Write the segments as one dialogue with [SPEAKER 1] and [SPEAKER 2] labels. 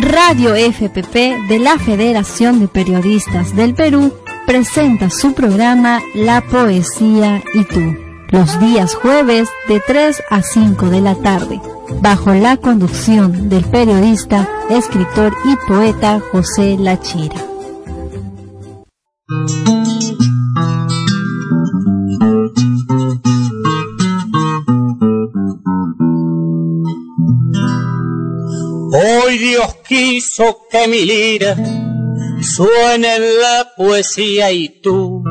[SPEAKER 1] Radio FPP de la Federación de Periodistas del Perú presenta su programa La Poesía y tú, los días jueves de 3 a 5 de la tarde, bajo la conducción del periodista, escritor y poeta José Lachira.
[SPEAKER 2] Quiso que mi lira suene en la poesía y tú,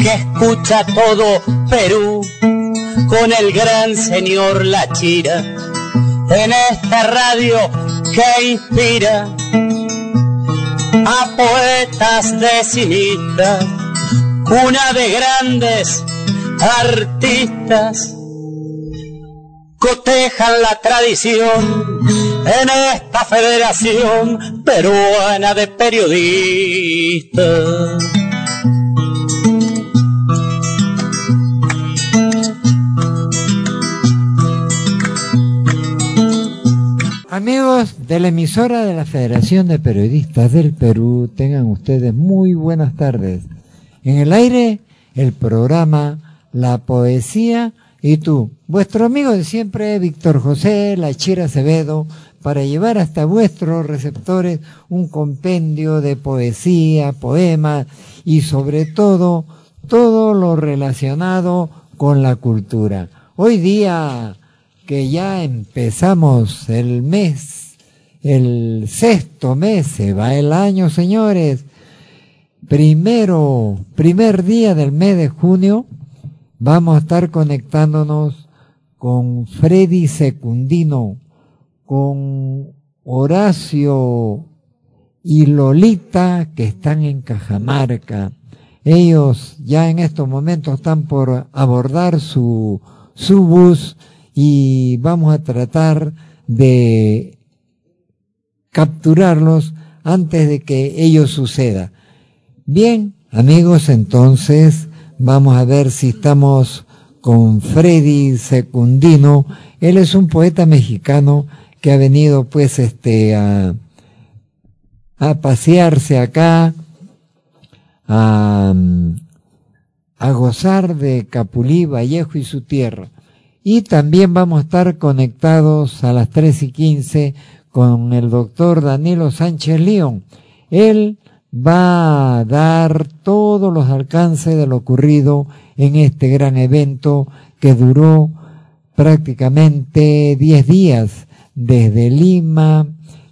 [SPEAKER 2] que escucha todo Perú con el gran señor La Chira, en esta radio que inspira a poetas decimistas, cuna de grandes artistas cotejan la tradición en esta federación peruana de periodistas.
[SPEAKER 3] Amigos de la emisora de la Federación de Periodistas del Perú, tengan ustedes muy buenas tardes. En el aire, el programa La Poesía y tú, vuestro amigo de siempre, Víctor José Lachira Acevedo, para llevar hasta vuestros receptores un compendio de poesía, poemas y sobre todo todo lo relacionado con la cultura. Hoy día que ya empezamos el mes, el sexto mes, se va el año, señores. Primero, primer día del mes de junio, vamos a estar conectándonos con Freddy Secundino, con Horacio y Lolita que están en Cajamarca. Ellos ya en estos momentos están por abordar su, su bus y vamos a tratar de capturarlos antes de que ello suceda. Bien, amigos, entonces Vamos a ver si estamos con Freddy Secundino. Él es un poeta mexicano que ha venido pues este a, a pasearse acá, a, a gozar de Capulí, Vallejo y su tierra. Y también vamos a estar conectados a las tres y quince con el doctor Danilo Sánchez León. Él va a dar todos los alcances de lo ocurrido en este gran evento que duró prácticamente 10 días desde Lima,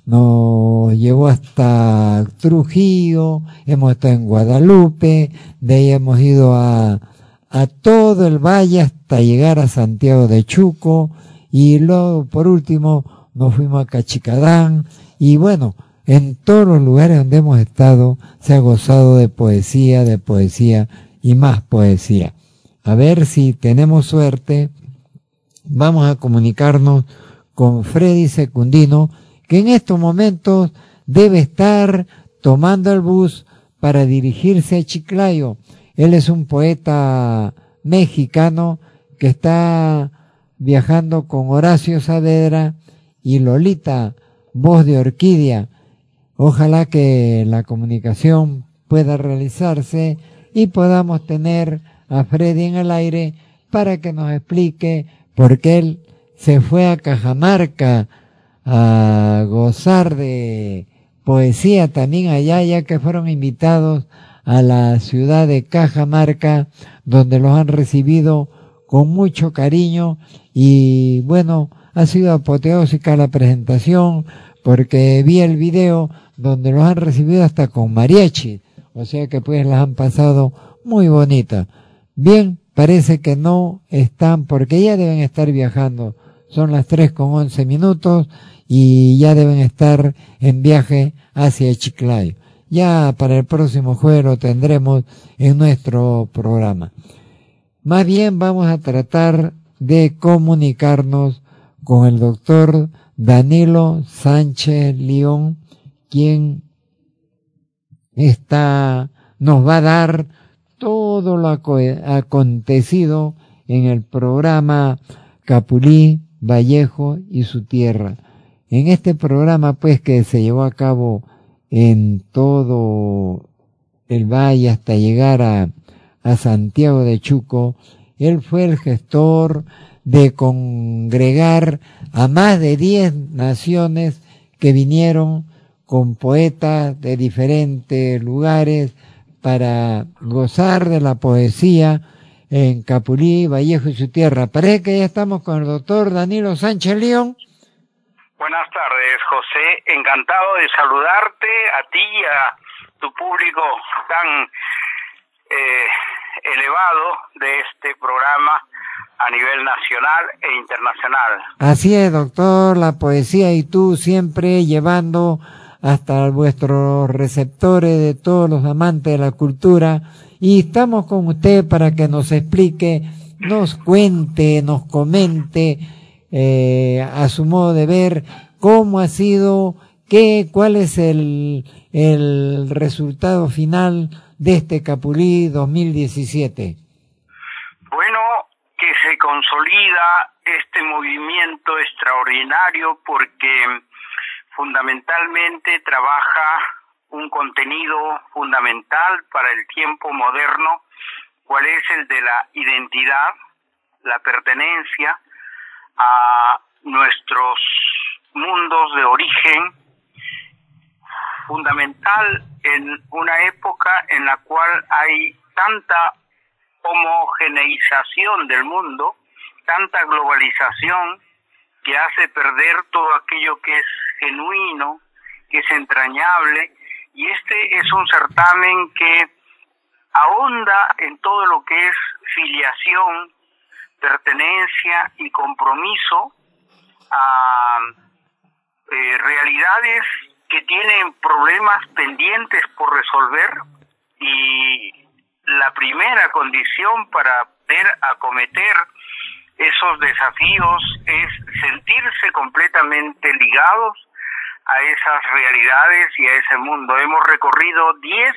[SPEAKER 3] nos llevó hasta Trujillo, hemos estado en Guadalupe, de ahí hemos ido a, a todo el valle hasta llegar a Santiago de Chuco y luego por último nos fuimos a Cachicadán y bueno, en todos los lugares donde hemos estado se ha gozado de poesía, de poesía y más poesía. A ver si tenemos suerte, vamos a comunicarnos con Freddy Secundino, que en estos momentos debe estar tomando el bus para dirigirse a Chiclayo. Él es un poeta mexicano que está viajando con Horacio Saavedra y Lolita, voz de Orquídea, Ojalá que la comunicación pueda realizarse y podamos tener a Freddy en el aire para que nos explique por qué él se fue a Cajamarca a gozar de poesía también allá, ya que fueron invitados a la ciudad de Cajamarca, donde los han recibido con mucho cariño y bueno, ha sido apoteósica la presentación porque vi el video donde los han recibido hasta con mariachi, o sea que pues las han pasado muy bonitas. Bien, parece que no están, porque ya deben estar viajando, son las tres con once minutos y ya deben estar en viaje hacia Chiclayo. Ya para el próximo jueves lo tendremos en nuestro programa. Más bien vamos a tratar de comunicarnos con el doctor Danilo Sánchez León, quien está, nos va a dar todo lo acontecido en el programa Capulí, Vallejo y su tierra. en este programa pues que se llevó a cabo en todo el valle hasta llegar a, a Santiago de Chuco, él fue el gestor de congregar a más de 10 naciones que vinieron con poetas de diferentes lugares para gozar de la poesía en Capulí, Vallejo y su tierra. Parece que ya estamos con el doctor Danilo Sánchez León.
[SPEAKER 4] Buenas tardes, José. Encantado de saludarte a ti y a tu público tan eh, elevado de este programa a nivel nacional e internacional.
[SPEAKER 3] Así es, doctor, la poesía y tú siempre llevando hasta vuestros receptores de todos los amantes de la cultura y estamos con usted para que nos explique, nos cuente, nos comente eh, a su modo de ver cómo ha sido, qué, cuál es el, el resultado final de este Capulí 2017.
[SPEAKER 4] Bueno, que se consolida este movimiento extraordinario porque fundamentalmente trabaja un contenido fundamental para el tiempo moderno, cuál es el de la identidad, la pertenencia a nuestros mundos de origen, fundamental en una época en la cual hay tanta homogeneización del mundo, tanta globalización que hace perder todo aquello que es genuino, que es entrañable, y este es un certamen que ahonda en todo lo que es filiación, pertenencia y compromiso a eh, realidades que tienen problemas pendientes por resolver y la primera condición para poder acometer esos desafíos es sentirse completamente ligados a esas realidades y a ese mundo. Hemos recorrido 10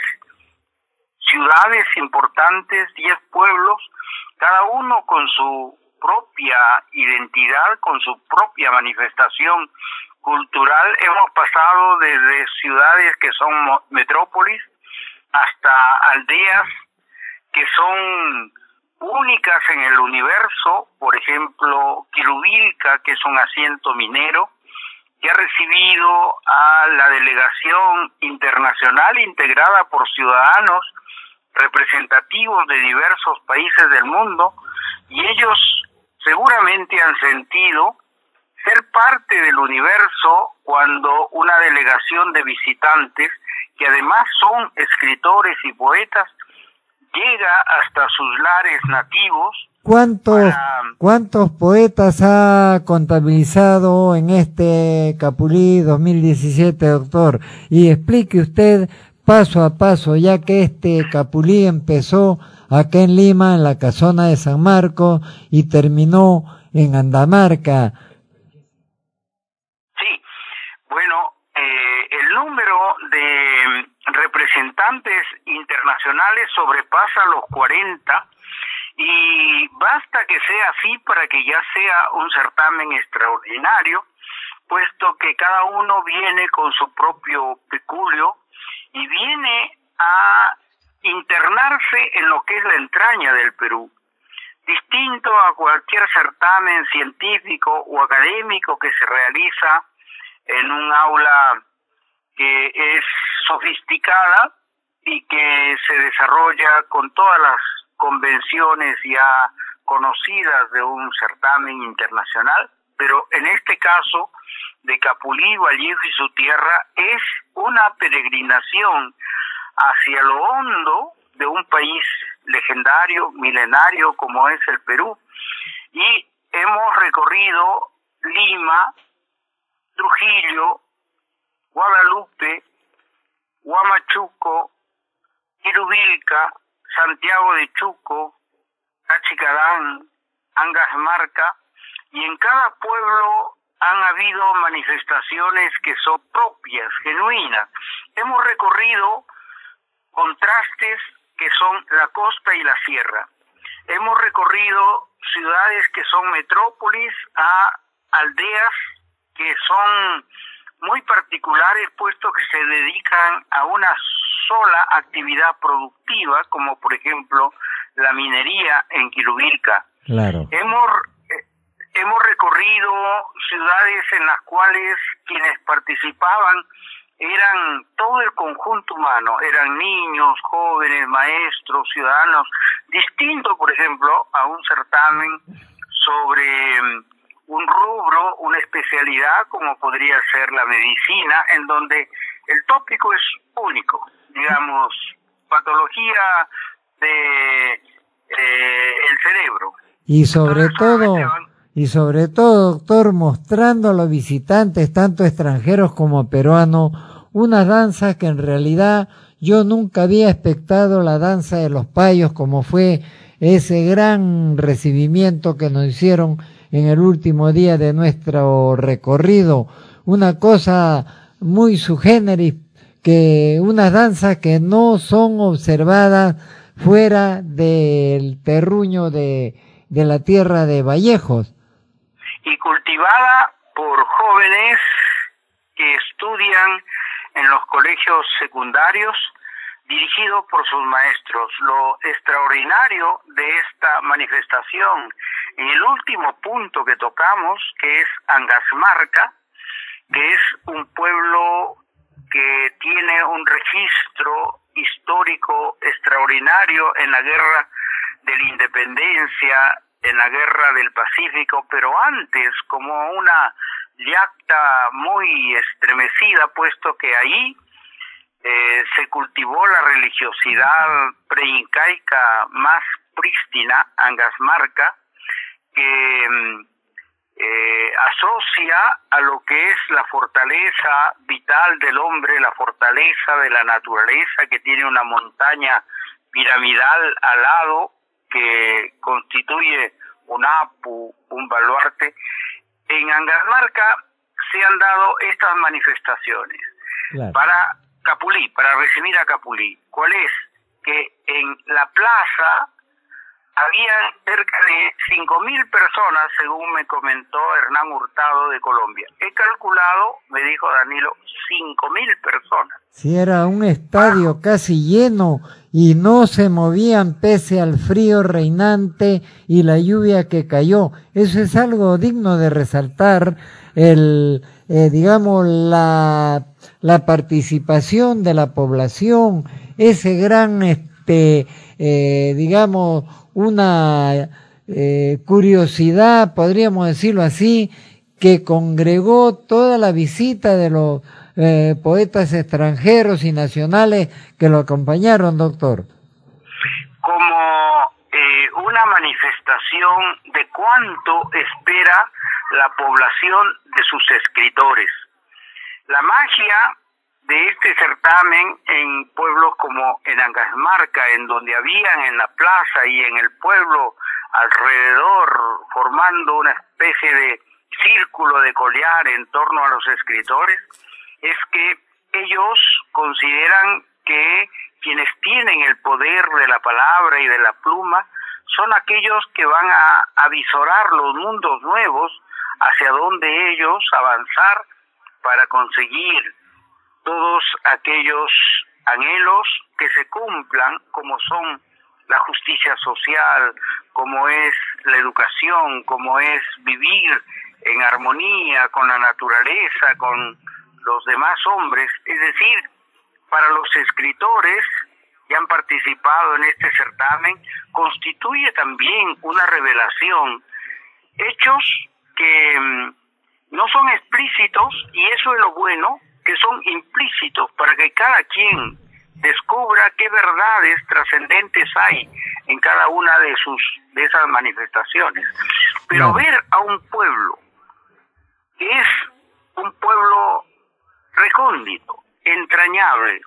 [SPEAKER 4] ciudades importantes, 10 pueblos, cada uno con su propia identidad, con su propia manifestación cultural. Hemos pasado desde ciudades que son metrópolis hasta aldeas que son únicas en el universo, por ejemplo, Quirubilca, que es un asiento minero, que ha recibido a la delegación internacional integrada por ciudadanos representativos de diversos países del mundo y ellos seguramente han sentido ser parte del universo cuando una delegación de visitantes, que además son escritores y poetas, llega hasta sus lares nativos.
[SPEAKER 3] ¿Cuántos, ¿Cuántos poetas ha contabilizado en este Capulí 2017, doctor? Y explique usted paso a paso, ya que este Capulí empezó acá en Lima, en la casona de San Marcos, y terminó en Andamarca.
[SPEAKER 4] Sí, bueno, eh, el número de representantes internacionales sobrepasa los 40 y basta que sea así para que ya sea un certamen extraordinario, puesto que cada uno viene con su propio peculio y viene a internarse en lo que es la entraña del Perú. Distinto a cualquier certamen científico o académico que se realiza en un aula que es sofisticada y que se desarrolla con todas las convenciones ya conocidas de un certamen internacional, pero en este caso de Capulí, Vallejo y su tierra es una peregrinación hacia lo hondo de un país legendario, milenario como es el Perú. Y hemos recorrido Lima, Trujillo, Guadalupe, Huamachuco, Irubilca, Santiago de Chuco, Cachicadán, Angasmarca, y en cada pueblo han habido manifestaciones que son propias, genuinas. Hemos recorrido contrastes que son la costa y la sierra. Hemos recorrido ciudades que son metrópolis a aldeas que son muy particulares puesto que se dedican a una sola actividad productiva, como por ejemplo la minería en Quirubilca.
[SPEAKER 3] Claro.
[SPEAKER 4] Hemos, eh, hemos recorrido ciudades en las cuales quienes participaban eran todo el conjunto humano, eran niños, jóvenes, maestros, ciudadanos, distinto, por ejemplo, a un certamen sobre mm, un rubro, una especialidad como podría ser la medicina, en donde el tópico es único, digamos, patología de eh, el cerebro.
[SPEAKER 3] Y sobre todo, y sobre todo, doctor, mostrando a los visitantes, tanto extranjeros como peruanos, una danza que en realidad yo nunca había expectado la danza de los payos como fue ese gran recibimiento que nos hicieron en el último día de nuestro recorrido. Una cosa muy subgéneris, que unas danzas que no son observadas fuera del terruño de, de la tierra de Vallejos.
[SPEAKER 4] Y cultivada por jóvenes que estudian en los colegios secundarios dirigido por sus maestros. Lo extraordinario de esta manifestación, en el último punto que tocamos, que es Angasmarca, que es un pueblo que tiene un registro histórico extraordinario en la guerra de la independencia, en la guerra del Pacífico, pero antes como una yacta muy estremecida, puesto que ahí eh, se cultivó la religiosidad preincaica más prístina, Angasmarca, que mm, eh, asocia a lo que es la fortaleza vital del hombre, la fortaleza de la naturaleza, que tiene una montaña piramidal al lado que constituye un apu, un baluarte. En Angasmarca se han dado estas manifestaciones para Capulí, para recibir a Capulí. ¿Cuál es? Que en la plaza había cerca de 5.000 personas, según me comentó Hernán Hurtado de Colombia. He calculado, me dijo Danilo, 5.000 personas.
[SPEAKER 3] Si era un estadio ah. casi lleno y no se movían pese al frío reinante y la lluvia que cayó. Eso es algo digno de resaltar, el, eh, digamos, la, la participación de la población, ese gran, este, eh, digamos, una eh, curiosidad, podríamos decirlo así, que congregó toda la visita de los eh, poetas extranjeros y nacionales que lo acompañaron, doctor.
[SPEAKER 4] Como eh, una manifestación de cuánto espera la población de sus escritores. La magia de este certamen en pueblos como en Angasmarca, en donde habían en la plaza y en el pueblo alrededor, formando una especie de círculo de colear en torno a los escritores, es que ellos consideran que quienes tienen el poder de la palabra y de la pluma son aquellos que van a avisorar los mundos nuevos hacia donde ellos avanzar para conseguir todos aquellos anhelos que se cumplan como son la justicia social, como es la educación, como es vivir en armonía con la naturaleza, con los demás hombres, es decir, para los escritores que han participado en este certamen, constituye también una revelación, hechos que mm, no son explícitos, y eso es lo bueno, que son implícitos para que cada quien descubra qué verdades trascendentes hay en cada una de sus de esas manifestaciones. Pero ver a un pueblo que es un pueblo recóndito, entrañable,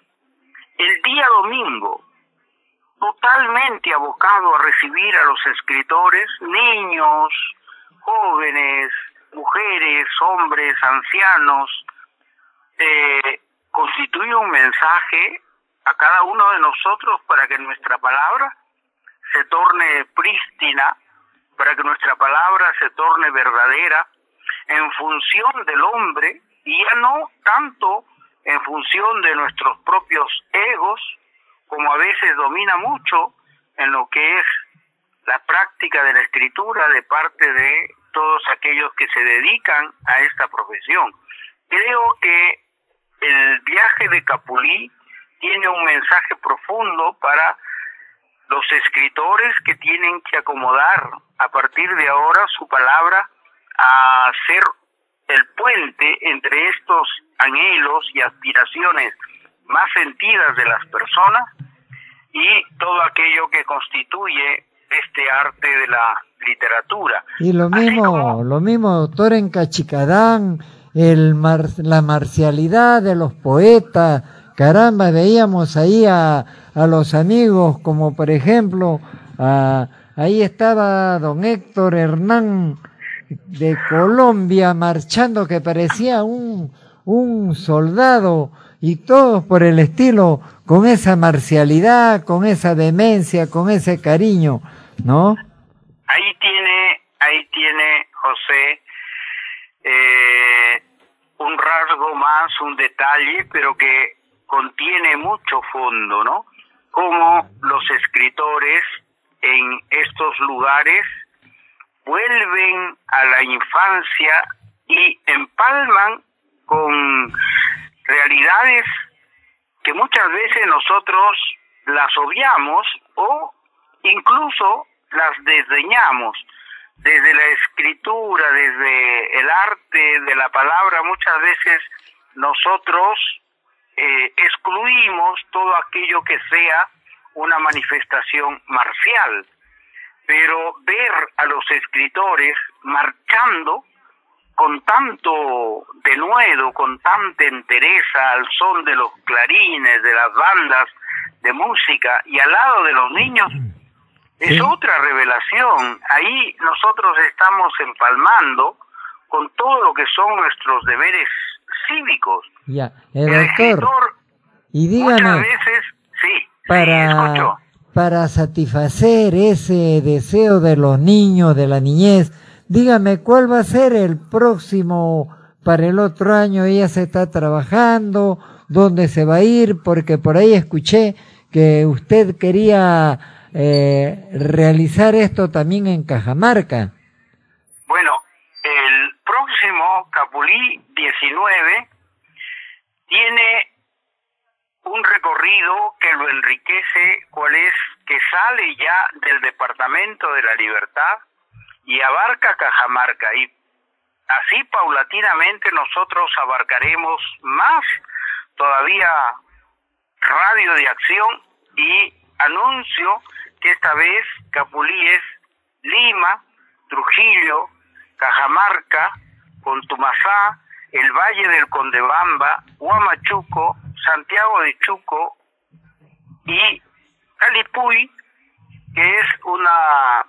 [SPEAKER 4] el día domingo totalmente abocado a recibir a los escritores, niños, jóvenes, mujeres, hombres, ancianos, eh, constituye un mensaje a cada uno de nosotros para que nuestra palabra se torne prístina, para que nuestra palabra se torne verdadera, en función del hombre y ya no tanto en función de nuestros propios egos, como a veces domina mucho en lo que es la práctica de la escritura de parte de todos aquellos que se dedican a esta profesión. Creo que el viaje de Capulí tiene un mensaje profundo para los escritores que tienen que acomodar a partir de ahora su palabra a ser el puente entre estos anhelos y aspiraciones más sentidas de las personas y todo aquello que constituye este arte de la literatura.
[SPEAKER 3] Y lo mismo, lo mismo, doctor, en Cachicadán, el la marcialidad de los poetas, caramba, veíamos ahí a, a los amigos, como por ejemplo, ahí estaba don Héctor Hernán de Colombia marchando que parecía un, un soldado y todos por el estilo, con esa marcialidad, con esa demencia, con ese cariño, ¿no?
[SPEAKER 4] Ahí tiene, ahí tiene José eh, un rasgo más, un detalle, pero que contiene mucho fondo, ¿no? Como los escritores en estos lugares vuelven a la infancia y empalman con realidades que muchas veces nosotros las obviamos o incluso las desdeñamos. Desde la escritura, desde el arte de la palabra, muchas veces nosotros eh, excluimos todo aquello que sea una manifestación marcial. Pero ver a los escritores marchando con tanto denuedo, con tanta entereza al son de los clarines, de las bandas de música y al lado de los niños, es otra revelación. Ahí nosotros estamos empalmando con todo lo que son nuestros deberes cívicos.
[SPEAKER 3] Ya, el, doctor, y dígame,
[SPEAKER 4] muchas veces, sí,
[SPEAKER 3] para, para satisfacer ese deseo de los niños, de la niñez, dígame cuál va a ser el próximo para el otro año. Ella se está trabajando, dónde se va a ir, porque por ahí escuché que usted quería eh, realizar esto también en Cajamarca.
[SPEAKER 4] Bueno, el próximo Capulí 19 tiene un recorrido que lo enriquece, cuál es que sale ya del Departamento de la Libertad y abarca Cajamarca y así paulatinamente nosotros abarcaremos más todavía radio de acción y anuncio esta vez Capulí es Lima, Trujillo, Cajamarca, Contumazá, el Valle del Condebamba, Huamachuco, Santiago de Chuco y Calipuy, que es una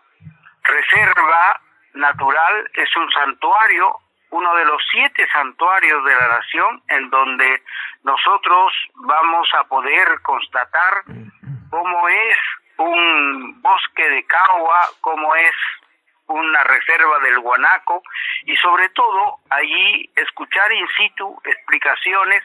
[SPEAKER 4] reserva natural, es un santuario, uno de los siete santuarios de la nación, en donde nosotros vamos a poder constatar cómo es un bosque de cagua, cómo es una reserva del guanaco y sobre todo allí escuchar in situ explicaciones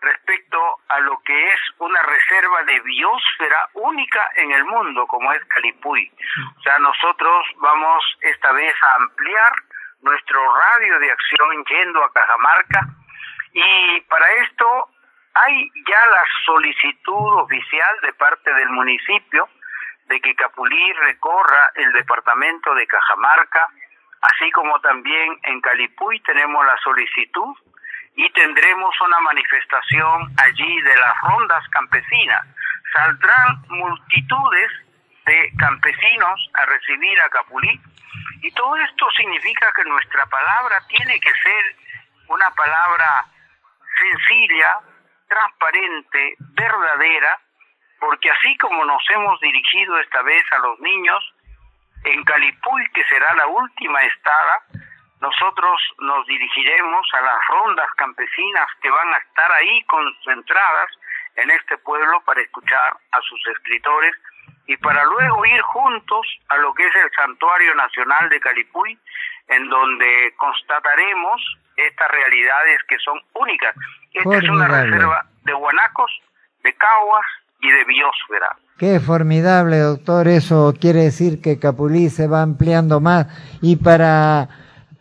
[SPEAKER 4] respecto a lo que es una reserva de biosfera única en el mundo como es Calipuy. O sea, nosotros vamos esta vez a ampliar nuestro radio de acción yendo a Cajamarca y para esto hay ya la solicitud oficial de parte del municipio de que Capulí recorra el departamento de Cajamarca, así como también en Calipuy tenemos la solicitud y tendremos una manifestación allí de las rondas campesinas. Saldrán multitudes de campesinos a recibir a Capulí y todo esto significa que nuestra palabra tiene que ser una palabra sencilla, transparente, verdadera, porque así como nos hemos dirigido esta vez a los niños, en Calipuy, que será la última estada, nosotros nos dirigiremos a las rondas campesinas que van a estar ahí concentradas en este pueblo para escuchar a sus escritores y para luego ir juntos a lo que es el Santuario Nacional de Calipuy, en donde constataremos estas realidades que son únicas. Esta es una reserva de guanacos, de caguas
[SPEAKER 3] Qué formidable, doctor. Eso quiere decir que Capulí se va ampliando más. Y para,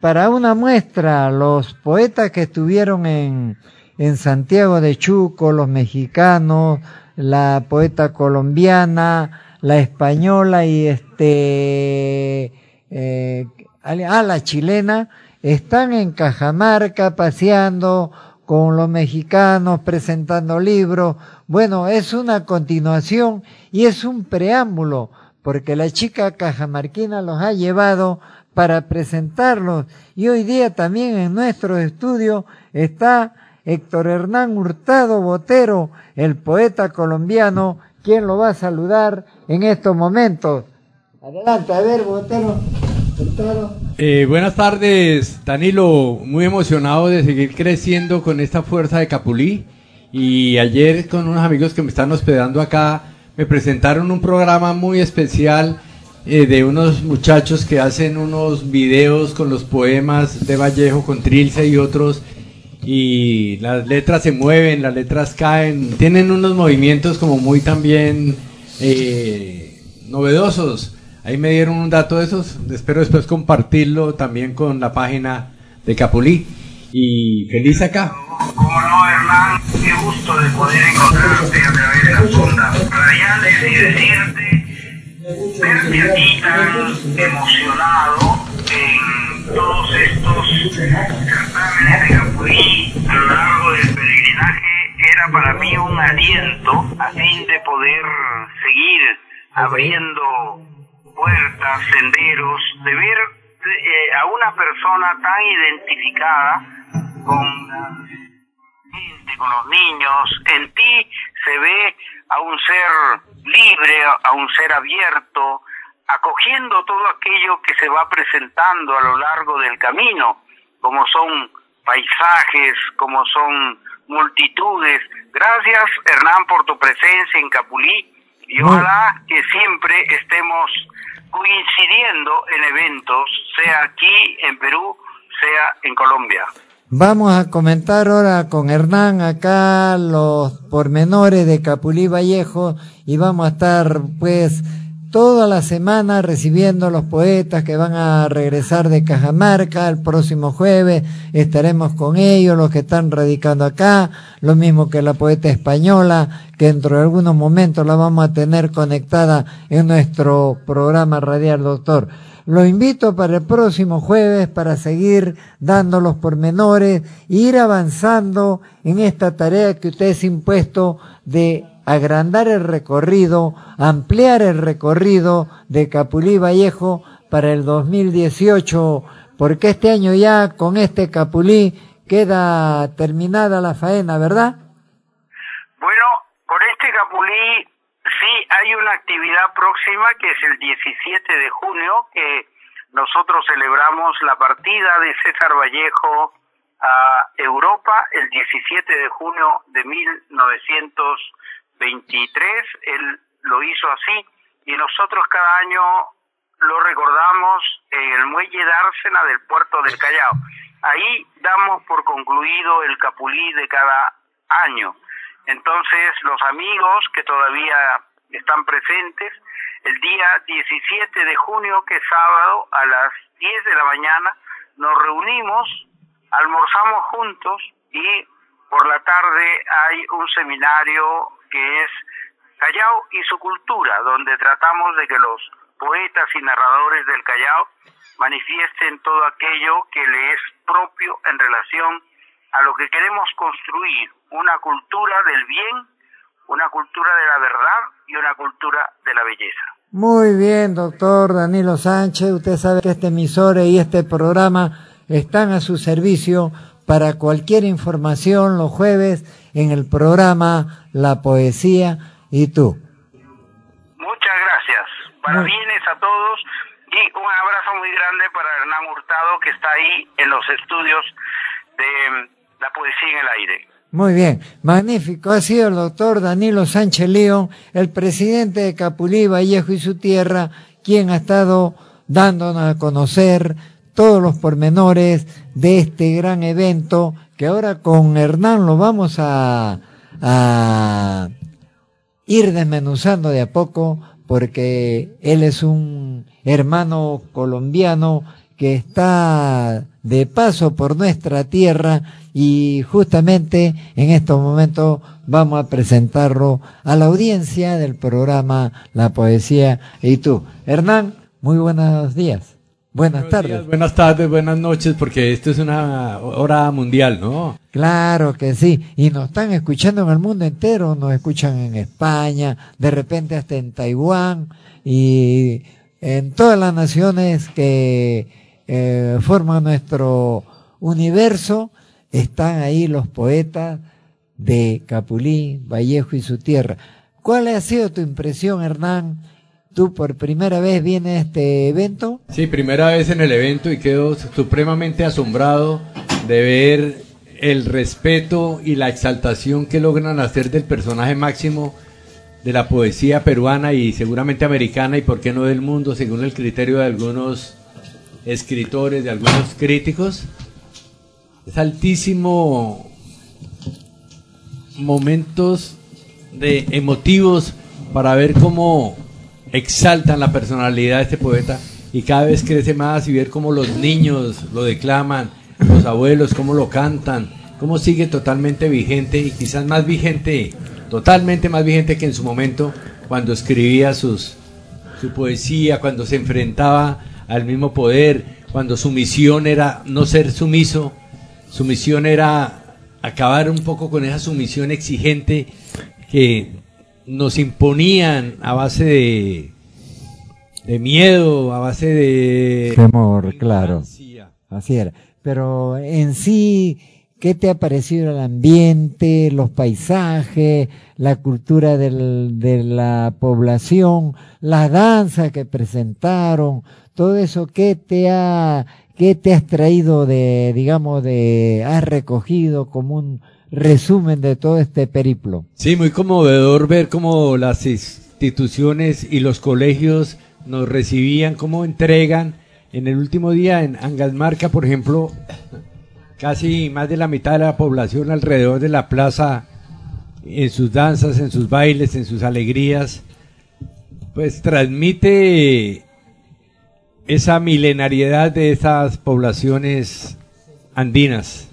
[SPEAKER 3] para una muestra, los poetas que estuvieron en, en Santiago de Chuco, los mexicanos, la poeta colombiana, la española y este, eh, ah, la chilena, están en Cajamarca paseando con los mexicanos, presentando libros. Bueno, es una continuación y es un preámbulo, porque la chica cajamarquina los ha llevado para presentarlos. Y hoy día también en nuestro estudio está Héctor Hernán Hurtado Botero, el poeta colombiano, quien lo va a saludar en estos momentos. Adelante, a ver, Botero.
[SPEAKER 5] Eh, buenas tardes, Danilo. Muy emocionado de seguir creciendo con esta fuerza de Capulí. Y ayer con unos amigos que me están hospedando acá, me presentaron un programa muy especial eh, de unos muchachos que hacen unos videos con los poemas de Vallejo, con Trilce y otros. Y las letras se mueven, las letras caen, tienen unos movimientos como muy también eh, novedosos. Ahí me dieron un dato de esos. Espero después compartirlo también con la página de Capulí. Y feliz acá.
[SPEAKER 4] Como no, Hernán, qué gusto de poder encontrarte a través de las ondas radiales y decirte, verte a ti tan emocionado en todos estos certámenes de Capulí a lo largo del peregrinaje. Era para mí un aliento a fin de poder seguir abriendo puertas, senderos, de ver eh, a una persona tan identificada con con los niños, en ti se ve a un ser libre, a un ser abierto, acogiendo todo aquello que se va presentando a lo largo del camino, como son paisajes, como son multitudes. Gracias, Hernán, por tu presencia en Capulí y ojalá que siempre estemos coincidiendo en eventos, sea aquí en Perú, sea en Colombia.
[SPEAKER 3] Vamos a comentar ahora con Hernán acá los pormenores de Capulí Vallejo y vamos a estar pues toda la semana recibiendo los poetas que van a regresar de Cajamarca. El próximo jueves estaremos con ellos, los que están radicando acá, lo mismo que la poeta española, que dentro de algunos momentos la vamos a tener conectada en nuestro programa radial, doctor. Lo invito para el próximo jueves para seguir dando los pormenores e ir avanzando en esta tarea que usted ha impuesto de agrandar el recorrido, ampliar el recorrido de Capulí Vallejo para el 2018, porque este año ya con este Capulí queda terminada la faena, ¿verdad?
[SPEAKER 4] Bueno, con este Capulí sí hay una actividad próxima que es el 17 de junio, que nosotros celebramos la partida de César Vallejo a Europa el 17 de junio de 1900 23, él lo hizo así y nosotros cada año lo recordamos en el muelle Dársena del puerto del Callao. Ahí damos por concluido el capulí de cada año. Entonces, los amigos que todavía están presentes, el día 17 de junio, que es sábado, a las 10 de la mañana, nos reunimos, almorzamos juntos y por la tarde hay un seminario que es Callao y su cultura, donde tratamos de que los poetas y narradores del Callao manifiesten todo aquello que le es propio en relación a lo que queremos construir, una cultura del bien, una cultura de la verdad y una cultura de la belleza.
[SPEAKER 3] Muy bien, doctor Danilo Sánchez. Usted sabe que este emisor y este programa están a su servicio para cualquier información los jueves en el programa La Poesía y tú.
[SPEAKER 4] Muchas gracias. Parabienes a todos y un abrazo muy grande para Hernán Hurtado que está ahí en los estudios de La Poesía en el Aire.
[SPEAKER 3] Muy bien, magnífico. Ha sido el doctor Danilo Sánchez León, el presidente de Capulí, Vallejo y su tierra, quien ha estado dándonos a conocer todos los pormenores de este gran evento que ahora con Hernán lo vamos a, a ir desmenuzando de a poco porque él es un hermano colombiano que está de paso por nuestra tierra y justamente en estos momentos vamos a presentarlo a la audiencia del programa La Poesía y tú. Hernán, muy buenos días. Buenas tardes.
[SPEAKER 5] buenas tardes, buenas noches, porque esto es una hora mundial, ¿no?
[SPEAKER 3] Claro que sí. Y nos están escuchando en el mundo entero, nos escuchan en España, de repente hasta en Taiwán y en todas las naciones que eh, forman nuestro universo, están ahí los poetas de Capulí, Vallejo y su tierra. ¿Cuál ha sido tu impresión, Hernán? ¿Tú por primera vez vienes a este evento?
[SPEAKER 5] Sí, primera vez en el evento y quedo supremamente asombrado de ver el respeto y la exaltación que logran hacer del personaje máximo de la poesía peruana y seguramente americana y por qué no del mundo, según el criterio de algunos escritores, de algunos críticos. Es altísimo momentos de emotivos para ver cómo exaltan la personalidad de este poeta y cada vez crece más y ver cómo los niños lo declaman, los abuelos cómo lo cantan, cómo sigue totalmente vigente y quizás más vigente, totalmente más vigente que en su momento cuando escribía sus, su poesía, cuando se enfrentaba al mismo poder, cuando su misión era no ser sumiso, su misión era acabar un poco con esa sumisión exigente que nos imponían a base de, de miedo, a base de
[SPEAKER 3] temor, claro. Así era. Pero en sí, ¿qué te ha parecido el ambiente, los paisajes, la cultura del, de la población, la danza que presentaron, todo eso, ¿qué te ha, qué te has traído de, digamos, de, has recogido como un resumen de todo este periplo.
[SPEAKER 5] Sí, muy conmovedor ver cómo las instituciones y los colegios nos recibían, cómo entregan. En el último día en Angasmarca, por ejemplo, casi más de la mitad de la población alrededor de la plaza, en sus danzas, en sus bailes, en sus alegrías, pues transmite esa milenariedad de esas poblaciones andinas.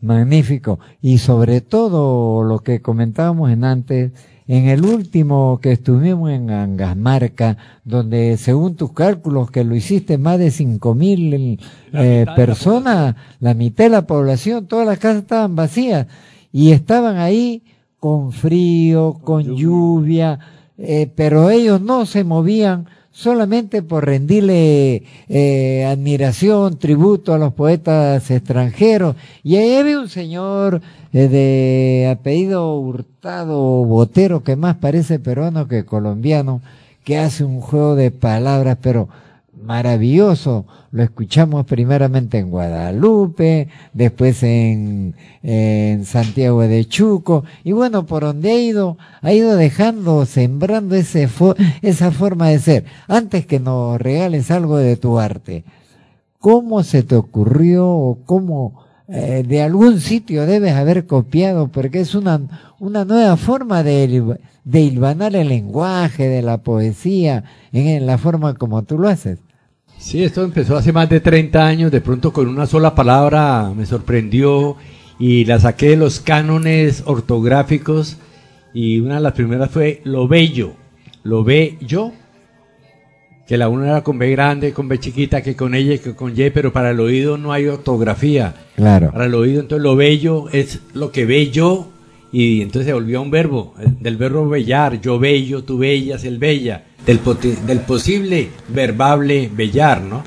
[SPEAKER 3] Magnífico. Y sobre todo lo que comentábamos en antes, en el último que estuvimos en Angasmarca, donde según tus cálculos que lo hiciste más de cinco mil eh, personas, la mitad de la población, todas las casas estaban vacías y estaban ahí con frío, con lluvia, eh, pero ellos no se movían solamente por rendirle eh, admiración, tributo a los poetas extranjeros. Y ahí había un señor eh, de apellido Hurtado Botero, que más parece peruano que colombiano, que hace un juego de palabras, pero maravilloso. Lo escuchamos primeramente en Guadalupe, después en, en, Santiago de Chuco, y bueno, por donde ha ido, ha ido dejando, sembrando ese esa forma de ser. Antes que nos regales algo de tu arte, ¿cómo se te ocurrió o cómo eh, de algún sitio debes haber copiado? Porque es una, una nueva forma de, de hilvanar el lenguaje, de la poesía, en la forma como tú lo haces.
[SPEAKER 5] Sí, esto empezó hace más de 30 años, de pronto con una sola palabra me sorprendió y la saqué de los cánones ortográficos y una de las primeras fue lo bello, lo bello, que la una era con B grande, con B chiquita, que con ella, que con Y, pero para el oído no hay ortografía.
[SPEAKER 3] Claro.
[SPEAKER 5] Para el oído, entonces lo bello es lo que bello y entonces se volvió un verbo, del verbo bellar, yo bello, tú bellas, el bella del, del posible verbable bellar, ¿no?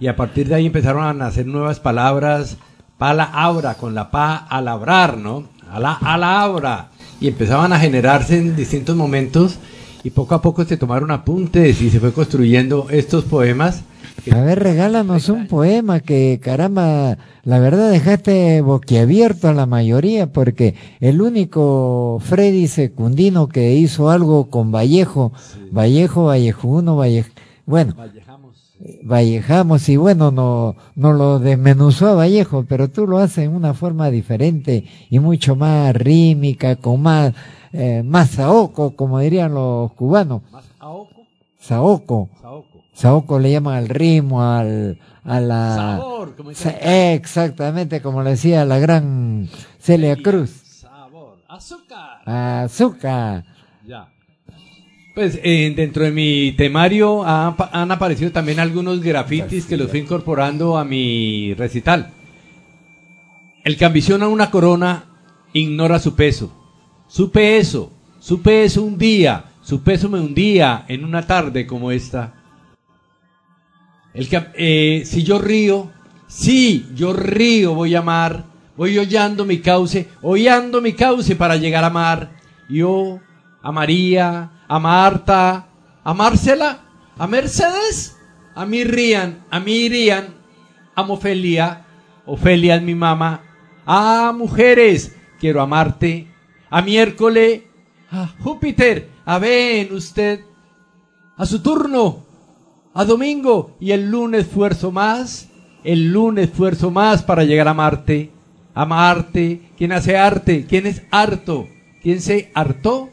[SPEAKER 5] Y a partir de ahí empezaron a nacer nuevas palabras, palabra, con la pa a labrar, ¿no? A la, a Y empezaban a generarse en distintos momentos y poco a poco se tomaron apuntes y se fue construyendo estos poemas
[SPEAKER 3] A ver, regálanos un poema que, caramba, la verdad dejaste boquiabierto a la mayoría porque el único Freddy Secundino que hizo algo con Vallejo, Vallejo, Vallejo 1, Vallejo, bueno, Vallejamos y bueno, no, no lo desmenuzó a Vallejo, pero tú lo haces en una forma diferente y mucho más rítmica, con más, eh, más saoco, como dirían los cubanos.
[SPEAKER 5] ¿Más aoco?
[SPEAKER 3] Saoco.
[SPEAKER 5] Saoco.
[SPEAKER 3] Saoco le llaman al ritmo, al, a la...
[SPEAKER 5] Sabor, como dice
[SPEAKER 3] Exactamente, como le decía la gran Celia Cruz.
[SPEAKER 5] Sabor. Azúcar.
[SPEAKER 3] Azúcar.
[SPEAKER 5] Ya. Pues eh, dentro de mi temario han, pa- han aparecido también algunos grafitis que los fui incorporando a mi recital. El que ambiciona una corona ignora su peso. Supe eso, supe eso un día, supe eso un día en una tarde como esta. El que, eh, si yo río, sí, yo río, voy a amar, voy hollando mi cauce, hollando mi cauce para llegar a amar. Yo, a María, a Marta, a Marcela, a Mercedes, a mí rían, a mí irían, a Ofelia, Ofelia es mi mamá, a mujeres, quiero amarte, a miércoles, a Júpiter, a ven usted, a su turno, a domingo y el lunes esfuerzo más, el lunes esfuerzo más para llegar a Marte, a Marte, ¿quién hace arte? ¿Quién es harto? ¿Quién se hartó?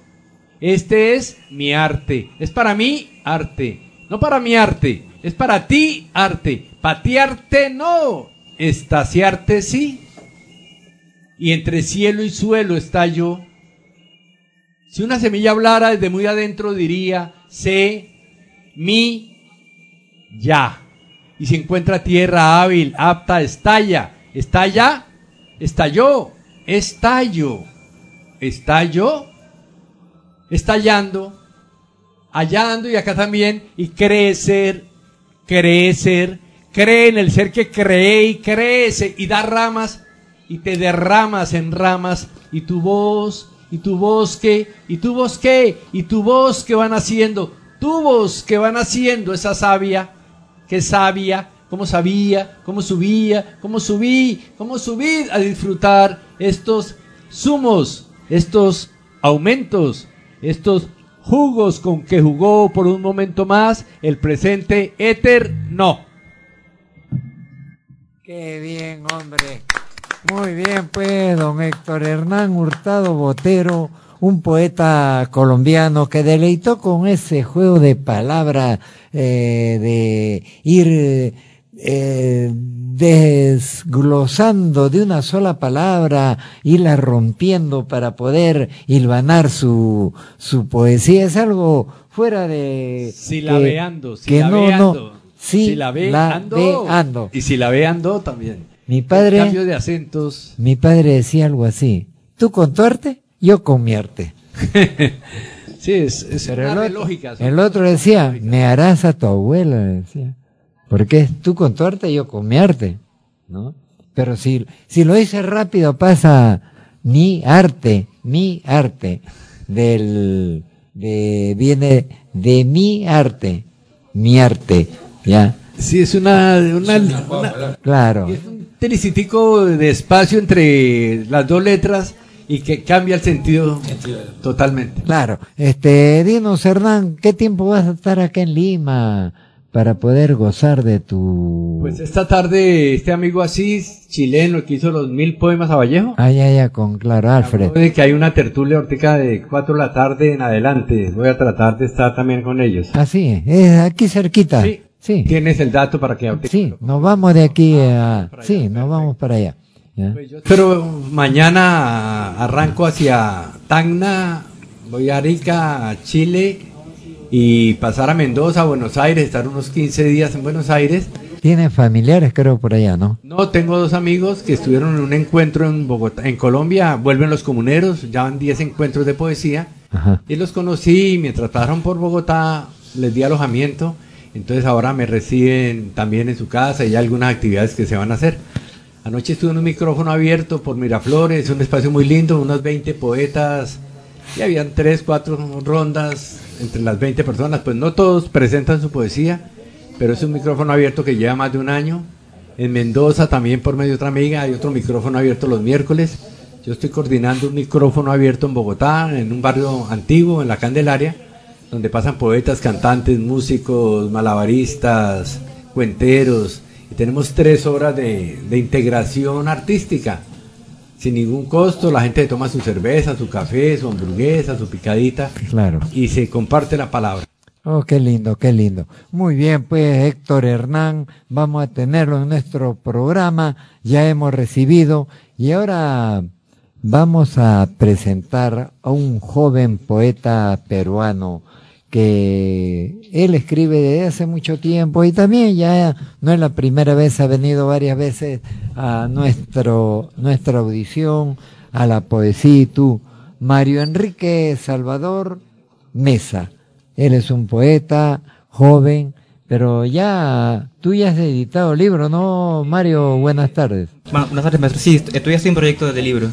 [SPEAKER 5] Este es mi arte, es para mí arte, no para mi arte, es para ti arte, patearte no, estaciarte sí. Y entre cielo y suelo está yo. Si una semilla hablara desde muy adentro diría, sé, mi, ya. Y si encuentra tierra hábil, apta, estalla. ¿Estalla? Estalló. Estallo. Estallo. Estallando. Hallando y acá también. Y crecer. Crecer. Cree en el ser que cree y crece y da ramas y te derramas en ramas y tu voz y tu bosque y tu bosque y tu bosque van haciendo tu voz que van haciendo esa savia que sabia cómo sabía cómo subía cómo subí cómo subí a disfrutar estos zumos estos aumentos estos jugos con que jugó por un momento más el presente éter no
[SPEAKER 3] Qué bien, hombre. Muy bien, pues, don Héctor Hernán Hurtado Botero, un poeta colombiano que deleitó con ese juego de palabras, eh, de ir eh, desglosando de una sola palabra, irla rompiendo para poder hilvanar su, su poesía. Es algo fuera de...
[SPEAKER 5] Silabeando,
[SPEAKER 3] que, que no, no, sí,
[SPEAKER 5] Silabeando.
[SPEAKER 3] labeando.
[SPEAKER 5] Y silabeando también.
[SPEAKER 3] Mi
[SPEAKER 5] El
[SPEAKER 3] padre,
[SPEAKER 5] cambio de acentos.
[SPEAKER 3] mi padre decía algo así. Tú con tu arte, yo con mi arte.
[SPEAKER 5] Sí, es, es
[SPEAKER 3] Pero el otro,
[SPEAKER 5] lógica,
[SPEAKER 3] el otro decía, me harás a tu abuela, decía. Porque tú con tu arte, yo con mi arte, ¿no? Pero si, si lo dices rápido pasa mi arte, mi arte, del, de, viene de mi arte, mi arte, ya,
[SPEAKER 5] Sí, es una, una, una-
[SPEAKER 3] claro.
[SPEAKER 5] es un telicitico de espacio entre las dos letras y que cambia el sentido totalmente.
[SPEAKER 3] Claro, este, dinos Hernán, ¿qué tiempo vas a estar acá en Lima para poder gozar de tu...
[SPEAKER 5] Pues esta tarde este amigo Asís, chileno, que hizo los mil poemas a Vallejo,
[SPEAKER 3] Ah, ya, ya, con claro, Alfred.
[SPEAKER 5] de que hay una tertulia hortica de 4 de la tarde en adelante. Voy a tratar de estar también con ellos.
[SPEAKER 3] Ah, sí, es aquí cerquita.
[SPEAKER 5] Sí.
[SPEAKER 3] Sí,
[SPEAKER 5] Tienes el dato para que
[SPEAKER 3] sí, nos vamos de aquí a... Sí, nos vamos para allá. ¿Ya?
[SPEAKER 5] Pues Pero mañana arranco hacia Tacna, voy a Arica, a Chile y pasar a Mendoza, Buenos Aires, estar unos 15 días en Buenos Aires.
[SPEAKER 3] Tienes familiares, creo, por allá, ¿no?
[SPEAKER 5] No, tengo dos amigos que estuvieron en un encuentro en Bogotá, en Colombia, vuelven los comuneros, ya van 10 encuentros de poesía
[SPEAKER 3] Ajá.
[SPEAKER 5] y los conocí mientras pasaron por Bogotá, les di alojamiento, entonces ahora me reciben también en su casa y hay algunas actividades que se van a hacer. Anoche estuve en un micrófono abierto por Miraflores, un espacio muy lindo, unos 20 poetas y habían 3, 4 rondas entre las 20 personas, pues no todos presentan su poesía pero es un micrófono abierto que lleva más de un año. En Mendoza también por medio de otra amiga hay otro micrófono abierto los miércoles. Yo estoy coordinando un micrófono abierto en Bogotá, en un barrio antiguo, en la Candelaria, donde pasan poetas, cantantes, músicos, malabaristas, cuenteros, y tenemos tres horas de, de integración artística sin ningún costo, la gente toma su cerveza, su café, su hamburguesa, su picadita.
[SPEAKER 3] Claro.
[SPEAKER 5] Y se comparte la palabra.
[SPEAKER 3] Oh, qué lindo, qué lindo. Muy bien, pues Héctor Hernán, vamos a tenerlo en nuestro programa, ya hemos recibido y ahora vamos a presentar a un joven poeta peruano que él escribe desde hace mucho tiempo y también ya no es la primera vez, ha venido varias veces a nuestro, nuestra audición, a la poesía y tú, Mario Enrique Salvador Mesa. Él es un poeta joven, pero ya tú ya has editado libro, ¿no, Mario? Buenas tardes.
[SPEAKER 6] Bueno, buenas tardes, maestro. Sí, estoy haciendo un proyecto de libro.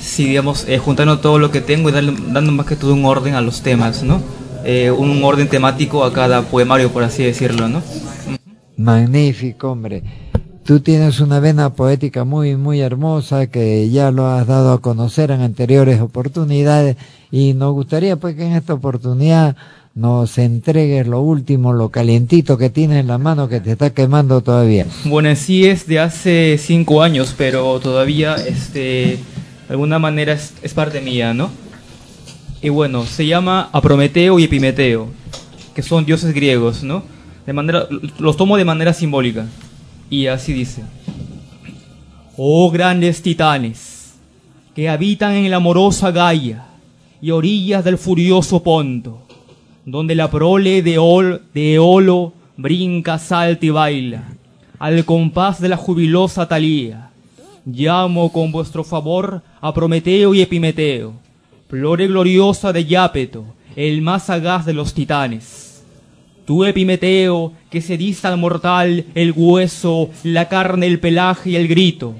[SPEAKER 6] Sí, digamos, eh, juntando todo lo que tengo y dando más que todo un orden a los temas, ¿no? Eh, un orden temático a cada poemario, por así decirlo, ¿no?
[SPEAKER 3] Magnífico, hombre. Tú tienes una vena poética muy, muy hermosa que ya lo has dado a conocer en anteriores oportunidades y nos gustaría pues que en esta oportunidad nos entregues lo último, lo calientito que tienes en la mano que te está quemando todavía.
[SPEAKER 6] Bueno, sí es de hace cinco años, pero todavía, este, de alguna manera es, es parte mía, ¿no? Y bueno, se llama a Prometeo y Epimeteo, que son dioses griegos, ¿no? De manera, los tomo de manera simbólica. Y así dice. Oh grandes titanes, que habitan en la amorosa Gaia y orillas del furioso Ponto, donde la prole de, Ol, de Eolo brinca, salta y baila, al compás de la jubilosa Talía. Llamo con vuestro favor a Prometeo y Epimeteo, gloriosa de Yapeto, el más sagaz de los titanes. Tú, Epimeteo, que se al mortal el hueso, la carne, el pelaje y el grito.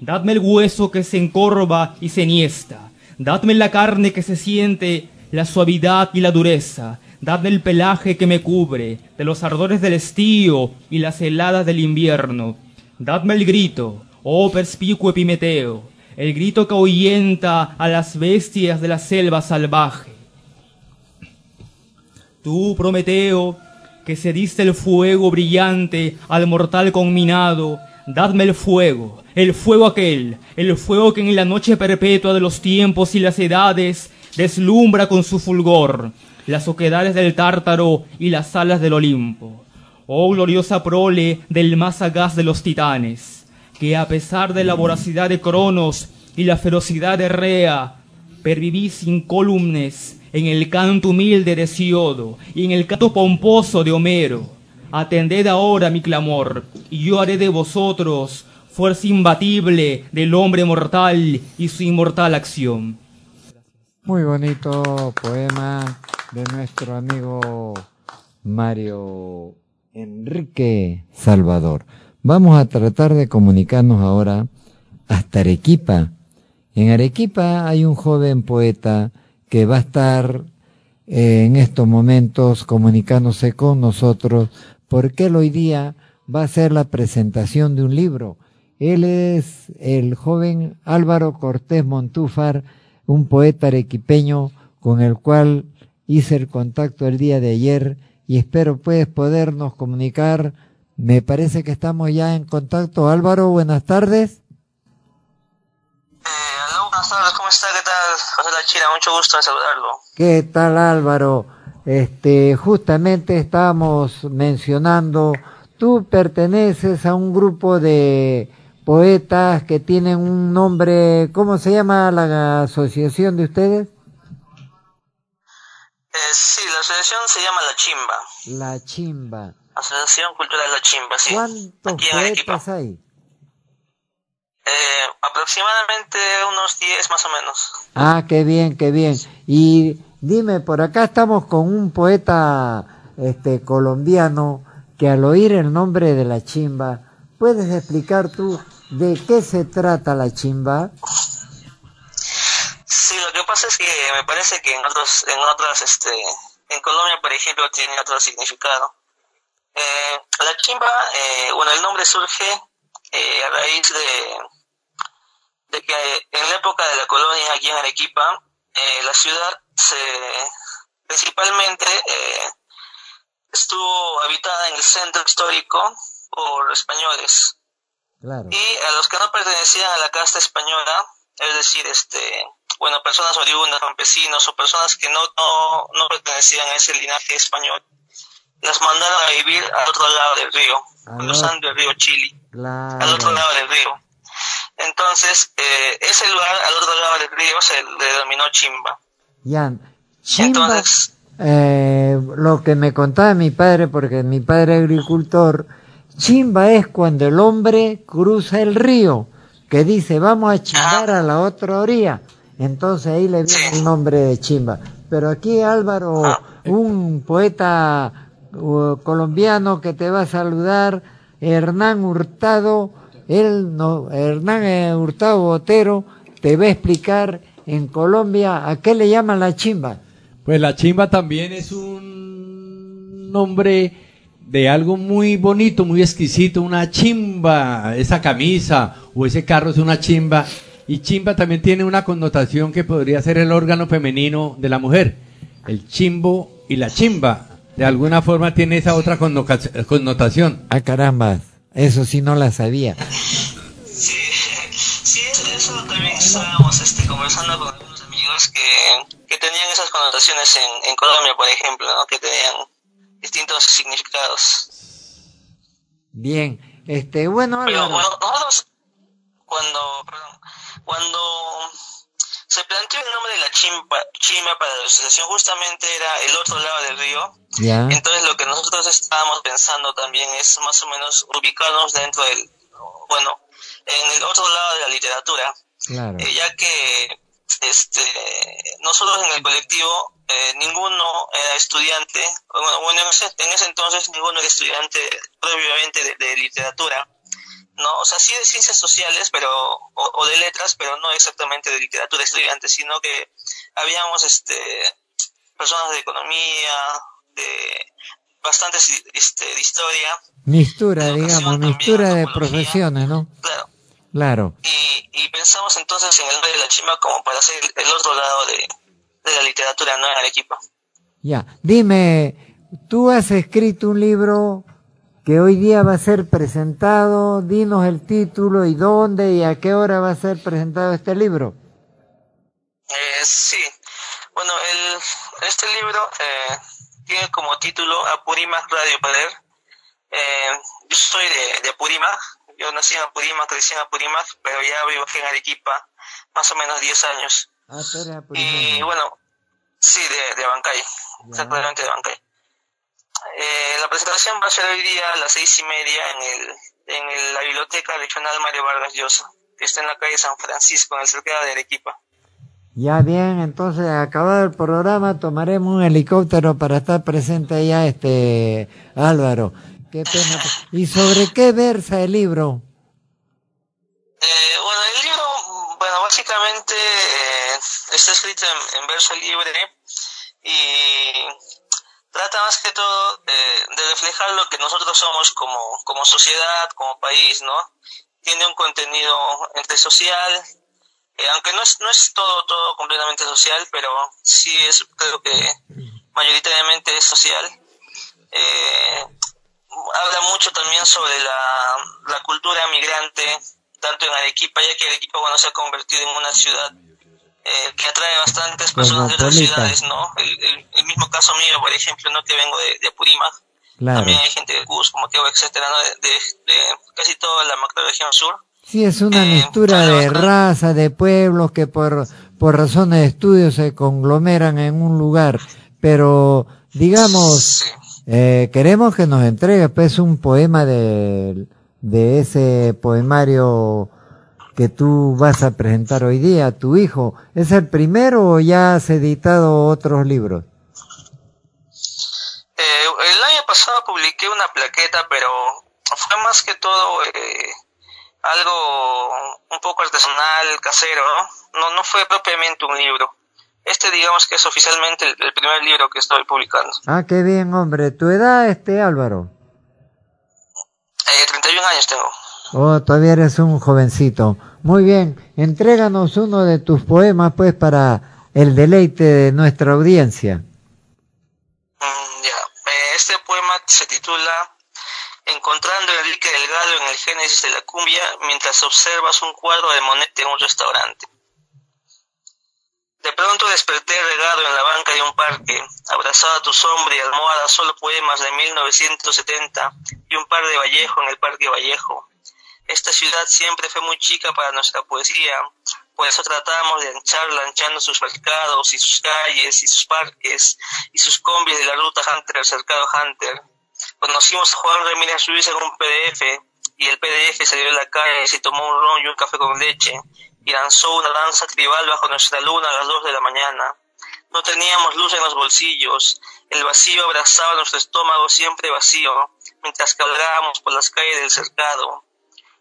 [SPEAKER 6] Dadme el hueso que se encorva y se niesta. Dadme la carne que se siente, la suavidad y la dureza. Dadme el pelaje que me cubre, de los ardores del estío y las heladas del invierno. Dadme el grito, oh perspicuo Epimeteo, el grito que ahuyenta a las bestias de la selva salvaje. Tú, Prometeo, que se diste el fuego brillante al mortal conminado, dadme el fuego, el fuego aquel, el fuego que en la noche perpetua de los tiempos y las edades deslumbra con su fulgor las oquedades del Tártaro y las alas del Olimpo. Oh gloriosa prole del más sagaz de los titanes, que a pesar de la voracidad de Cronos y la ferocidad de Rea, pervivís incólumes en el canto humilde de Siodo y en el canto pomposo de Homero. Atended ahora mi clamor, y yo haré de vosotros fuerza imbatible del hombre mortal y su inmortal acción.
[SPEAKER 3] Muy bonito poema de nuestro amigo Mario Enrique Salvador. Vamos a tratar de comunicarnos ahora hasta Arequipa. En Arequipa hay un joven poeta que va a estar eh, en estos momentos comunicándose con nosotros porque él hoy día va a hacer la presentación de un libro. Él es el joven Álvaro Cortés Montúfar, un poeta arequipeño con el cual hice el contacto el día de ayer y espero pues podernos comunicar. Me parece que estamos ya en contacto. Álvaro, buenas tardes.
[SPEAKER 7] Eh, buenas tardes, ¿cómo está? ¿Qué tal? José La China, mucho gusto en saludarlo.
[SPEAKER 3] ¿Qué tal Álvaro? Este, justamente estábamos mencionando, tú perteneces a un grupo de poetas que tienen un nombre, ¿cómo se llama la asociación de ustedes?
[SPEAKER 7] Eh, sí, la asociación se llama La Chimba.
[SPEAKER 3] La Chimba.
[SPEAKER 7] Asociación Cultural La Chimba, sí.
[SPEAKER 3] ¿Cuántos
[SPEAKER 7] Aquí
[SPEAKER 3] poetas hay?
[SPEAKER 7] Eh, aproximadamente unos 10 más o menos.
[SPEAKER 3] Ah, qué bien, qué bien. Y dime, por acá estamos con un poeta este colombiano que al oír el nombre de la chimba, ¿puedes explicar tú de qué se trata la chimba?
[SPEAKER 7] Sí, lo que pasa es que me parece que en otros, en otras, este, en Colombia, por ejemplo, tiene otro significado. Eh, la chimba, eh, bueno, el nombre surge eh, a raíz de, de que en la época de la colonia aquí en Arequipa, eh, la ciudad se principalmente eh, estuvo habitada en el centro histórico por españoles.
[SPEAKER 3] Claro.
[SPEAKER 7] Y a los que no pertenecían a la casta española, es decir, este, bueno, personas oriundas, campesinos o personas que no, no, no pertenecían a ese linaje español, las mandaron a vivir al otro lado del río,
[SPEAKER 3] Al
[SPEAKER 7] cruzando el río Chili,
[SPEAKER 3] Claro.
[SPEAKER 7] al otro lado del río. Entonces, eh, ese lugar al otro lado del río se denominó Chimba.
[SPEAKER 3] Ya, chimba,
[SPEAKER 7] Entonces,
[SPEAKER 3] eh, lo que me contaba mi padre, porque mi padre es agricultor, chimba es cuando el hombre cruza el río, que dice vamos a chimbar a la otra orilla. Entonces ahí le viene el nombre de chimba. Pero aquí Álvaro, un poeta colombiano que te va a saludar, Hernán Hurtado, él no, Hernán eh, Hurtado Botero, te va a explicar en Colombia a qué le llaman la chimba.
[SPEAKER 5] Pues la chimba también es un nombre de algo muy bonito, muy exquisito, una chimba, esa camisa o ese carro es una chimba. Y chimba también tiene una connotación que podría ser el órgano femenino de la mujer. El chimbo y la chimba. De alguna forma tiene esa otra connoca- connotación.
[SPEAKER 3] Ah, caramba, eso sí no la sabía.
[SPEAKER 7] Sí, sí, eso también estábamos este, conversando con algunos amigos que, que tenían esas connotaciones en, en Colombia, por ejemplo, ¿no? que tenían distintos significados.
[SPEAKER 3] Bien, este, bueno,
[SPEAKER 7] Pero
[SPEAKER 3] Álvaro,
[SPEAKER 7] bueno, nosotros, cuando, perdón, cuando se planteó el nombre de la chimpa, chima para la asociación, justamente era el otro lado del río.
[SPEAKER 3] ya,
[SPEAKER 7] Entonces lo que nosotros estábamos pensando también es más o menos ubicarnos dentro del, bueno, en el otro lado de la literatura,
[SPEAKER 3] claro,
[SPEAKER 7] eh, ya que este nosotros en el colectivo eh, ninguno era estudiante, bueno, bueno, en, ese, en ese entonces ninguno era estudiante previamente de, de literatura, no, o sea, sí de ciencias sociales, pero o, o de letras, pero no exactamente de literatura estudiante, sino que habíamos este personas de economía, de bastantes este, de historia,
[SPEAKER 3] mistura, digamos,
[SPEAKER 7] también,
[SPEAKER 3] mistura de profesiones, ¿no?
[SPEAKER 7] claro.
[SPEAKER 3] Claro,
[SPEAKER 7] Y, y pensamos entonces en el nombre de la chimba como para hacer el otro lado de, de la literatura, no en Arequipa.
[SPEAKER 3] ya. Dime, tú has escrito un libro que hoy día va a ser presentado, dinos el título y dónde y a qué hora va a ser presentado este libro.
[SPEAKER 7] Eh, sí, bueno, el, este libro eh, tiene como título Apurímac Radio Poder. Eh, yo soy de, de Apurímac, yo nací en Apurímac, crecí en Apurímac, pero ya vivo aquí en Arequipa más o menos 10 años.
[SPEAKER 3] Ah,
[SPEAKER 7] Y bueno, sí, de, de Bancay, exactamente de Bancay. Eh, la presentación va a ser hoy día a las seis y media en, el, en el- la Biblioteca Regional Mario Vargas Llosa, que está en la calle San Francisco, en el cercado de Arequipa.
[SPEAKER 3] Ya bien, entonces acabado el programa tomaremos un helicóptero para estar presente allá, este Álvaro. Qué pena. ¿Y sobre qué versa el libro?
[SPEAKER 7] Eh, bueno, el libro, bueno, básicamente eh, está escrito en, en verso libre y trata más que todo eh, de reflejar lo que nosotros somos como, como sociedad, como país, ¿no? Tiene un contenido entre social, eh, aunque no es, no es todo, todo completamente social, pero sí es, creo que mayoritariamente es social. Eh, habla mucho también sobre la, la cultura migrante, tanto en Arequipa, ya que Arequipa bueno, se ha convertido en una ciudad eh, que atrae bastantes personas de otras ciudades, ¿no? El, el- el mismo caso mío, por ejemplo, ¿no? Que vengo de, de Apurímac,
[SPEAKER 3] Claro.
[SPEAKER 7] también hay gente de Cusco, Moquegua, etcétera, ¿no? De, de- de casi toda la macroregión sur.
[SPEAKER 3] Sí, es una
[SPEAKER 7] Eh,
[SPEAKER 3] de raza, de pueblos que por, por razones de estudio se conglomeran en un lugar. Pero, digamos,
[SPEAKER 7] Sí.
[SPEAKER 3] eh, queremos que nos entregue pues un poema de, de ese poemario que tú vas a presentar hoy día a tu hijo. ¿Es el primero o ya has editado otros libros?
[SPEAKER 7] Eh, el año pasado publiqué una plaqueta, pero fue más que todo eh, algo un poco artesanal, casero, ¿no? No, no fue propiamente un libro. Este digamos que es oficialmente el, el primer libro que estoy publicando.
[SPEAKER 3] Ah, qué bien, hombre. ¿Tu edad, este Álvaro?
[SPEAKER 7] Eh, 31 años tengo.
[SPEAKER 3] Oh, todavía eres un jovencito. Muy bien, entréganos uno de tus poemas, pues, para el deleite de nuestra audiencia.
[SPEAKER 7] Mm, eh, este poema se titula Encontrando a Enrique Delgado en el Génesis de la cumbia mientras observas un cuadro de Monet en un restaurante. De pronto desperté regado en la banca de un parque, abrazado a tu sombra y almohada, solo poemas de 1970 y un par de Vallejo en el Parque Vallejo. Esta ciudad siempre fue muy chica para nuestra poesía, por eso tratamos de ancharla anchando sus mercados y sus calles y sus parques y sus combis de la ruta Hunter, cercado Hunter. Conocimos a Juan Ramírez Ruiz en un PDF y el PDF salió a la calle y se tomó un ron y un café con leche y lanzó una danza tribal bajo nuestra luna a las dos de la mañana. No teníamos luz en los bolsillos, el vacío abrazaba nuestro estómago siempre vacío, mientras cabalgábamos por las calles del cercado.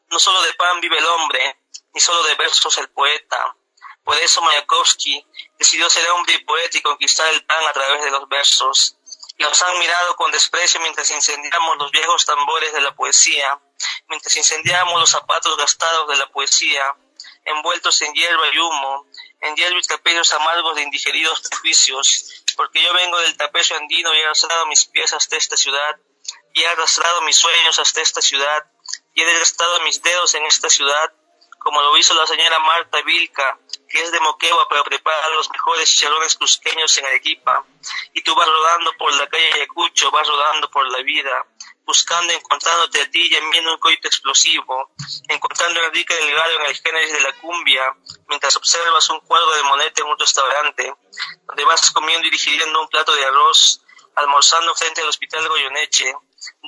[SPEAKER 7] No solo de pan vive el hombre, ni solo de versos el poeta. Por eso Mayakovsky decidió ser hombre y poeta y conquistar el pan a través de los versos. Y nos han mirado con desprecio mientras incendiamos los viejos tambores de la poesía, mientras incendiamos los zapatos gastados de la poesía, envueltos en hierba y humo, en hierba y tapellos amargos de indigeridos prejuicios, porque yo vengo del tapezo andino y he arrastrado mis pies hasta esta ciudad, y he arrastrado mis sueños hasta esta ciudad, y he desgastado mis dedos en esta ciudad, como lo hizo la señora Marta Vilca, que es de Moquegua para preparar los mejores chicharrones cusqueños en Arequipa, y tú vas rodando por la calle Ayacucho, vas rodando por la vida, buscando, encontrándote a ti y enviando un coito explosivo, encontrando a Enrique Delgado en el génesis de la cumbia, mientras observas un cuadro de moneta en un restaurante, donde vas comiendo y digiriendo un plato de arroz, almorzando frente al hospital Goyoneche,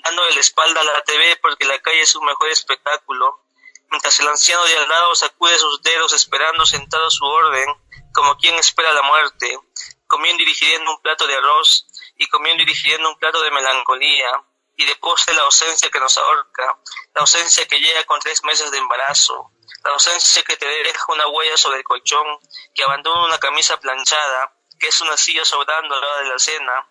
[SPEAKER 7] dándole la espalda a la TV porque la calle es un mejor espectáculo, mientras el anciano de al lado sacude sus dedos esperando sentado su orden, como quien espera la muerte, comiendo y digiriendo un plato de arroz y comiendo y digiriendo un plato de melancolía, y de postre la ausencia que nos ahorca, la ausencia que llega con tres meses de embarazo, la ausencia que te deja una huella sobre el colchón, que abandona una camisa planchada, que es una silla sobrando a la hora de la cena,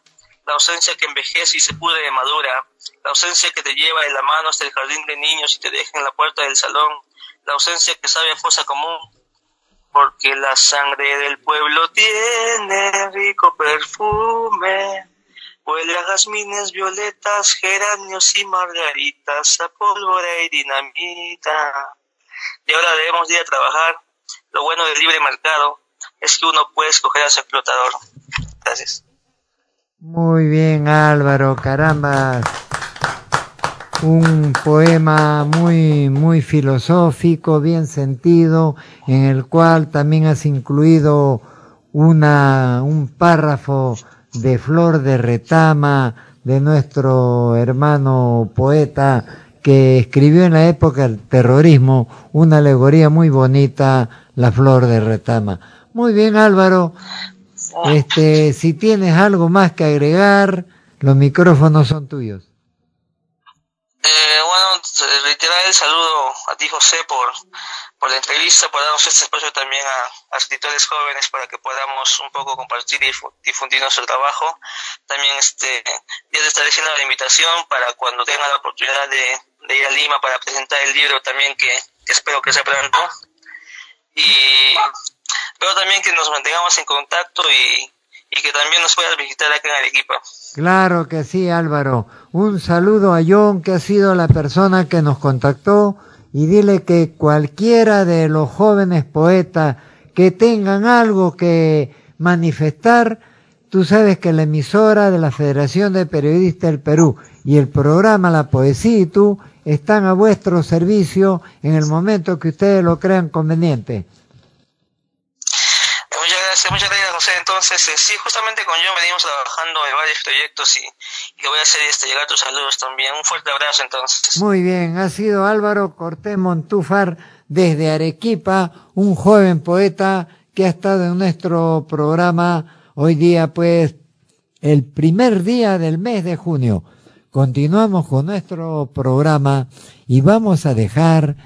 [SPEAKER 7] la ausencia que envejece y se pudre de madura, la ausencia que te lleva de la mano hasta el jardín de niños y te deja en la puerta del salón, la ausencia que sabe a fosa común, porque la sangre del pueblo tiene rico perfume Huele a jazmines, violetas, geranios y margaritas, a pólvora y dinamita. Y ahora debemos ir a trabajar. Lo bueno del libre mercado es que uno puede escoger a su explotador. Gracias.
[SPEAKER 3] Muy bien, Álvaro, caramba. Un poema muy, muy filosófico, bien sentido, en el cual también has incluido una, un párrafo de Flor de Retama, de nuestro hermano poeta que escribió en la época del terrorismo una alegoría muy bonita, La Flor de Retama. Muy bien Álvaro, este, si tienes algo más que agregar, los micrófonos son tuyos.
[SPEAKER 7] Eh, bueno, reiterar el saludo a ti José por por la entrevista, por darnos este espacio también a, escritores jóvenes para que podamos un poco compartir y difundir nuestro trabajo. También este, ya te estaré haciendo la invitación para cuando tenga la oportunidad de, ir a Lima para presentar el libro también que, espero que sea pronto. Y pero también que nos mantengamos en contacto y, y que también nos puedas visitar acá en Arequipa.
[SPEAKER 3] Claro que sí, Álvaro. Un saludo a John, que ha sido la persona que nos contactó y dile que cualquiera de los jóvenes poetas que tengan algo que manifestar, tú sabes que la emisora de la Federación de Periodistas del Perú y el programa La Poesía y tú están a vuestro servicio en el momento que ustedes lo crean conveniente.
[SPEAKER 7] Muchas gracias, muchas gracias José. Entonces, eh, sí, justamente con yo venimos trabajando en varios proyectos y, y voy a hacer este, llegar tus saludos también. Un fuerte abrazo entonces.
[SPEAKER 3] Muy bien, ha sido Álvaro Cortés Montúfar desde Arequipa, un joven poeta que ha estado en nuestro programa hoy día, pues, el primer día del mes de junio. Continuamos con nuestro programa y vamos a dejar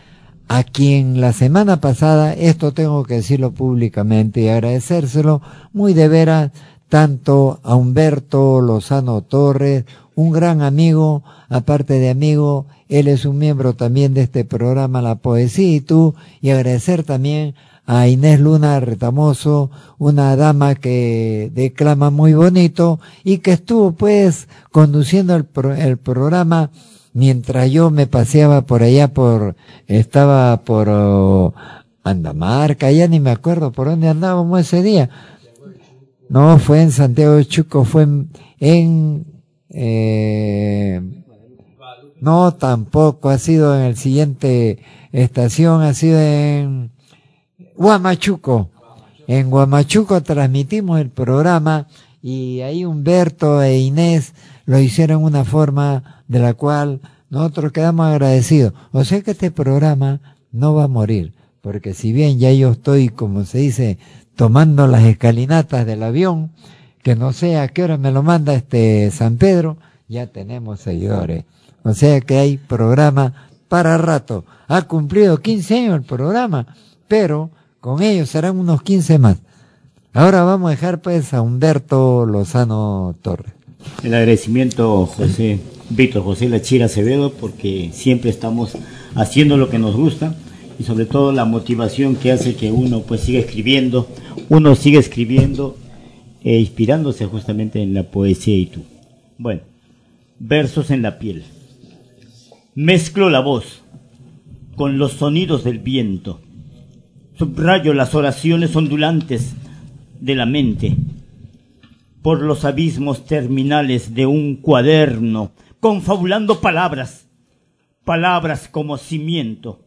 [SPEAKER 3] a quien la semana pasada, esto tengo que decirlo públicamente y agradecérselo muy de veras, tanto a Humberto Lozano Torres, un gran amigo, aparte de amigo, Él es un miembro también de este programa La Poesía y tú, y agradecer también a Inés Luna Retamoso, una dama que declama muy bonito y que estuvo pues conduciendo el, el programa mientras yo me paseaba por allá por, estaba por oh, Andamarca, ya ni me acuerdo por dónde andábamos ese día. No, fue en Santiago de Chuco, fue en, eh, no, tampoco, ha sido en el siguiente estación, ha sido en Guamachuco. En Guamachuco transmitimos el programa y ahí Humberto e Inés lo hicieron una forma de la cual nosotros quedamos agradecidos. O sea que este programa no va a morir, porque si bien ya yo estoy, como se dice, tomando las escalinatas del avión, que no sé a qué hora me lo manda este San Pedro, ya tenemos seguidores. O sea que hay programa para rato. Ha cumplido 15 años el programa, pero con ellos serán unos 15 más. Ahora vamos a dejar pues a Humberto Lozano Torres.
[SPEAKER 8] El agradecimiento, José, Víctor José Lachira Acevedo, porque siempre estamos haciendo lo que nos gusta y sobre todo la motivación que hace que uno pues siga escribiendo, uno sigue escribiendo e inspirándose justamente en la poesía y tú. Bueno, versos en la piel. Mezclo la voz con los sonidos del viento. Subrayo las oraciones ondulantes de la mente por los abismos terminales de un cuaderno, confabulando palabras, palabras como cimiento.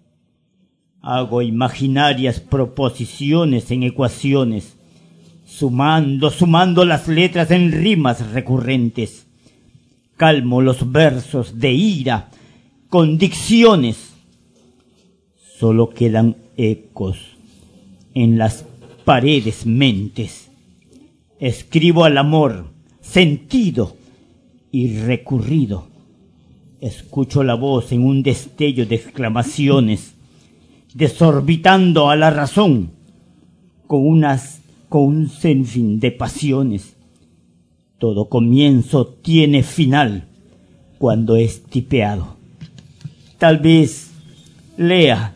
[SPEAKER 8] Hago imaginarias proposiciones en ecuaciones, sumando, sumando las letras en rimas recurrentes. Calmo los versos de ira con dicciones. Solo quedan ecos en las paredes mentes. Escribo al amor, sentido y recurrido. Escucho la voz en un destello de exclamaciones, desorbitando a la razón con unas con un sinfín de pasiones. Todo comienzo tiene final cuando es tipeado. Tal vez lea,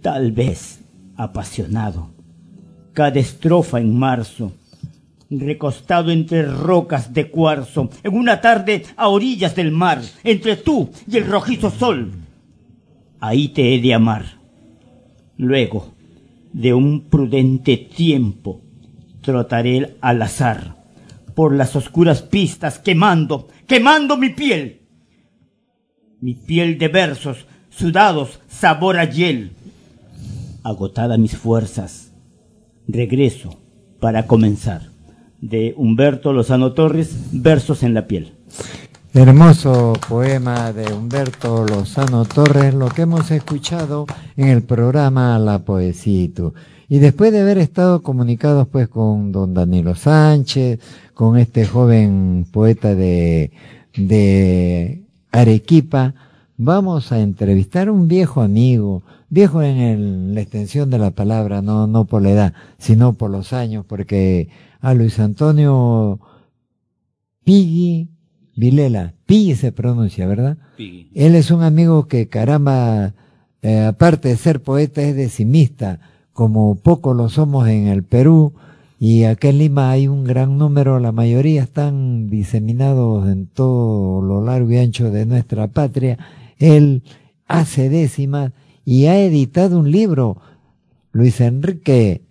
[SPEAKER 8] tal vez apasionado. Cada estrofa en marzo, recostado entre rocas de cuarzo, en una tarde a orillas del mar, entre tú y el rojizo sol. Ahí te he de amar. Luego, de un prudente tiempo, trotaré al azar por las oscuras pistas quemando, quemando mi piel. Mi piel de versos, sudados, sabor a hiel. Agotada mis fuerzas, regreso para comenzar. De Humberto Lozano Torres, Versos en la piel.
[SPEAKER 3] Hermoso poema de Humberto Lozano Torres, lo que hemos escuchado en el programa La Poesía y después de haber estado comunicados pues con don Danilo Sánchez, con este joven poeta de, de Arequipa, vamos a entrevistar a un viejo amigo, viejo en la extensión de la palabra, no, no por la edad, sino por los años, porque a Luis Antonio Pigui Vilela, Pigui se pronuncia, ¿verdad? Pigui. Él es un amigo que caramba, eh, aparte de ser poeta, es decimista, como poco lo somos en el Perú, y aquí en Lima hay un gran número, la mayoría están diseminados en todo lo largo y ancho de nuestra patria. Él hace décimas y ha editado un libro. Luis Enrique,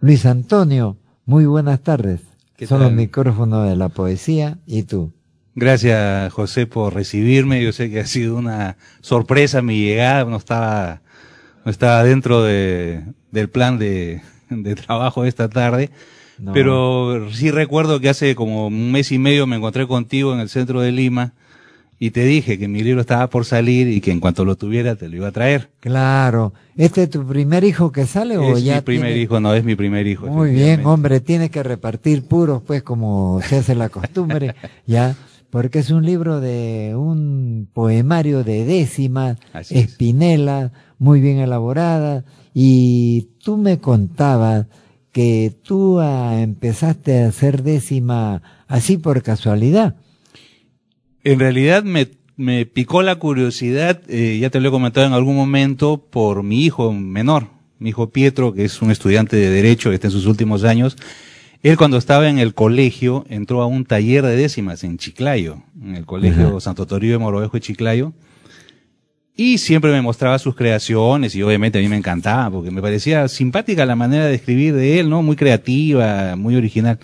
[SPEAKER 3] Luis Antonio, muy buenas tardes. Son los micrófonos de la poesía y tú.
[SPEAKER 9] Gracias, José, por recibirme. Yo sé que ha sido una sorpresa mi llegada. No estaba no estaba dentro de, del plan de, de trabajo de esta tarde. Pero sí recuerdo que hace como un mes y medio me encontré contigo en el centro de Lima y te dije que mi libro estaba por salir y que en cuanto lo tuviera te lo iba a traer.
[SPEAKER 3] Claro. ¿Este es tu primer hijo que sale o
[SPEAKER 9] es
[SPEAKER 3] ya?
[SPEAKER 9] mi primer hijo, no, es mi primer hijo.
[SPEAKER 3] Muy bien, hombre, tienes que repartir puros, pues, como se hace la costumbre, ya porque es un libro de un poemario de décimas, Espinela, muy bien elaborada, y tú me contabas que tú ah, empezaste a hacer décima así por casualidad.
[SPEAKER 9] En realidad me me picó la curiosidad, eh, ya te lo he comentado en algún momento, por mi hijo menor, mi hijo Pietro, que es un estudiante de Derecho, que está en sus últimos años. Él cuando estaba en el colegio entró a un taller de décimas en Chiclayo, en el colegio. Santo Toribio de Morovejo de Chiclayo. Y siempre me mostraba sus creaciones y obviamente a mí me encantaba porque me parecía simpática la manera de escribir de él, ¿no? Muy creativa, muy original.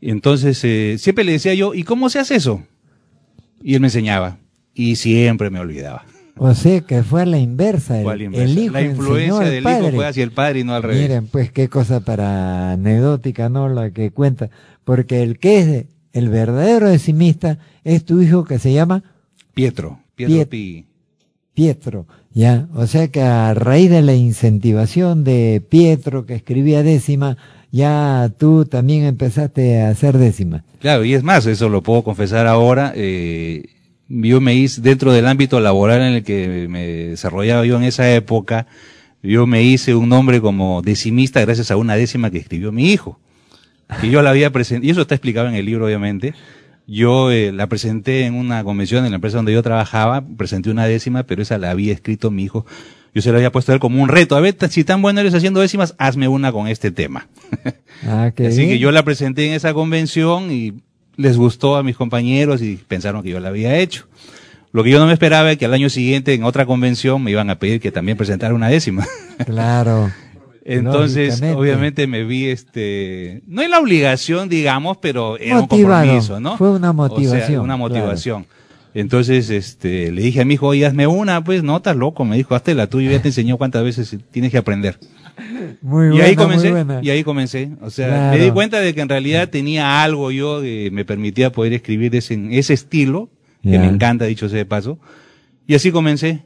[SPEAKER 9] Y entonces eh, siempre le decía yo, ¿y cómo se hace eso? Y él me enseñaba y siempre me olvidaba.
[SPEAKER 3] O sea que fue a la inversa. El,
[SPEAKER 9] inversa.
[SPEAKER 3] el hijo
[SPEAKER 9] la influencia del
[SPEAKER 3] padre.
[SPEAKER 9] hijo fue hacia el padre y no al revés.
[SPEAKER 3] Miren, pues qué cosa para anecdótica, ¿no? La que cuenta. Porque el que es de- el verdadero decimista es tu hijo que se llama
[SPEAKER 9] Pietro, Pietro
[SPEAKER 3] Piet-
[SPEAKER 9] Pi.
[SPEAKER 3] Pietro, ya. O sea que a raíz de la incentivación de Pietro que escribía décima, ya tú también empezaste a hacer décima.
[SPEAKER 9] Claro, y es más, eso lo puedo confesar ahora. eh, yo me hice, dentro del ámbito laboral en el que me desarrollaba yo en esa época, yo me hice un nombre como decimista gracias a una décima que escribió mi hijo. Que yo la había presentado, y eso está explicado en el libro, obviamente. Yo eh, la presenté en una convención en la empresa donde yo trabajaba, presenté una décima, pero esa la había escrito mi hijo. Yo se la había puesto a él como un reto. A ver, si tan bueno eres haciendo décimas, hazme una con este tema.
[SPEAKER 3] Ah, qué
[SPEAKER 9] Así
[SPEAKER 3] bien.
[SPEAKER 9] que yo la presenté en esa convención y les gustó a mis compañeros y pensaron que yo la había hecho. Lo que yo no me esperaba es que al año siguiente en otra convención me iban a pedir que también presentara una décima.
[SPEAKER 3] Claro.
[SPEAKER 9] Entonces, obviamente me vi este, no en la obligación, digamos, pero era
[SPEAKER 3] Motivado.
[SPEAKER 9] un compromiso, ¿no?
[SPEAKER 3] Fue una
[SPEAKER 9] O sea,
[SPEAKER 3] motivación,
[SPEAKER 9] una
[SPEAKER 3] claro.
[SPEAKER 9] Entonces, este, le dije a mi hijo, oye, hazme una, pues, no, estás loco, me dijo, hazte la tuya, ya te enseñó cuántas veces tienes que aprender.
[SPEAKER 3] Muy
[SPEAKER 9] y
[SPEAKER 3] buena,
[SPEAKER 9] ahí
[SPEAKER 3] muy
[SPEAKER 9] comencé,
[SPEAKER 3] buena.
[SPEAKER 9] y ahí comencé. O sea,
[SPEAKER 3] Claro.
[SPEAKER 9] me di cuenta de que en realidad tenía algo yo que me permitía poder escribir ese, ese estilo, que me encanta, dicho sea de paso. Y así comencé.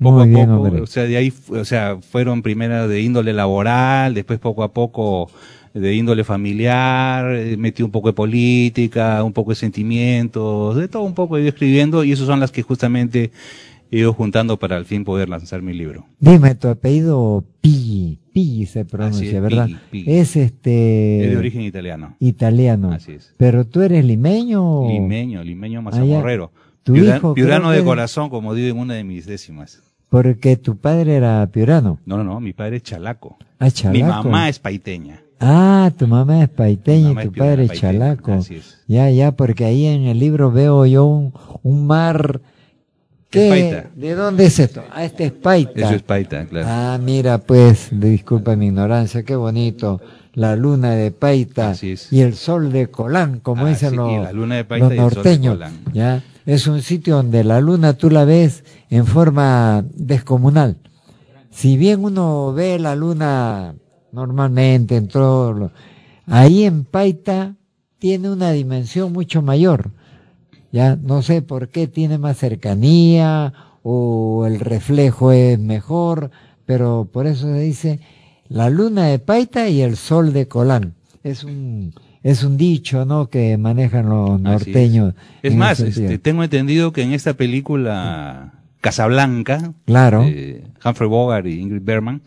[SPEAKER 9] Poco
[SPEAKER 3] Muy
[SPEAKER 9] a
[SPEAKER 3] bien,
[SPEAKER 9] poco,
[SPEAKER 3] hombre.
[SPEAKER 9] o sea, de ahí, o sea, fueron primero de índole laboral, después poco a poco de índole familiar, eh, metí un poco de política, un poco de sentimientos, de todo un poco he ido escribiendo y esas son las que justamente he ido juntando para al fin poder lanzar mi libro.
[SPEAKER 3] Dime, tu apellido Piggi, Piggi se pronuncia,
[SPEAKER 9] Así es,
[SPEAKER 3] ¿verdad? Es este...
[SPEAKER 9] Es de origen italiano.
[SPEAKER 3] Italiano.
[SPEAKER 9] Así es.
[SPEAKER 3] Pero tú eres limeño. o-
[SPEAKER 9] Limeño, limeño mazamorrero.
[SPEAKER 3] Tu
[SPEAKER 9] Piura- piurano de corazón, como digo en una de mis décimas.
[SPEAKER 3] Porque tu padre era piurano.
[SPEAKER 9] No, no, no, mi padre es chalaco.
[SPEAKER 3] Ah, chalaco.
[SPEAKER 9] Mi mamá es paiteña.
[SPEAKER 3] Ah, tu mamá es paiteña
[SPEAKER 9] mamá
[SPEAKER 3] y
[SPEAKER 9] es
[SPEAKER 3] tu padre es chalaco.
[SPEAKER 9] así es.
[SPEAKER 3] Ya, ya, porque ahí en el libro veo yo un, un mar. ¿Qué?
[SPEAKER 9] paita.
[SPEAKER 3] ¿De dónde es esto? Ah, este es paita.
[SPEAKER 9] Eso es paita, claro.
[SPEAKER 3] Ah, mira, pues, disculpa mi ignorancia, qué bonito. La luna de Paita
[SPEAKER 9] Así es.
[SPEAKER 3] y el sol de Colán, como
[SPEAKER 9] Ah,
[SPEAKER 3] dicen
[SPEAKER 9] sí,
[SPEAKER 3] los,
[SPEAKER 9] la luna de Paita
[SPEAKER 3] los
[SPEAKER 9] y el sol de
[SPEAKER 3] norteños.
[SPEAKER 9] Colán.
[SPEAKER 3] ¿ya? Es un sitio donde la luna tú la ves en forma descomunal. Si bien uno ve la luna normalmente en todo, lo- ahí en Paita tiene una dimensión mucho mayor. Ya no sé por qué tiene más cercanía o el reflejo es mejor, pero por eso se dice la luna de Paita y el sol de Colán. Es un es un dicho, ¿no? Que manejan los
[SPEAKER 9] es.
[SPEAKER 3] norteños.
[SPEAKER 9] Es más, este, tengo entendido que en esta película Casablanca,
[SPEAKER 3] Claro.
[SPEAKER 9] de Humphrey Bogart y Ingrid Bergman,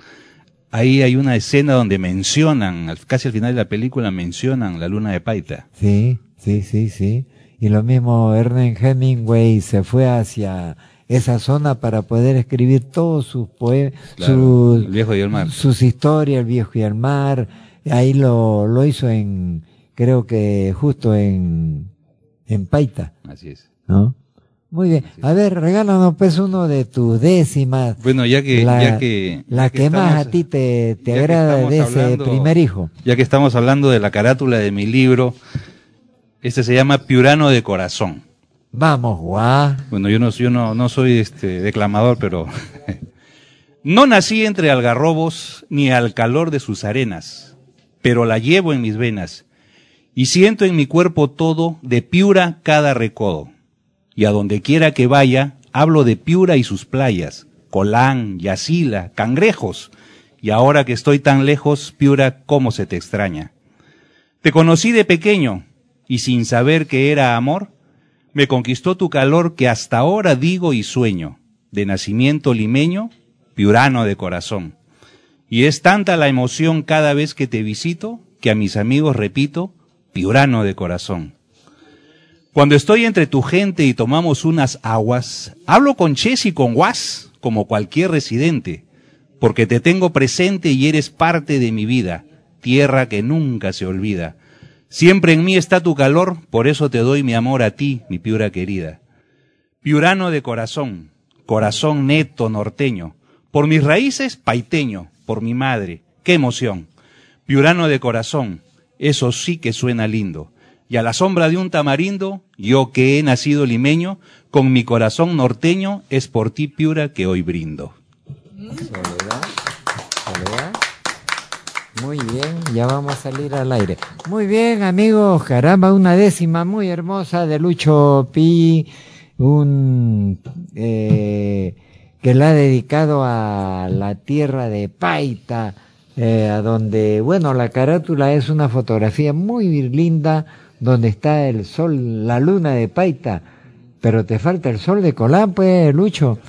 [SPEAKER 9] ahí hay una escena donde mencionan, casi al final de la película mencionan la luna de Paita.
[SPEAKER 3] Sí, sí, sí, sí. Y lo mismo Ernest Hemingway se fue hacia esa zona para poder escribir todos sus poemas,
[SPEAKER 9] Claro,
[SPEAKER 3] sus, sus historias, el viejo y el mar. Ahí lo, lo hizo en, creo que justo en, en Paita,
[SPEAKER 9] Así es.
[SPEAKER 3] ¿no? Muy bien. A ver, regálanos pues uno de tus décimas.
[SPEAKER 9] Bueno, ya que,
[SPEAKER 3] la,
[SPEAKER 9] ya que,
[SPEAKER 3] la
[SPEAKER 9] ya
[SPEAKER 3] que, más
[SPEAKER 9] estamos-
[SPEAKER 3] a ti te, te agrada
[SPEAKER 9] estamos
[SPEAKER 3] de ese
[SPEAKER 9] hablando-
[SPEAKER 3] primer hijo.
[SPEAKER 9] Ya que estamos hablando de la carátula de mi libro, este se llama Piurano de Corazón.
[SPEAKER 3] Vamos, guau.
[SPEAKER 9] Bueno, yo no, yo no, no soy este declamador, pero no nací entre algarrobos ni al calor de sus arenas, pero la llevo en mis venas y siento en mi cuerpo todo de Piura cada recodo. Y a donde quiera que vaya, hablo de Piura y sus playas, Colán, Yacila, Cangrejos. Y ahora que estoy tan lejos, Piura, cómo se te extraña. Te conocí de pequeño y sin saber que era amor, me conquistó tu calor que hasta ahora digo y sueño, de nacimiento limeño, piurano de corazón. Y es tanta la emoción cada vez que te visito, que a mis amigos repito, piurano de corazón. Cuando estoy entre tu gente y tomamos unas aguas, hablo con Ches y con Guas, como cualquier residente, porque te tengo presente y eres parte de mi vida, tierra que nunca se olvida. Siempre en mí está tu calor, por eso te doy mi amor a ti, mi piura querida. Piurano de corazón, corazón neto norteño, por mis raíces paiteño, por mi madre, qué emoción. Piurano de corazón, eso sí que suena lindo. Y a la sombra de un tamarindo, yo que he nacido limeño, con mi corazón norteño, es por ti, Piura, que hoy brindo.
[SPEAKER 3] Soledad, Soledad. Muy bien, ya vamos a salir al aire. Muy bien, amigos, caramba, una décima muy hermosa de Lucho Pi, un eh, que la ha dedicado a la tierra de Paita, eh, a donde, bueno, la carátula es una fotografía muy linda, donde está el sol, la luna de Paita, pero te falta el sol de Colán, pues, Lucho.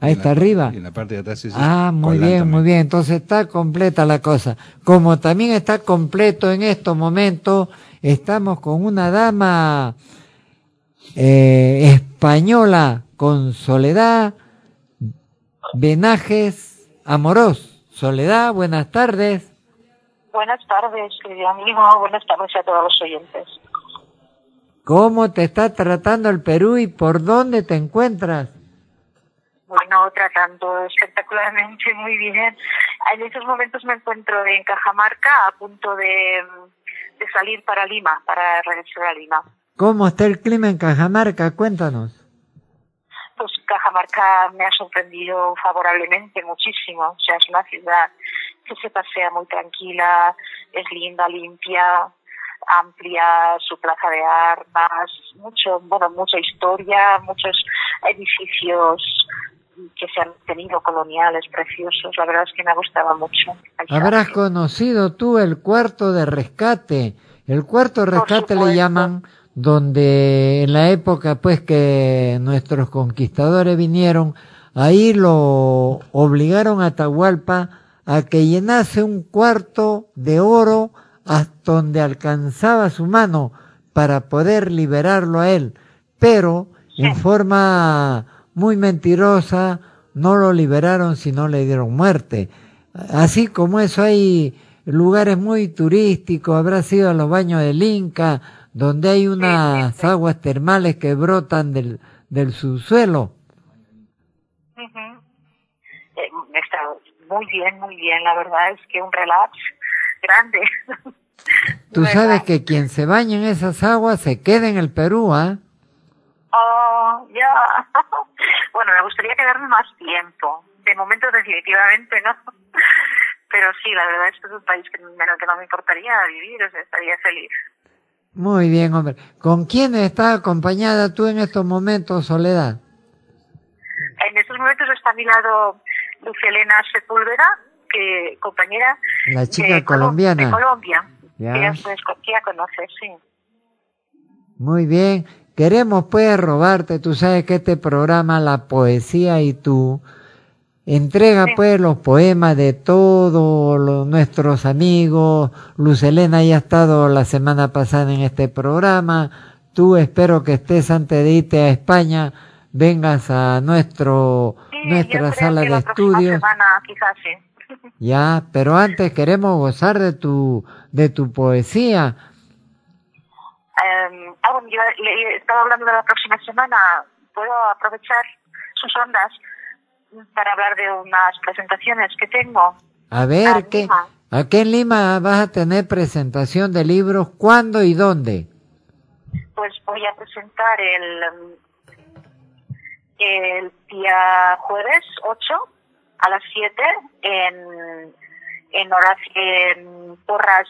[SPEAKER 3] Ahí está arriba.
[SPEAKER 9] En la parte de atrás sí, sí.
[SPEAKER 3] Ah, muy
[SPEAKER 9] Colán
[SPEAKER 3] bien,
[SPEAKER 9] también.
[SPEAKER 3] muy bien. Entonces está completa la cosa. Como también está completo en estos momentos, estamos con una dama eh, española con Soledad Benajes Amorós. Soledad, buenas tardes.
[SPEAKER 10] Buenas tardes, querido amigo. Buenas tardes a todos los oyentes.
[SPEAKER 3] ¿Cómo te está tratando el Perú y por dónde te encuentras?
[SPEAKER 10] Bueno, tratando espectacularmente muy bien. En estos momentos me encuentro en Cajamarca, a punto de, de salir para Lima, para regresar a Lima.
[SPEAKER 3] ¿Cómo está el clima en Cajamarca? Cuéntanos.
[SPEAKER 10] Pues Cajamarca me ha sorprendido favorablemente muchísimo. O sea, es una ciudad que se pasea muy tranquila, es linda, limpia, amplia, su plaza de armas, mucho, bueno, mucha historia, muchos edificios que se han tenido coloniales preciosos. La verdad es que me ha gustado mucho.
[SPEAKER 3] Habrás conocido tú el cuarto de rescate. El cuarto de rescate le llaman donde en la época pues que nuestros conquistadores vinieron, ahí lo obligaron a Atahualpa a que llenase un cuarto de oro hasta donde alcanzaba su mano para poder liberarlo a él, pero en forma muy mentirosa no lo liberaron sino le dieron muerte. Así como eso hay lugares muy turísticos, habrá sido a los baños del Inca, donde hay unas aguas termales que brotan del, del subsuelo.
[SPEAKER 10] Ujú. Eh, está muy bien, muy bien. La verdad es que un relax grande.
[SPEAKER 3] Tú sabes que quien se baña en esas aguas se queda en el Perú, ¿ah?
[SPEAKER 10] Oh, ya. bueno, me gustaría quedarme más tiempo. De momento, definitivamente, ¿no? Pero sí, la verdad es que es un país que, en el que no me importaría vivir, o sea, estaría feliz.
[SPEAKER 3] Muy bien, hombre. ¿Con quién estás acompañada tú en estos momentos, Soledad?
[SPEAKER 10] En estos momentos está a mi lado Lucia Elena Sepúlveda, que compañera
[SPEAKER 3] La chica
[SPEAKER 10] de, Colo-
[SPEAKER 3] colombiana.
[SPEAKER 10] de Colombia.
[SPEAKER 3] Ya.
[SPEAKER 10] Que ya, pues, conoces, sí.
[SPEAKER 3] Muy bien. Queremos pues robarte, tú sabes que este programa, La Poesía y tú, entrega pues los poemas de todos nuestros amigos. Luz Elena ya ha estado la semana pasada en este programa. Tú espero que estés antes de irte a España, vengas a nuestro,
[SPEAKER 10] Sí,
[SPEAKER 3] nuestra sala de estudios.
[SPEAKER 10] semana quizás sí.
[SPEAKER 3] Ya, pero antes queremos gozar de tu, de tu poesía.
[SPEAKER 10] Eh, ah, bueno, yo le, estaba hablando de la próxima semana. Puedo aprovechar sus ondas para hablar de unas presentaciones que tengo.
[SPEAKER 3] A ver,
[SPEAKER 10] Ah,
[SPEAKER 3] ¿qué,
[SPEAKER 10] Lima.
[SPEAKER 3] aquí en Lima vas a tener presentación de libros, ¿cuándo y dónde?
[SPEAKER 10] Pues voy a presentar el, mm, el día jueves 8 a las 7 en, en, Horacio, en Porras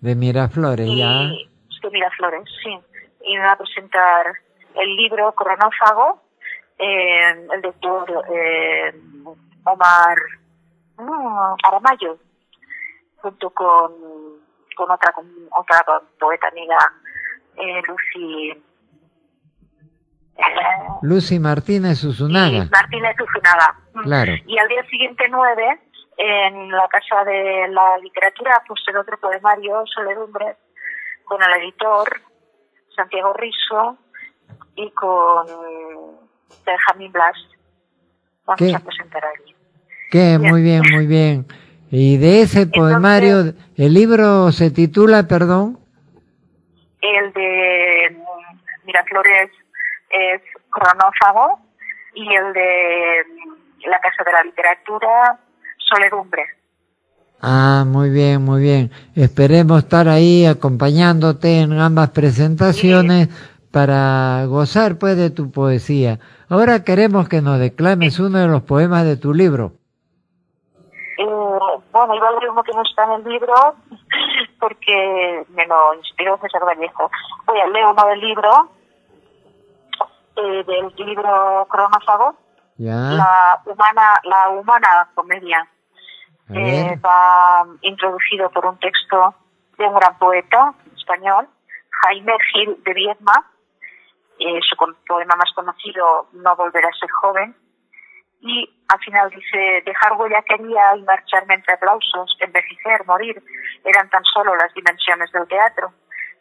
[SPEAKER 3] De Miraflores, ya.
[SPEAKER 10] y de Miraflores, sí. Y me va a presentar el libro Cronófago, eh, el doctor eh, Omar Aramayo, junto con, con otra con otra poeta amiga, eh, Lucy
[SPEAKER 3] Lucy Martínez Usunaga.
[SPEAKER 10] y Martínez Uzunaga. Mm.
[SPEAKER 3] Claro.
[SPEAKER 10] Y al día siguiente, 9, en la Casa de la Literatura, pues el otro poemario, Soledumbre, con el editor Santiago Riso y con Benjamin Blas. Vamos
[SPEAKER 3] ¿Qué?
[SPEAKER 10] a presentar allí. Bien.
[SPEAKER 3] muy bien, muy bien. Y de ese poemario, el libro se titula, perdón,
[SPEAKER 10] El de Miraflores es Cronófago y el de mm, La Casa de la Literatura, Soledumbre.
[SPEAKER 3] Ah, muy bien, muy bien. Esperemos estar ahí acompañándote en ambas presentaciones para gozar pues de tu poesía. Ahora queremos que nos declames uno de los poemas de tu libro.
[SPEAKER 10] Eh, bueno, iba a leer uno que no está en el libro porque me lo inspiró César Vallejo. Voy a leer uno del libro, eh, del libro Cronófago,
[SPEAKER 3] Ya,
[SPEAKER 10] la humana, la humana comedia. Eh, va introducido por un texto de un gran poeta español, Jaime Gil de Viedma, eh, su poema más conocido, No volver a ser joven, y al final dice, dejar huella quería y marcharme entre aplausos, envejecer, morir, eran tan solo las dimensiones del teatro,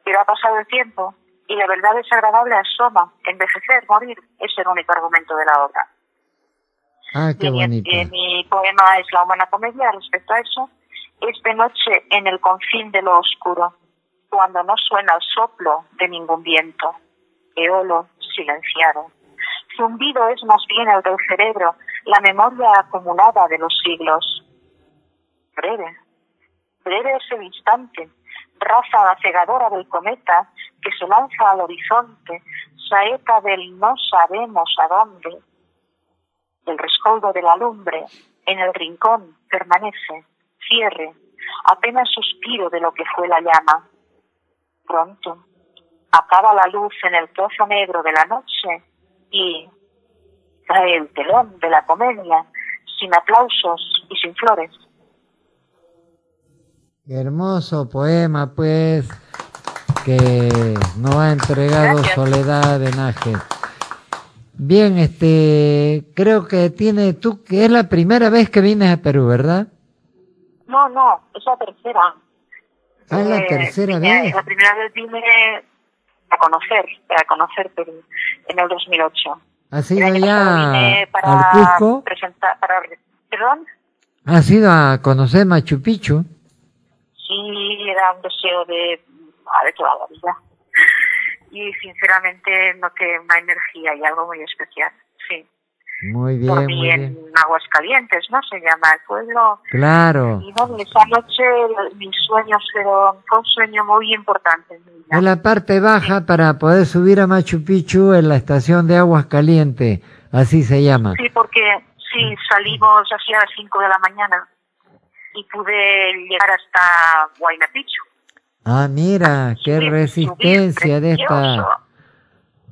[SPEAKER 10] pero ha pasado el tiempo y la verdad desagradable asoma, envejecer, morir, es el único argumento de la obra.
[SPEAKER 3] Ah, qué bonito.
[SPEAKER 10] eh, mi poema es La humana comedia respecto a eso. Es de noche en el confín de lo oscuro, cuando no suena el soplo de ningún viento. Eolo silenciado. Zumbido es más bien el del cerebro, la memoria acumulada de los siglos. Breve, breve es el instante, ráfaga cegadora del cometa que se lanza al horizonte, saeta del no sabemos a dónde, el rescoldo de la lumbre en el rincón permanece, cierre, apenas suspiro de lo que fue la llama. Pronto, acaba la luz en el trozo negro de la noche y cae el telón de la comedia, sin aplausos y sin flores.
[SPEAKER 3] Hermoso poema, pues, que nos ha entregado
[SPEAKER 10] Gracias.
[SPEAKER 3] Soledad de Nájera. Bien, este, creo que tiene tú, que es la primera vez que vienes a Perú, ¿verdad?
[SPEAKER 10] No, no, es la tercera.
[SPEAKER 3] Ah, es la
[SPEAKER 10] Eh,
[SPEAKER 3] tercera
[SPEAKER 10] vine-
[SPEAKER 3] vez.
[SPEAKER 10] La primera vez vine a conocer, a conocer Perú, en el 2008.
[SPEAKER 3] ¿Has ido
[SPEAKER 10] año pasado
[SPEAKER 3] ya
[SPEAKER 10] vine
[SPEAKER 3] al
[SPEAKER 10] para
[SPEAKER 3] Cusco?
[SPEAKER 10] presentar, para, perdón,
[SPEAKER 3] ¿Has ido a conocer Machu Picchu?
[SPEAKER 10] Sí era un deseo de, a de toda la vida. Y sinceramente noté una energía y algo muy especial, sí.
[SPEAKER 3] Muy bien,
[SPEAKER 10] Dormí
[SPEAKER 3] muy
[SPEAKER 10] en
[SPEAKER 3] bien.
[SPEAKER 10] Aguas Calientes, ¿no? Se llama el pueblo.
[SPEAKER 3] Claro.
[SPEAKER 10] Y bueno, esa noche mis sueños fueron, fue un sueño muy importante en.
[SPEAKER 3] En la parte baja para poder subir a Machu Picchu en la estación de Aguas Caliente, así se llama.
[SPEAKER 10] Sí, porque sí, salimos hacia las 5 de la mañana y pude llegar hasta Huayna Picchu.
[SPEAKER 3] Ah, mira, qué
[SPEAKER 10] Subir,
[SPEAKER 3] resistencia
[SPEAKER 10] subir,
[SPEAKER 3] de esta,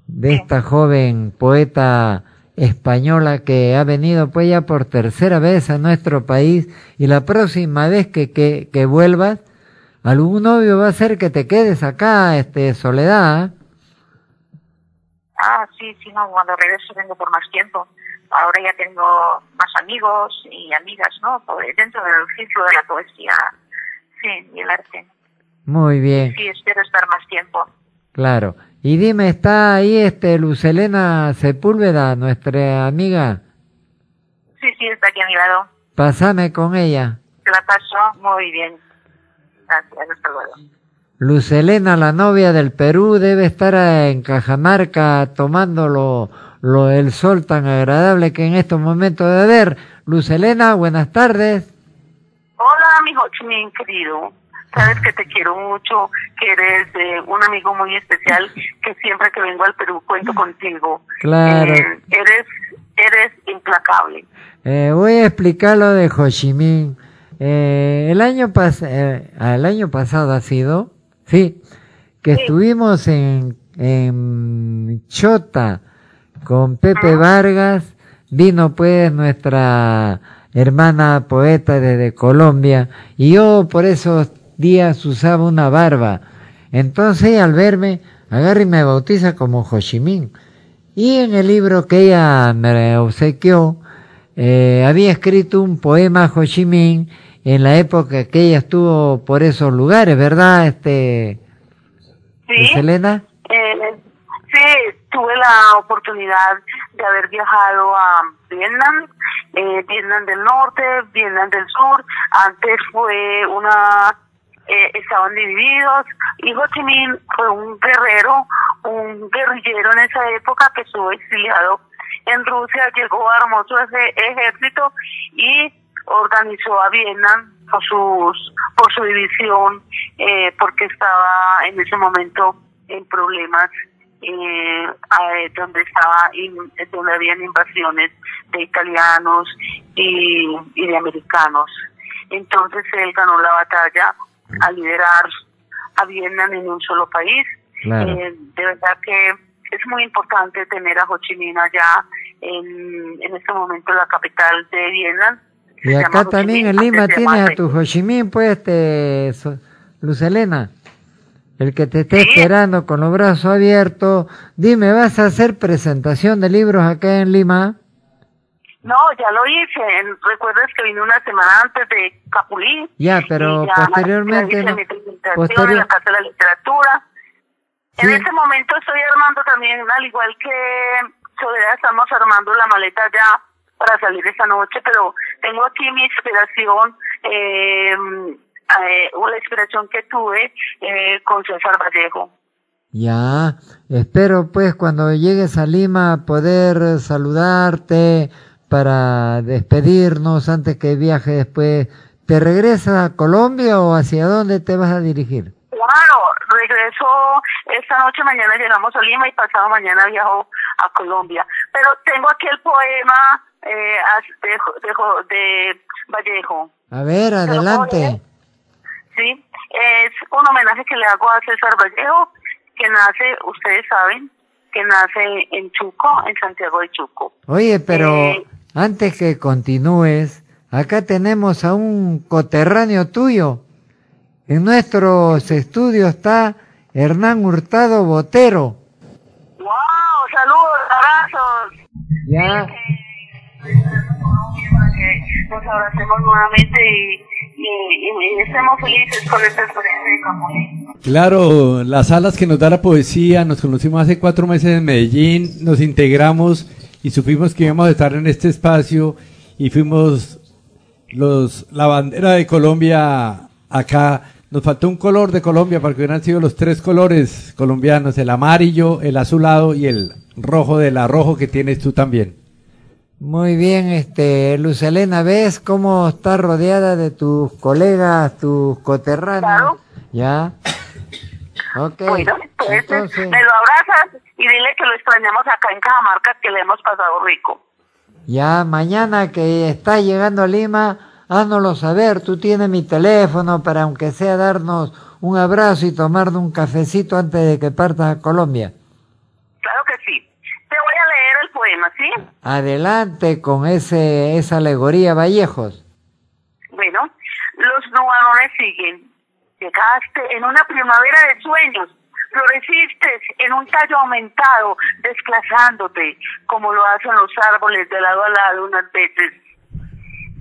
[SPEAKER 3] de esta joven poeta española que ha venido pues ya por tercera vez a nuestro país y la próxima vez que, que, que vuelvas, algún novio va a ser que te quedes acá, este, Soledad. ¿eh?
[SPEAKER 10] Ah, sí, sí, no, cuando regreso vengo por más tiempo. Ahora ya tengo más amigos y amigas, ¿no? Dentro del ciclo de la poesía, sí, y el arte.
[SPEAKER 3] Muy bien,
[SPEAKER 10] Sí, espero estar más tiempo.
[SPEAKER 3] claro. Y dime, ¿está ahí este Lucelena Sepúlveda, nuestra amiga?
[SPEAKER 10] Sí, sí, está aquí a mi lado.
[SPEAKER 3] Pásame con ella.
[SPEAKER 10] La paso muy bien. Gracias, hasta luego.
[SPEAKER 3] Lucelena, la novia del Perú, debe estar en Cajamarca tomando lo, lo- el sol tan agradable que en estos momentos de ver. Lucelena, buenas tardes.
[SPEAKER 11] Hola, mi Hochmin querido. Sabes que te quiero mucho, que eres eh, un amigo muy especial, que siempre que vengo al Perú cuento contigo.
[SPEAKER 3] Claro.
[SPEAKER 11] Eh, eres, eres implacable.
[SPEAKER 3] Eh, voy a explicar lo de Ho Chi Minh. Eh, el año pas eh, el año pasado ha sido, sí, que estuvimos en, en Chota con Pepe Vargas, vino pues nuestra hermana poeta desde Colombia y yo por esos días usaba una barba. Entonces al verme agarra y me bautiza como Ho Chi Minh. Y en el libro que ella me obsequió, eh, había escrito un poema a Ho Chi Minh en la época que ella estuvo por esos lugares, ¿verdad, este,
[SPEAKER 11] Sí.
[SPEAKER 3] Selena?
[SPEAKER 11] Eh, tuve la oportunidad de haber viajado a Vietnam, eh, Vietnam del Norte, Vietnam del Sur. Antes fue una, eh, estaban divididos y Ho fue un guerrero, un guerrillero en esa época que estuvo exiliado en Rusia, llegó armó su ese ejército y organizó a Vietnam por sus por su división eh, porque estaba en ese momento en problemas eh, donde estaba in- donde habían invasiones de italianos y, y de americanos. Entonces él ganó la batalla a liderar a Vietnam en un solo país.
[SPEAKER 3] Claro.
[SPEAKER 11] Eh, de verdad que es muy importante tener a Ho Chi Minh allá en, en este momento la capital de Vietnam.
[SPEAKER 3] Y acá también en Lima tienes a tu Ho Chi Minh, pues, este, so- Luz Helena, el que te está esperando con los brazos abiertos. Dime, ¿vas a hacer presentación de libros acá en Lima?
[SPEAKER 11] No, ya lo hice. Recuerdas que vine una semana antes de Capulí.
[SPEAKER 3] Ya, pero
[SPEAKER 11] ya
[SPEAKER 3] posteriormente
[SPEAKER 11] hice
[SPEAKER 3] no-
[SPEAKER 11] mi presentación
[SPEAKER 3] posterior-
[SPEAKER 11] en la Casa de la Literatura. En
[SPEAKER 3] Sí.
[SPEAKER 11] este momento estoy armando también, al igual que Soledad, estamos armando la maleta ya para salir esta noche, pero tengo aquí mi inspiración, eh, eh, la inspiración que tuve eh, con César Vallejo.
[SPEAKER 3] Ya, espero pues cuando llegues a Lima poder saludarte para despedirnos antes que viaje después. ¿Te regresas a Colombia o hacia dónde te vas a dirigir?
[SPEAKER 11] Claro, regreso esta noche, mañana llegamos a Lima y pasado mañana viajo a Colombia. Pero tengo aquí el poema eh, de, de, de Vallejo,
[SPEAKER 3] A ver, adelante.
[SPEAKER 11] ¿Sí? Es un homenaje que le hago a César Vallejo, que nace, ustedes saben, que nace en Chuco, en Santiago de Chuco.
[SPEAKER 3] Oye, pero
[SPEAKER 11] Eh,
[SPEAKER 3] antes que continúes, acá tenemos a un coterráneo tuyo. En nuestros estudios está Hernán Hurtado Botero.
[SPEAKER 11] ¡Wow! ¡Saludos, abrazos!
[SPEAKER 3] Ya.
[SPEAKER 11] que nos abracemos nuevamente y, y- estemos felices con esta experiencia de.
[SPEAKER 5] Claro, las alas que nos da la poesía, nos conocimos hace cuatro meses en Medellín, nos integramos y supimos que íbamos a estar en este espacio y fuimos los la bandera de Colombia acá. Nos faltó un color de Colombia para que hubieran sido los tres colores colombianos, el amarillo, el azulado y el rojo del arrojo que tienes tú también.
[SPEAKER 3] Muy bien, este, Luz Helena, ¿ves cómo está rodeada de tus colegas, tus coterráneos? Ya. Ok.
[SPEAKER 11] Bueno, Entonces, me lo abrazas y dile que lo extrañamos acá en Cajamarca, que le hemos pasado rico.
[SPEAKER 3] ya mañana que estás llegando a Lima, háznoslo saber. Tú tienes mi teléfono para, aunque sea, darnos un abrazo y tomarnos un cafecito antes de que partas a Colombia.
[SPEAKER 11] Claro que sí. Te voy a poema, ¿sí?
[SPEAKER 3] Adelante con ese, esa alegoría Vallejos.
[SPEAKER 11] Bueno, los nubarrones siguen. Llegaste en una primavera de sueños, floreciste en un tallo aumentado, desplazándote, como lo hacen los árboles de lado a lado unas veces.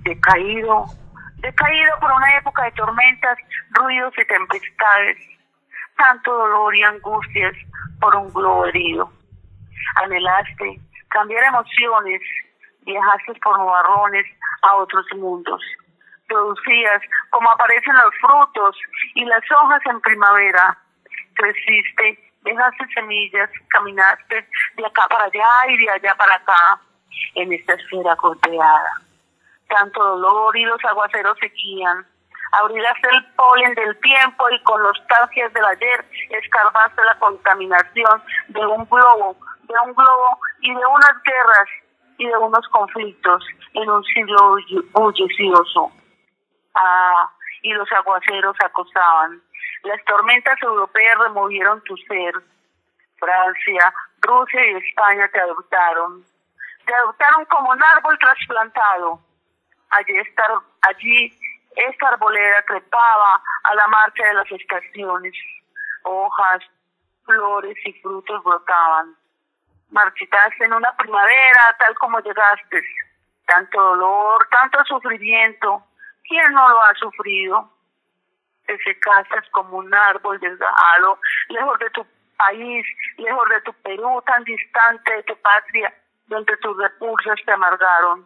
[SPEAKER 11] Decaído, decaído por una época de tormentas, ruidos y tempestades, tanto dolor y angustias por un globo herido. Anhelaste cambiar emociones, viajaste por nubarrones a otros mundos producías como aparecen los frutos y las hojas en primavera. Creciste, dejaste semillas, caminaste de acá para allá y de allá para acá en esta esfera golpeada. Tanto dolor y los aguaceros seguían. Abrigaste el polen del tiempo y con nostalgias del ayer escarbaste la contaminación de un globo, de un globo y de unas guerras y de unos conflictos en un siglo bullicioso. Ah, y los aguaceros acosaban. Las tormentas europeas removieron tu ser. Francia, Rusia y España te adoptaron. Te adoptaron como un árbol trasplantado. Allí, estar, allí esta arboleda trepaba a la marcha de las estaciones. Hojas, flores y frutos brotaban. Marchitaste en una primavera tal como llegaste. Tanto dolor, tanto sufrimiento. ¿Quién no lo ha sufrido? Te secastas como un árbol desgajado, lejos de tu país, lejos de tu Perú, tan distante de tu patria, donde tus recursos te amargaron,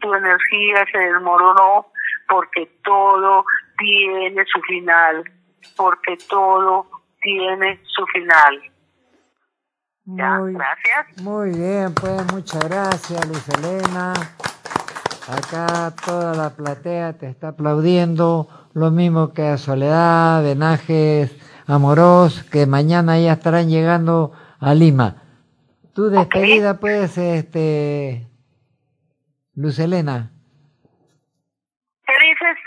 [SPEAKER 11] tu energía se desmoronó, porque todo tiene su final, porque todo tiene su final. Ya,
[SPEAKER 3] Muy,
[SPEAKER 11] gracias.
[SPEAKER 3] muy bien, pues muchas gracias, Luz Elena. Acá toda la platea te está aplaudiendo, lo mismo que a Soledad, Venajes, Amorós, que mañana ya estarán llegando a Lima. Tu despedida, pues, este, Luz Elena.
[SPEAKER 11] ¿Qué dices?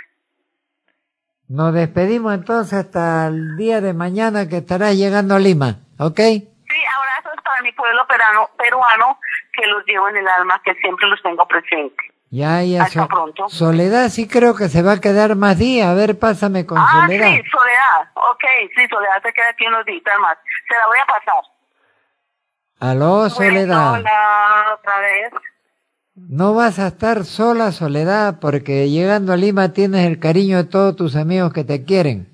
[SPEAKER 3] Nos despedimos entonces hasta el día de mañana que estarás llegando a Lima, ¿ok?
[SPEAKER 11] Para mi pueblo peruano, peruano que los llevo en el alma, que siempre los tengo presente.
[SPEAKER 3] Ya, ya.
[SPEAKER 11] Hasta
[SPEAKER 3] So-
[SPEAKER 11] pronto.
[SPEAKER 3] Soledad sí creo que se va a quedar más días. A ver, pásame con
[SPEAKER 11] ah,
[SPEAKER 3] Soledad.
[SPEAKER 11] sí, Soledad. Ok, sí, Soledad se queda aquí unos días más. Se la voy a pasar.
[SPEAKER 3] Aló, Soledad.
[SPEAKER 11] Bueno, hola, otra vez.
[SPEAKER 3] No vas a estar sola, Soledad, porque llegando a Lima tienes el cariño de todos tus amigos que te quieren.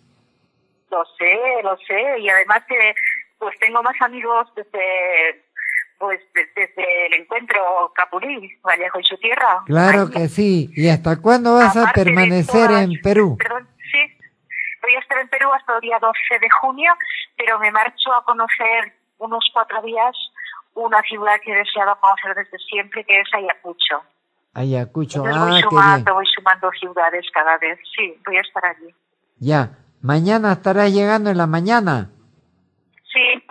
[SPEAKER 11] Lo sé, lo sé. Y además que pues tengo más amigos desde pues de- desde el encuentro Capulí, Vallejo y su tierra.
[SPEAKER 3] Claro
[SPEAKER 11] Ahí.
[SPEAKER 3] que sí. ¿Y hasta cuándo vas a
[SPEAKER 11] Aparte
[SPEAKER 3] permanecer
[SPEAKER 11] todas-
[SPEAKER 3] en Perú?
[SPEAKER 11] Perdón, sí. Voy a estar en Perú hasta el día 12 de junio, pero me marcho a conocer unos cuatro días una ciudad que he deseado conocer desde siempre, que es Ayacucho.
[SPEAKER 3] Ayacucho.
[SPEAKER 11] Entonces
[SPEAKER 3] Ah,
[SPEAKER 11] voy
[SPEAKER 3] qué bien.
[SPEAKER 11] sumando, voy sumando ciudades cada vez. Sí, voy a estar allí.
[SPEAKER 3] Ya. Mañana estarás llegando en la mañana.
[SPEAKER 11] Sí,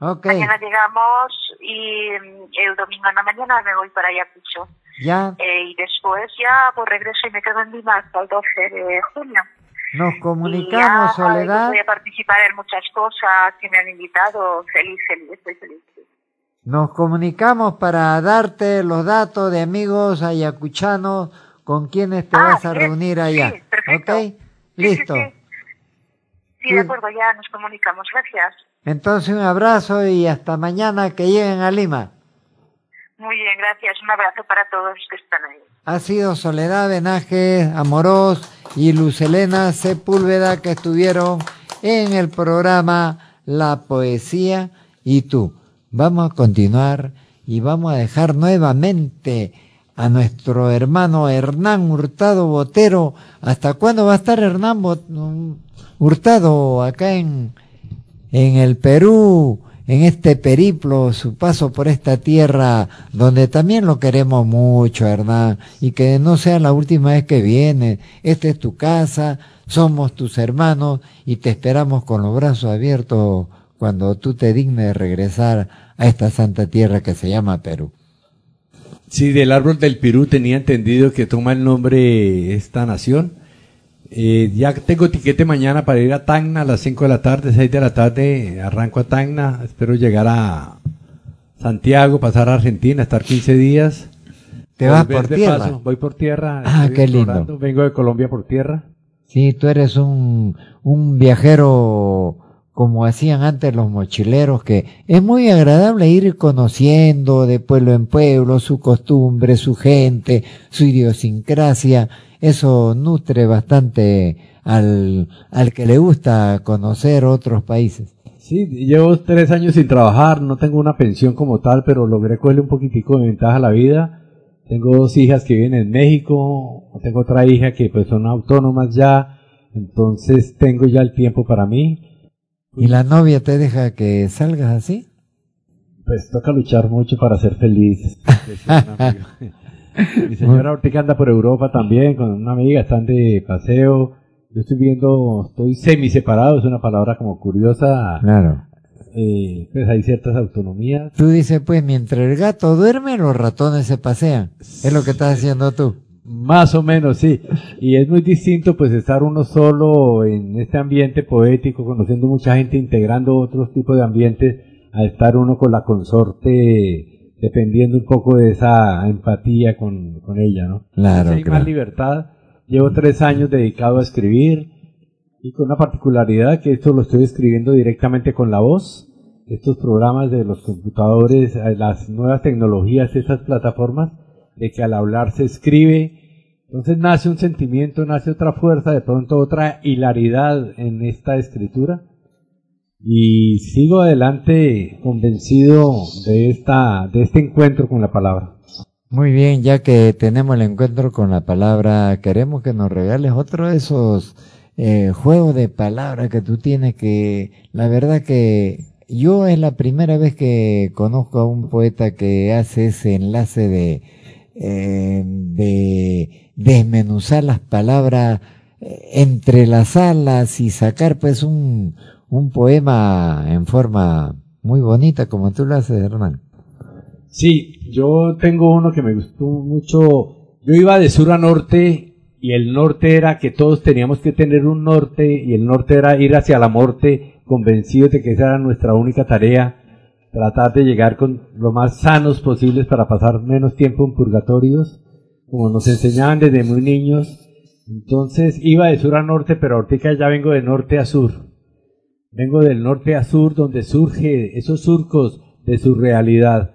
[SPEAKER 3] Ok.
[SPEAKER 11] mañana llegamos y mm, el domingo en la mañana me voy para Ayacucho.
[SPEAKER 3] Ya
[SPEAKER 11] Eh, y después ya pues regreso y me quedo en Lima hasta el 12 de junio.
[SPEAKER 3] nos
[SPEAKER 11] Y
[SPEAKER 3] comunicamos,
[SPEAKER 11] ya,
[SPEAKER 3] Soledad.
[SPEAKER 11] Voy a participar en muchas cosas que me han invitado. Feliz, feliz, estoy feliz.
[SPEAKER 3] Nos comunicamos para darte los datos de amigos ayacuchanos con quienes te
[SPEAKER 11] Ah,
[SPEAKER 3] vas a
[SPEAKER 11] bien.
[SPEAKER 3] reunir allá.
[SPEAKER 11] Sí, perfecto.
[SPEAKER 3] ¿Ok? Listo.
[SPEAKER 11] Sí, de acuerdo, ya nos comunicamos. Gracias.
[SPEAKER 3] Entonces un abrazo y hasta mañana que lleguen a Lima.
[SPEAKER 11] Muy bien, gracias. Un abrazo para todos los que están ahí.
[SPEAKER 3] Ha sido Soledad Benaje, Amorós y Luz Elena Sepúlveda que estuvieron en el programa La Poesía y tú. Vamos a continuar y vamos a dejar nuevamente a nuestro hermano Hernán Hurtado Botero. ¿Hasta cuándo va a estar Hernán Bot- Hurtado acá en, en el Perú, en este periplo, su paso por esta tierra donde también lo queremos mucho, Hernán, y que no sea la última vez que viene. Esta es tu casa, somos tus hermanos y te esperamos con los brazos abiertos cuando tú te dignes regresar a esta santa tierra que se llama Perú.
[SPEAKER 5] Sí, del árbol del Perú tenía entendido que toma el nombre esta nación. Eh, ya tengo tiquete mañana para ir a Tacna a las 5 de la tarde, 6 de la tarde. Arranco a Tacna. Espero llegar a Santiago, pasar a Argentina, estar 15 días.
[SPEAKER 3] ¿Te vas por tierra?
[SPEAKER 5] paso. Voy por tierra.
[SPEAKER 3] Ah, qué lindo.
[SPEAKER 5] Vengo de Colombia por tierra.
[SPEAKER 3] Sí, tú eres un, un viajero como hacían antes los mochileros, que es muy agradable ir conociendo de pueblo en pueblo su costumbre, su gente, su idiosincrasia. Eso nutre bastante al, al que le gusta conocer otros países.
[SPEAKER 5] Sí, llevo tres años sin trabajar, no tengo una pensión como tal, pero logré cogerle un poquitico de ventaja a la vida. Tengo dos hijas que viven en México, tengo otra hija que pues son autónomas ya, entonces tengo ya el tiempo para mí.
[SPEAKER 3] ¿Y la novia te deja que salgas así?
[SPEAKER 5] Pues toca luchar mucho para ser feliz. Mi señora ahorita anda por Europa también con una amiga, están de paseo. Yo estoy viendo, estoy semi separado, es una palabra como curiosa.
[SPEAKER 3] Claro.
[SPEAKER 5] Eh, pues hay ciertas autonomías.
[SPEAKER 3] Tú dices, pues, mientras el gato duerme, los ratones se pasean. Es lo que estás haciendo tú.
[SPEAKER 5] Más o menos, sí. Y es muy distinto pues estar uno solo en este ambiente poético, conociendo mucha gente, integrando otros tipos de ambientes, a estar uno con la consorte, dependiendo un poco de esa empatía con, con ella, ¿no?
[SPEAKER 3] Claro,
[SPEAKER 5] hay
[SPEAKER 3] claro.
[SPEAKER 5] más libertad. Llevo tres años dedicado a escribir y con una particularidad que esto lo estoy escribiendo directamente con la voz. Estos programas de los computadores, eh, las nuevas tecnologías, estas plataformas, de que al hablar se escribe. Entonces nace un sentimiento, nace otra fuerza, de pronto otra hilaridad en esta escritura. y sigo adelante convencido de esta de este encuentro con la palabra.
[SPEAKER 3] Muy bien, ya que tenemos el encuentro con la palabra, queremos que nos regales otro de esos eh, juegos de palabras que tú tienes que, la verdad que yo es la primera vez que conozco a un poeta que hace ese enlace de, eh, de desmenuzar las palabras, eh, entrelazarlas y sacar pues un, un poema en forma muy bonita como tú lo haces, Hernán.
[SPEAKER 5] Sí, yo tengo uno que me gustó mucho. Yo iba de sur a norte y el norte era que todos teníamos que tener un norte y el norte era ir hacia la muerte, convencidos de que esa era nuestra única tarea, tratar de llegar con lo más sanos posibles para pasar menos tiempo en purgatorios, como nos enseñaban desde muy niños. Entonces iba de sur a norte, pero ahorita ya vengo de norte a sur. Vengo del norte a sur, donde surge esos surcos de su realidad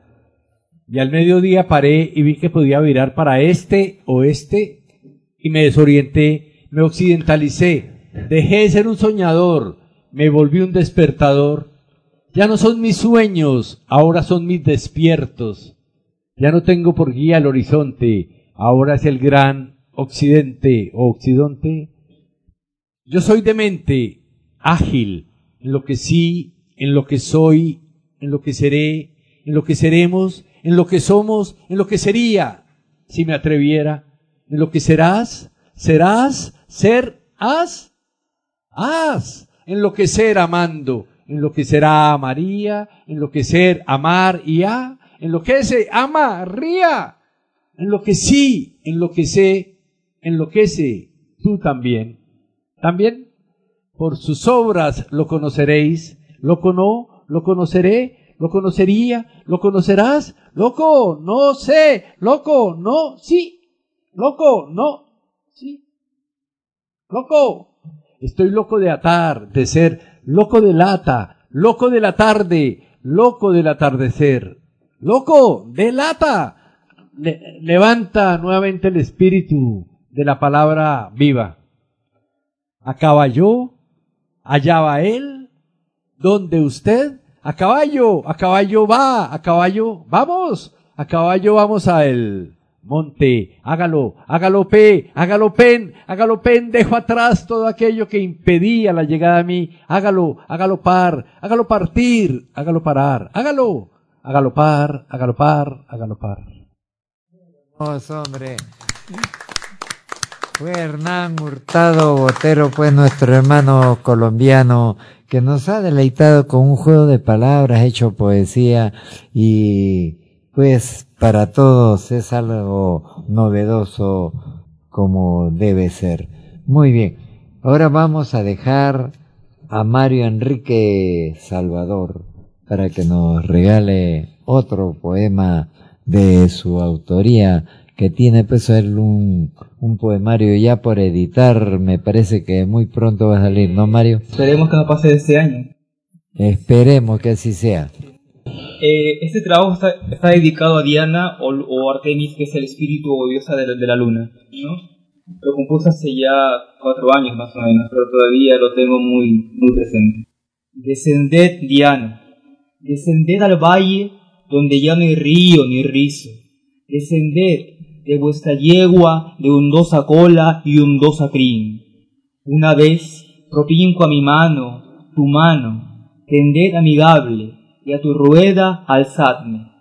[SPEAKER 5] y al mediodía paré y vi que podía virar para este, oeste, y me desorienté, me occidentalicé, dejé de ser un soñador, me volví un despertador. Ya no son mis sueños, ahora son mis despiertos. Ya no tengo por guía el horizonte, ahora es el gran occidente o occidente. Yo soy demente, ágil, en lo que sí, en lo que soy, en lo que seré, en lo que seremos, en lo que somos, en lo que sería, si me atreviera, en lo que serás, serás, ser, haz, haz, en lo que ser amando, en lo que será María, en lo que ser amar y a, en lo que se ama, ría, en lo que sí, en lo que sé, en lo que sé, tú también. También, por sus obras lo conoceréis, lo cono, lo conoceré, lo conocería, lo conocerás, loco, no sé, loco, no, sí, loco, no, sí, loco. Estoy loco de atar, de ser, loco de lata, loco de la tarde, loco del atardecer, loco de lata. levanta nuevamente el espíritu de la palabra viva. Acaba yo, allá va él, donde usted, a caballo, a caballo va, a caballo, vamos, a caballo vamos a el monte, hágalo, hágalo pe, hágalo pen, hágalo pen, dejo atrás todo aquello que impedía la llegada a mí, hágalo, hágalo par, hágalo partir, hágalo parar, hágalo, hágalo par, hágalo par, hágalo par.
[SPEAKER 3] Vamos, hombre. Fue Hernán Hurtado Botero, pues nuestro hermano colombiano que nos ha deleitado con un juego de palabras, hecho poesía y pues para todos es algo novedoso como debe ser. Muy bien, ahora vamos a dejar a Mario Enrique Salvador para que nos regale otro poema de su autoría que tiene pues él un, un poemario ya por editar, me parece que muy pronto va a salir, ¿no Mario?
[SPEAKER 12] Esperemos que no pase de este año.
[SPEAKER 3] Esperemos que así sea.
[SPEAKER 12] Eh, este trabajo está, está, dedicado a Diana o, o, Artemis, que es el espíritu o diosa de la, de la luna, ¿no? Lo compuse hace ya cuatro años más o menos, pero todavía lo tengo muy, muy presente. Descended, Diana, descended al valle donde ya no hay río ni rizo. Descended, de vuestra yegua de undosa cola y undosa crin. Una vez propinco a mi mano, tu mano, tended amigable, y a tu rueda alzadme.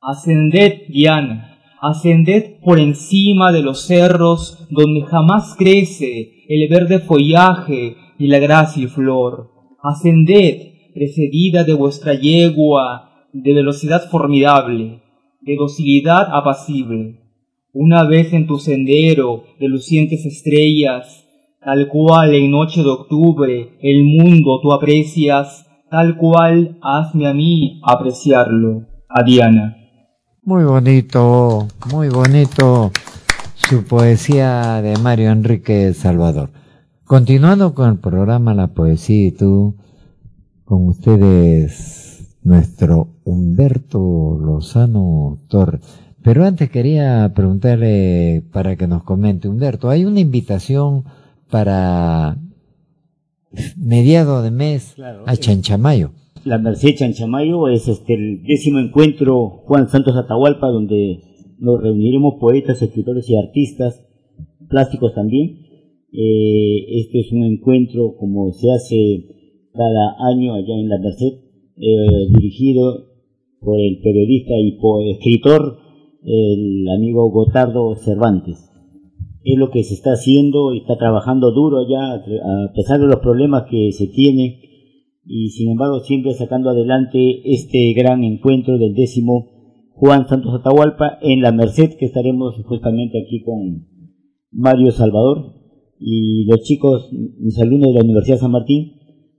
[SPEAKER 12] Ascended, Diana, ascended por encima de los cerros donde jamás crece el verde follaje y la grácil flor. Ascended, precedida de vuestra yegua, de velocidad formidable, de docilidad apacible una vez en tu sendero de lucientes estrellas, tal cual en noche de octubre el mundo tú aprecias, tal cual hazme a mí apreciarlo, a Diana.
[SPEAKER 3] Muy bonito, muy bonito su poesía de Mario Enrique Salvador. Continuando con el programa La Poesía y tú, con ustedes nuestro Humberto Lozano Torres. Pero antes quería preguntarle para que nos comente, Humberto, ¿hay una invitación para mediado de mes
[SPEAKER 13] Claro,
[SPEAKER 3] a. Chanchamayo.
[SPEAKER 13] La Merced Chanchamayo es este el décimo encuentro Juan Santos Atahualpa donde nos reuniremos poetas, escritores y artistas, plásticos también. Eh, este es un encuentro como se hace cada año allá en la Merced, eh, dirigido por el periodista y po- escritor, el amigo Gotardo Cervantes. Es lo que se está haciendo y está trabajando duro allá, a pesar de los problemas que se tiene y sin embargo siempre sacando adelante este gran encuentro del décimo Juan Santos Atahualpa en la Merced que estaremos justamente aquí con Mario Salvador y los chicos, mis alumnos de la Universidad San Martín,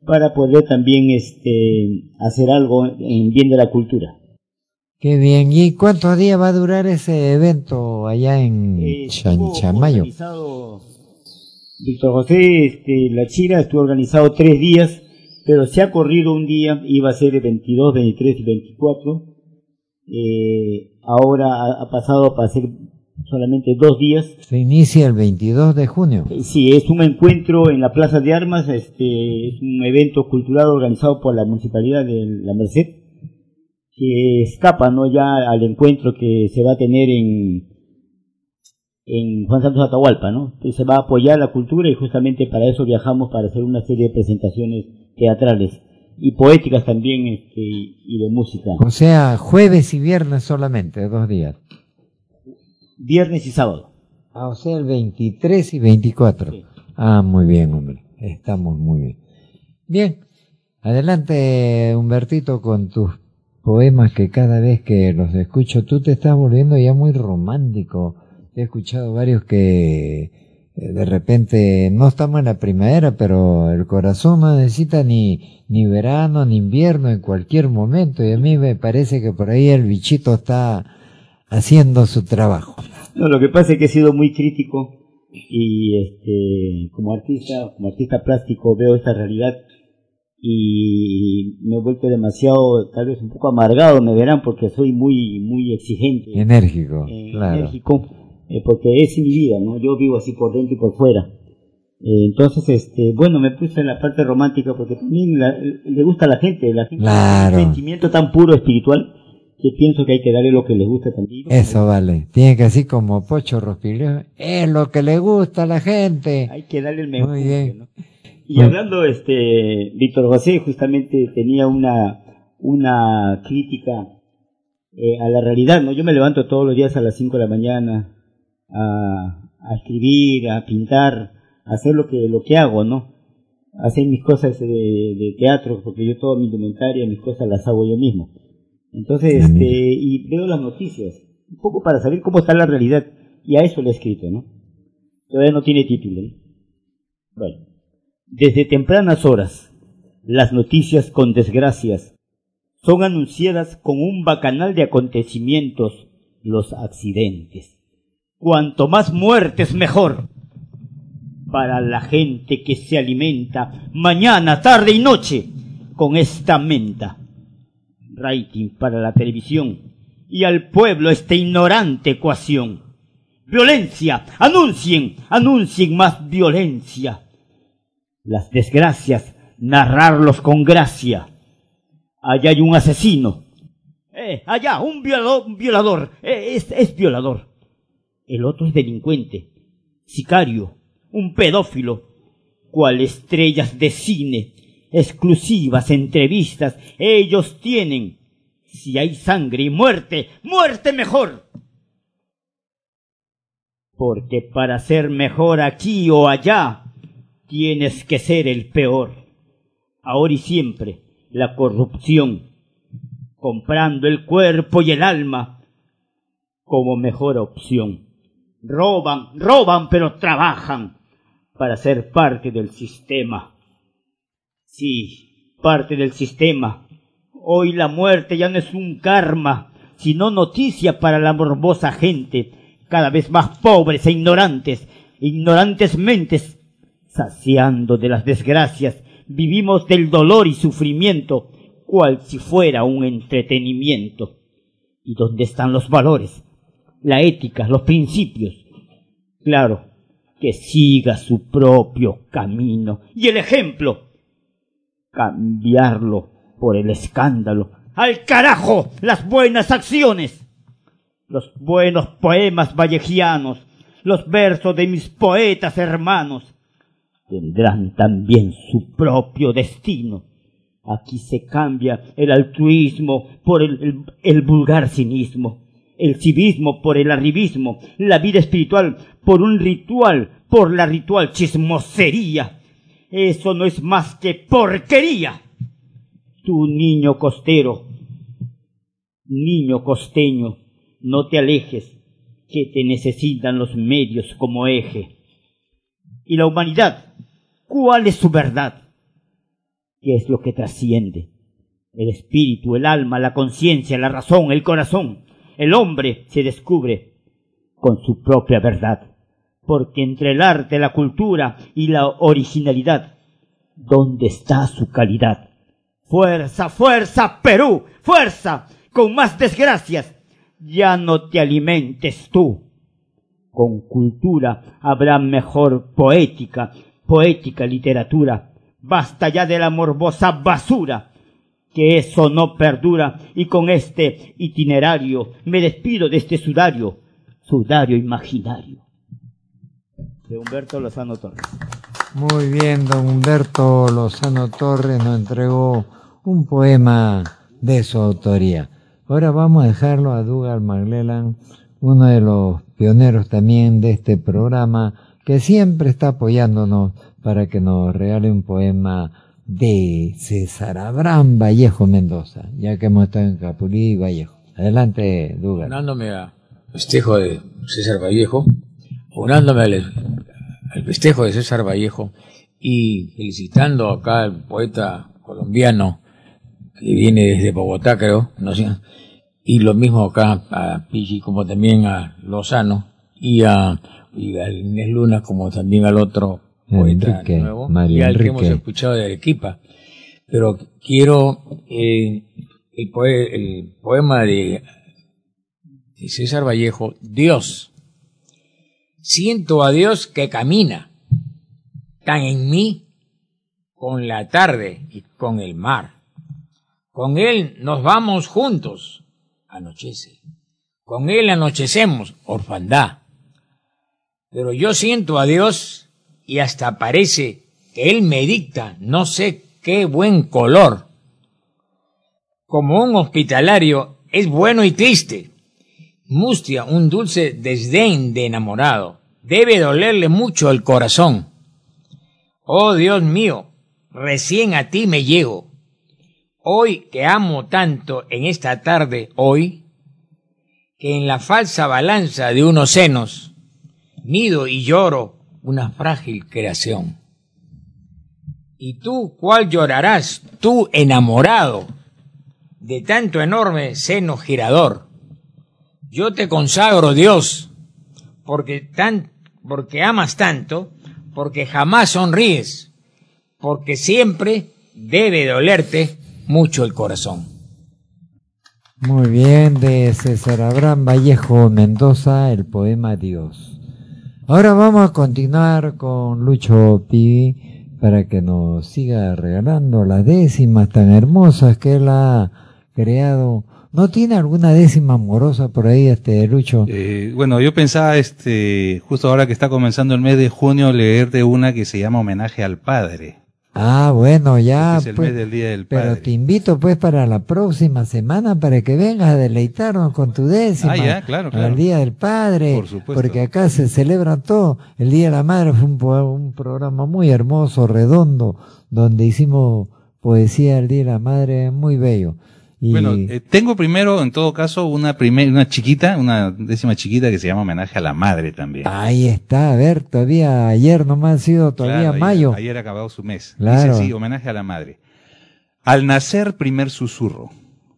[SPEAKER 13] para poder también este, hacer algo en bien de la cultura.
[SPEAKER 3] Qué bien. ¿Y cuántos días va a durar ese evento allá en
[SPEAKER 13] Eh, estuvo
[SPEAKER 3] Chanchamayo?
[SPEAKER 13] organizado, Víctor José, este, la Chira estuvo organizado tres días, pero se ha corrido un día, iba a ser el 22, 23 y 24. Eh, ahora ha, ha pasado para ser solamente dos días.
[SPEAKER 3] Se inicia el 22 de junio.
[SPEAKER 13] Eh, Sí, es un encuentro en la Plaza de Armas, este, es un evento cultural organizado por la Municipalidad de La Merced, que escapa ¿no? ya al encuentro que se va a tener en, en Juan Santos Atahualpa, ¿no? Que se va a apoyar la cultura y justamente para eso viajamos para hacer una serie de presentaciones teatrales y poéticas también este, y de música.
[SPEAKER 3] O sea, jueves y viernes solamente, dos días.
[SPEAKER 13] Viernes y sábado.
[SPEAKER 3] Ah, o sea, el 23 y 24.
[SPEAKER 13] Sí.
[SPEAKER 3] Ah, muy bien, hombre. Estamos muy bien. Bien. Adelante, Humbertito, con tus poemas que cada vez que los escucho, tú te estás volviendo ya muy romántico. He escuchado varios que eh, de repente no estamos en la primavera, pero el corazón no necesita ni, ni verano, ni invierno, en cualquier momento. Y a mí me parece que por ahí el bichito está haciendo su trabajo.
[SPEAKER 13] No, lo que pasa es que he sido muy crítico y este, como artista, como artista plástico veo esta realidad y me he vuelto demasiado, tal vez un poco amargado, me verán, porque soy muy, muy exigente,
[SPEAKER 3] Enérgico,
[SPEAKER 13] eh,
[SPEAKER 3] claro.
[SPEAKER 13] enérgico, eh, porque es mi vida, ¿no? Yo vivo así por dentro y por fuera. Eh, entonces, este, bueno, me puse en la parte romántica porque también la- le gusta a la gente, la gente
[SPEAKER 3] Claro.
[SPEAKER 13] un sentimiento tan puro espiritual que pienso que hay que darle lo que les gusta también.
[SPEAKER 3] Eso vale. Tiene que así como Pocho Rospiglio. Es lo que le gusta a la gente.
[SPEAKER 13] Hay que darle el mejor.
[SPEAKER 3] Muy bien.
[SPEAKER 13] ¿no? Y hablando, este, Víctor José justamente tenía una, una crítica eh, a la realidad, ¿no? Yo me levanto todos los días a las 5 de la mañana a, a escribir, a pintar, a hacer lo que, lo que hago, ¿no? Hacer mis cosas de, de teatro, porque yo toda mi indumentaria, mis cosas las hago yo mismo. Entonces, este, y veo las noticias, un poco para saber cómo está la realidad, y a eso le he escrito, ¿no? Todavía no tiene título, ¿no? Bueno, desde tempranas horas, las noticias con desgracias son anunciadas con un bacanal de acontecimientos, los accidentes. Cuanto más muertes, mejor. Para la gente que se alimenta mañana, tarde y noche con esta menta. Rating para la televisión y al pueblo esta ignorante ecuación. Violencia, anuncien, anuncien más violencia las desgracias, narrarlos con gracia. Allá hay un asesino. Eh, allá, un violador, eh, es, es violador. El otro es delincuente, sicario, un pedófilo. Cual estrellas de cine, exclusivas entrevistas, ellos tienen. Si hay sangre y muerte, muerte mejor. Porque para ser mejor aquí o allá, tienes que ser el peor. Ahora y siempre, la corrupción, comprando el cuerpo y el alma como mejor opción. Roban, roban, pero trabajan para ser parte del sistema. Sí, parte del sistema. Hoy la muerte ya no es un karma, sino noticia para la morbosa gente, cada vez más pobres e ignorantes, ignorantes mentes saciando de las desgracias, vivimos del dolor y sufrimiento, cual si fuera un entretenimiento. ¿Y dónde están los valores, la ética, los principios? Claro,
[SPEAKER 8] que siga su propio camino. Y el ejemplo, cambiarlo por el escándalo. ¡Al carajo las buenas acciones! Los buenos poemas vallejianos, los versos de mis poetas hermanos, tendrán también su propio destino. Aquí se cambia el altruismo por el, el, vulgar cinismo, el civismo por el arribismo, la vida espiritual por un ritual, por la ritual chismosería. Eso no es más que porquería. Tu niño costero, niño costeño, no te alejes, que te necesitan los medios como eje. Y la humanidad, ¿cuál es su verdad? ¿Qué es lo que trasciende? El espíritu, el alma, la conciencia, la razón, el corazón. El hombre se descubre con su propia verdad. Porque entre el arte, la cultura y la originalidad, ¿dónde está su calidad? Fuerza, fuerza, Perú, fuerza, con más desgracias. Ya no te alimentes tú. Con cultura habrá mejor poética, poética literatura. Basta ya de la morbosa basura, que eso no perdura. Y con este itinerario me despido de este sudario, sudario imaginario. De Humberto Lozano Torres.
[SPEAKER 3] Muy bien, don Humberto Lozano Torres nos entregó un poema de su autoría. Ahora vamos a dejarlo a Dougal Maglelan, uno de los pioneros también de este programa, que siempre está apoyándonos para que nos regale un poema de César Abraham Vallejo Mendoza, ya que hemos estado en Capulí y Vallejo. Adelante, Dougal.
[SPEAKER 14] Unándome al festejo de César Vallejo, unándome al, al festejo de César Vallejo y felicitando acá al poeta colombiano que viene desde Bogotá, creo, no sé, y lo mismo acá a Pigi como también a Lozano y a, y a Inés Luna como también al otro poeta
[SPEAKER 3] Enrique,
[SPEAKER 14] nuevo
[SPEAKER 3] Mario
[SPEAKER 14] y al que hemos escuchado de Arequipa. Pero quiero eh, el, poe- el poema de, de César Vallejo, Dios. Siento a Dios que camina tan en mí con la tarde y con el mar. Con Él nos vamos juntos, anochece. Con Él anochecemos, orfandad. Pero yo siento a Dios y hasta parece que Él me dicta no sé qué buen color. Como un hospitalario es bueno y triste. Mustia un dulce desdén de enamorado. Debe dolerle mucho el corazón. Oh Dios mío, recién a ti me llego. Hoy que amo tanto en esta tarde, hoy, que en la falsa balanza de unos senos, nido y lloro una frágil creación. ¿Y tú cuál llorarás, tú enamorado de tanto enorme seno girador? Yo te consagro, Dios, porque tan, porque amas tanto, porque jamás sonríes, porque siempre debe dolerte mucho el corazón.
[SPEAKER 3] Muy bien, de César Abraham Vallejo Mendoza, el poema Dios. Ahora vamos a continuar con Lucho Pi para que nos siga regalando las décimas tan hermosas que él ha creado. ¿No tiene alguna décima amorosa por ahí, este Lucho?
[SPEAKER 9] Eh, bueno, yo pensaba, este, justo ahora que está comenzando el mes de junio, leerte una que se llama Homenaje al Padre.
[SPEAKER 3] Ah, bueno, ya.
[SPEAKER 9] Es el
[SPEAKER 3] pues,
[SPEAKER 9] mes del Día del
[SPEAKER 3] pero
[SPEAKER 9] Padre.
[SPEAKER 3] te invito pues para la próxima semana para que vengas a deleitarnos con tu décima.
[SPEAKER 9] Ah, ya, claro, claro.
[SPEAKER 3] Al Día del Padre.
[SPEAKER 9] Por supuesto.
[SPEAKER 3] Porque acá se celebra todo. El Día de la Madre fue un, un programa muy hermoso, redondo, donde hicimos poesía del Día de la Madre muy bello. Y
[SPEAKER 9] Bueno, eh, tengo primero, en todo caso, una primer, una chiquita, una décima chiquita que se llama Homenaje a la Madre también.
[SPEAKER 3] ahí está, a ver, todavía ayer nomás ha sido todavía
[SPEAKER 9] Claro,
[SPEAKER 3] mayo.
[SPEAKER 9] Ayer, ayer ha acabado su mes.
[SPEAKER 3] Claro.
[SPEAKER 9] Dice así, homenaje a la madre. Al nacer primer susurro,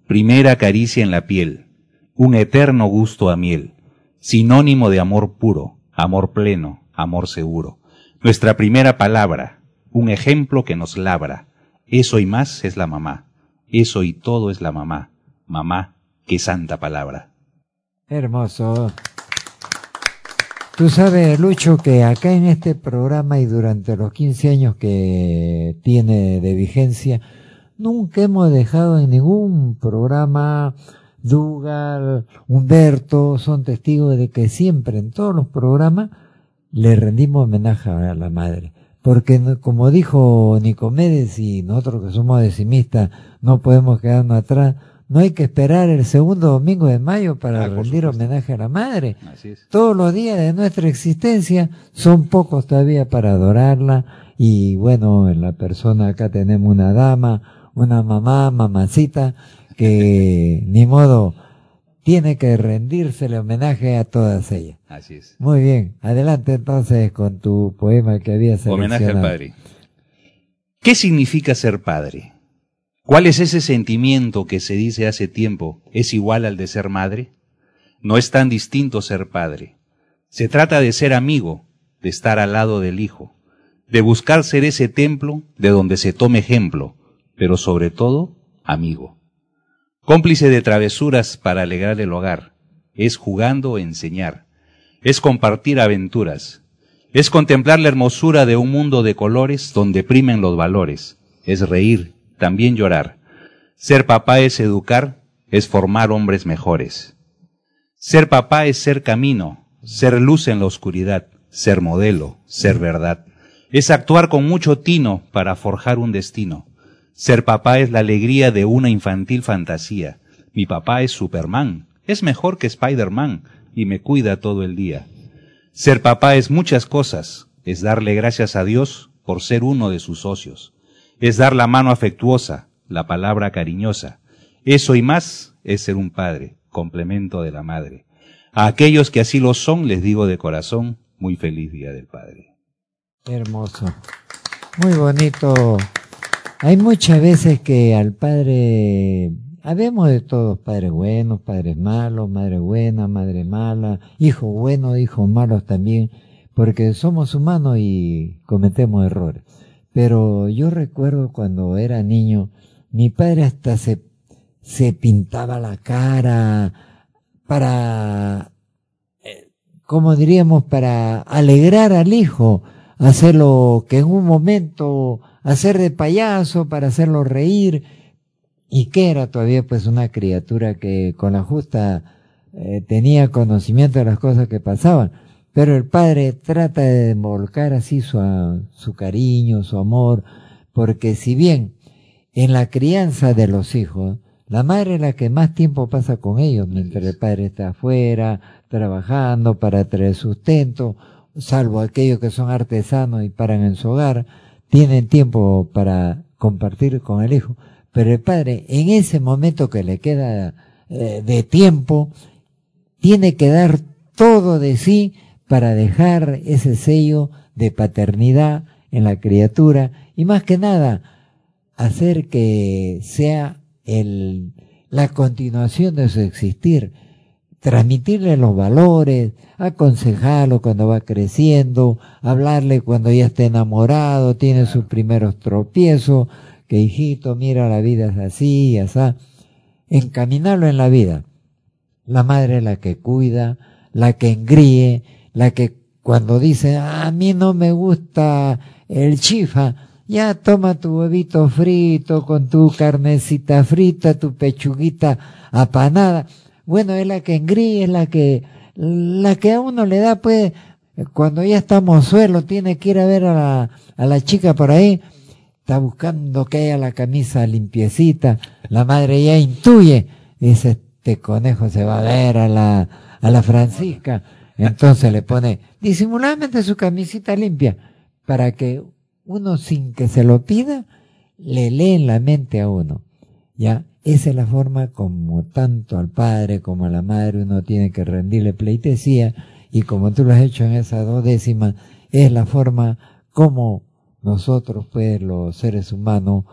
[SPEAKER 9] primera caricia en la piel, un eterno gusto a miel, sinónimo de amor puro, amor pleno, amor seguro. Nuestra primera palabra, un ejemplo que nos labra. Eso y más es la mamá. Eso y todo es la mamá. Mamá, qué santa palabra.
[SPEAKER 3] Hermoso. Tú sabes, Lucho, que acá en este programa y durante los 15 años que tiene de vigencia, nunca hemos dejado en ningún programa, Dugal, Humberto, son testigos de que siempre en todos los programas le rendimos homenaje a la madre. Porque como dijo Nicomedes y nosotros que somos decimistas no podemos quedarnos atrás, no hay que esperar el segundo domingo de mayo para rendir homenaje a la madre. Todos los días de nuestra existencia son pocos todavía para adorarla y bueno, en la persona acá tenemos una dama, una mamá, mamacita, que ni modo tiene que rendírsele homenaje a todas ellas.
[SPEAKER 9] Así es.
[SPEAKER 3] Muy bien, adelante entonces con tu poema que había seleccionado.
[SPEAKER 9] Homenaje al padre. ¿Qué significa ser padre? ¿Cuál es ese sentimiento que se dice hace tiempo es igual al de ser madre? No es tan distinto ser padre. Se trata de ser amigo, de estar al lado del hijo, de buscar ser ese templo de donde se tome ejemplo, pero sobre todo, amigo. Cómplice de travesuras para alegrar el hogar, es jugando enseñar, es compartir aventuras, es contemplar la hermosura de un mundo de colores donde primen los valores, es reír, también llorar. Ser papá es educar, es formar hombres mejores. Ser papá es ser camino, ser luz en la oscuridad, ser modelo, ser verdad. Es actuar con mucho tino para forjar un destino. Ser papá es la alegría de una infantil fantasía. Mi papá es Superman, es mejor que Spider-Man y me cuida todo el día. Ser papá es muchas cosas, es darle gracias a Dios por ser uno de sus socios. Es dar la mano afectuosa, la palabra cariñosa. Eso y más es ser un padre, complemento de la madre. A aquellos que así lo son, les digo de corazón, muy feliz Día del Padre.
[SPEAKER 3] Hermoso. Muy bonito. Hay muchas veces que al padre, habemos de todos, padres buenos, padres malos, madre buena, madre mala, hijos buenos, hijos malos también, porque somos humanos y cometemos errores. Pero yo recuerdo cuando era niño, mi padre hasta se, se pintaba la cara para, eh, como diríamos, para alegrar al hijo, hacerlo que en un momento, hacer de payaso para hacerlo reír, y que era todavía pues una criatura que con la justa eh, tenía conocimiento de las cosas que pasaban. Pero el padre trata de volcar así su, su cariño, su amor, porque si bien en la crianza de los hijos, la madre es la que más tiempo pasa con ellos, mientras el padre está afuera, trabajando para traer sustento, salvo aquellos que son artesanos y paran en su hogar, tienen tiempo para compartir con el hijo. Pero el padre, en ese momento que le queda eh, de tiempo, tiene que dar todo de sí para dejar ese sello de paternidad en la criatura y más que nada hacer que sea el, la continuación de su existir, transmitirle los valores, aconsejarlo cuando va creciendo, hablarle cuando ya está enamorado, tiene sus primeros tropiezos, que hijito, mira la vida es así y así, encaminarlo en la vida. La madre es la que cuida, la que engríe, la que cuando dice, a mí no me gusta el chifa, ya toma tu huevito frito con tu carnecita frita, tu pechuguita apanada. Bueno, es la que engríe, es la que, la que a uno le da, pues, cuando ya estamos suelo, tiene que ir a ver a la, a la chica por ahí, está buscando que haya la camisa limpiecita, la madre ya intuye, dice, este conejo se va a ver a la, a la Francisca, entonces le pone disimuladamente su camisita limpia para que uno sin que se lo pida le lee en la mente a uno. Ya, esa es la forma como tanto al padre como a la madre uno tiene que rendirle pleitesía y como tú lo has hecho en esas dos décimas, es la forma como nosotros pues los seres humanos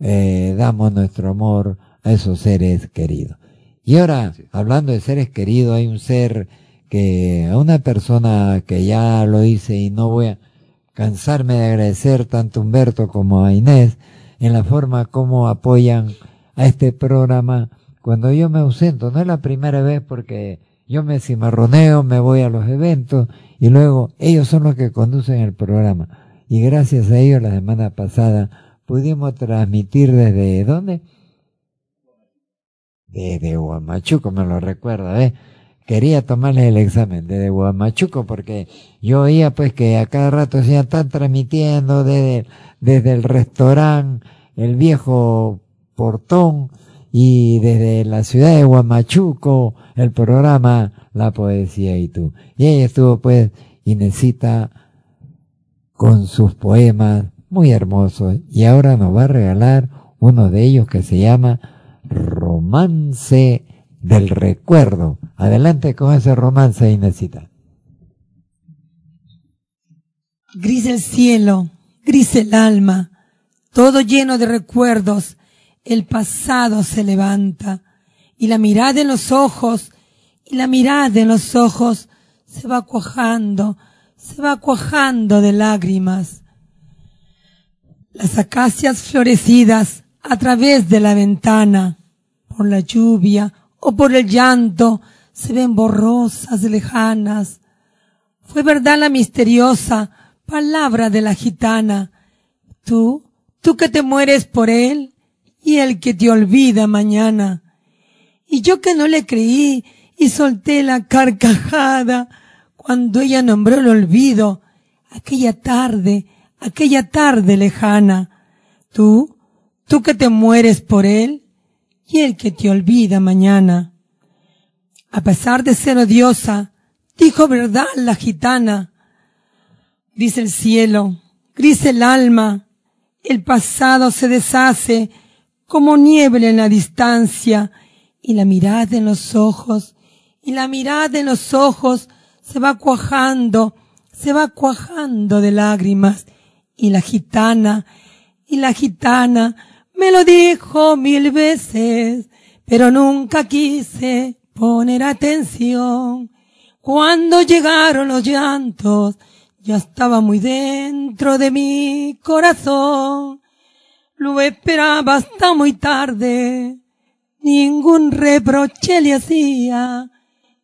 [SPEAKER 3] eh, damos nuestro amor a esos seres queridos. Y ahora, hablando de seres queridos, hay un ser que a una persona que ya lo hice y no voy a cansarme de agradecer tanto a Humberto como a Inés en la forma como apoyan a este programa cuando yo me ausento. No es la primera vez porque yo me cimarroneo, me voy a los eventos y luego ellos son los que conducen el programa. Y gracias a ellos la semana pasada pudimos transmitir desde ¿dónde? Desde Huamachuco, me lo recuerda, ¿eh? Quería tomarles el examen desde Huamachuco porque yo oía pues que a cada rato se están transmitiendo desde, desde el restaurante, el viejo portón, y desde la ciudad de Huamachuco el programa La Poesía y tú. Y ella estuvo pues Inesita con sus poemas muy hermosos y ahora nos va a regalar uno de ellos que se llama Romance del Recuerdo. Adelante con ese romance Inesita.
[SPEAKER 15] Gris el cielo, gris el alma, todo lleno de recuerdos el pasado se levanta y la mirada en los ojos, y la mirada en los ojos se va cuajando, se va cuajando de lágrimas. Las acacias florecidas a través de la ventana, por la lluvia o por el llanto, se ven borrosas, lejanas. Fue verdad la misteriosa palabra de la gitana. Tú, tú que te mueres por él, y el que te olvida mañana. Y yo que no le creí y solté la carcajada cuando ella nombró el olvido, aquella tarde, aquella tarde lejana. Tú, tú que te mueres por él y el que te olvida mañana. A pesar de ser odiosa, dijo verdad la gitana. Dice el cielo, gris el alma, el pasado se deshace como niebla en la distancia, y la mirada en los ojos, y la mirada en los ojos se va cuajando, se va cuajando de lágrimas, y la gitana, y la gitana me lo dijo mil veces, pero nunca quise poner atención. Cuando llegaron los llantos, ya estaba muy dentro de mi corazón. Lo esperaba hasta muy tarde, ningún reproche le hacía.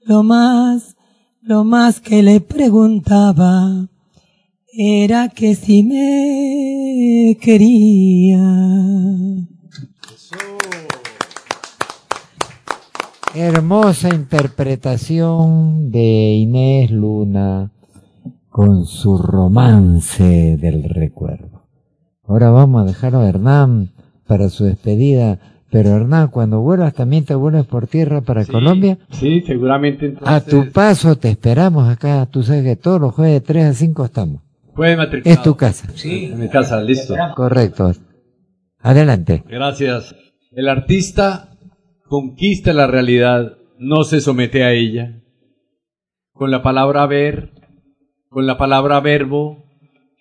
[SPEAKER 15] Lo más, lo más que le preguntaba era que si me quería.
[SPEAKER 3] Hermosa interpretación de Inés Luna con su romance del recuerdo. Ahora vamos a dejar a Hernán para su despedida. Pero Hernán, cuando vuelvas también te vuelves por tierra para Colombia.
[SPEAKER 5] Sí, seguramente entonces.
[SPEAKER 3] A tu paso te esperamos acá. Tú sabes que todos los jueves de 3 a 5 estamos.
[SPEAKER 5] Puede matricular.
[SPEAKER 3] Es tu casa.
[SPEAKER 5] Sí. En mi casa, listo.
[SPEAKER 3] Correcto. Adelante.
[SPEAKER 5] Gracias. El artista conquista la realidad, no se somete a ella. Con la palabra ver, con la palabra verbo,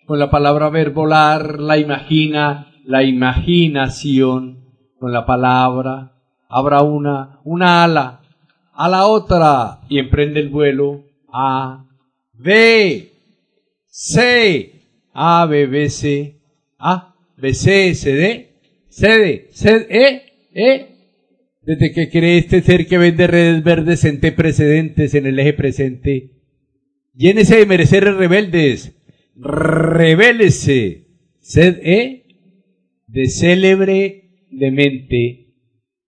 [SPEAKER 5] con la palabra ver volar, la imagina, la imaginación, con la palabra, habrá una, una ala, a la otra, y emprende el vuelo, A, B, C, A, B, B, C, A, B, C, C, D, C, D, C, E, E, desde que cree este ser que vende redes verdes ente precedentes en el eje presente. Llénese de mereceres rebeldes, revélese, sed e de célebre demente,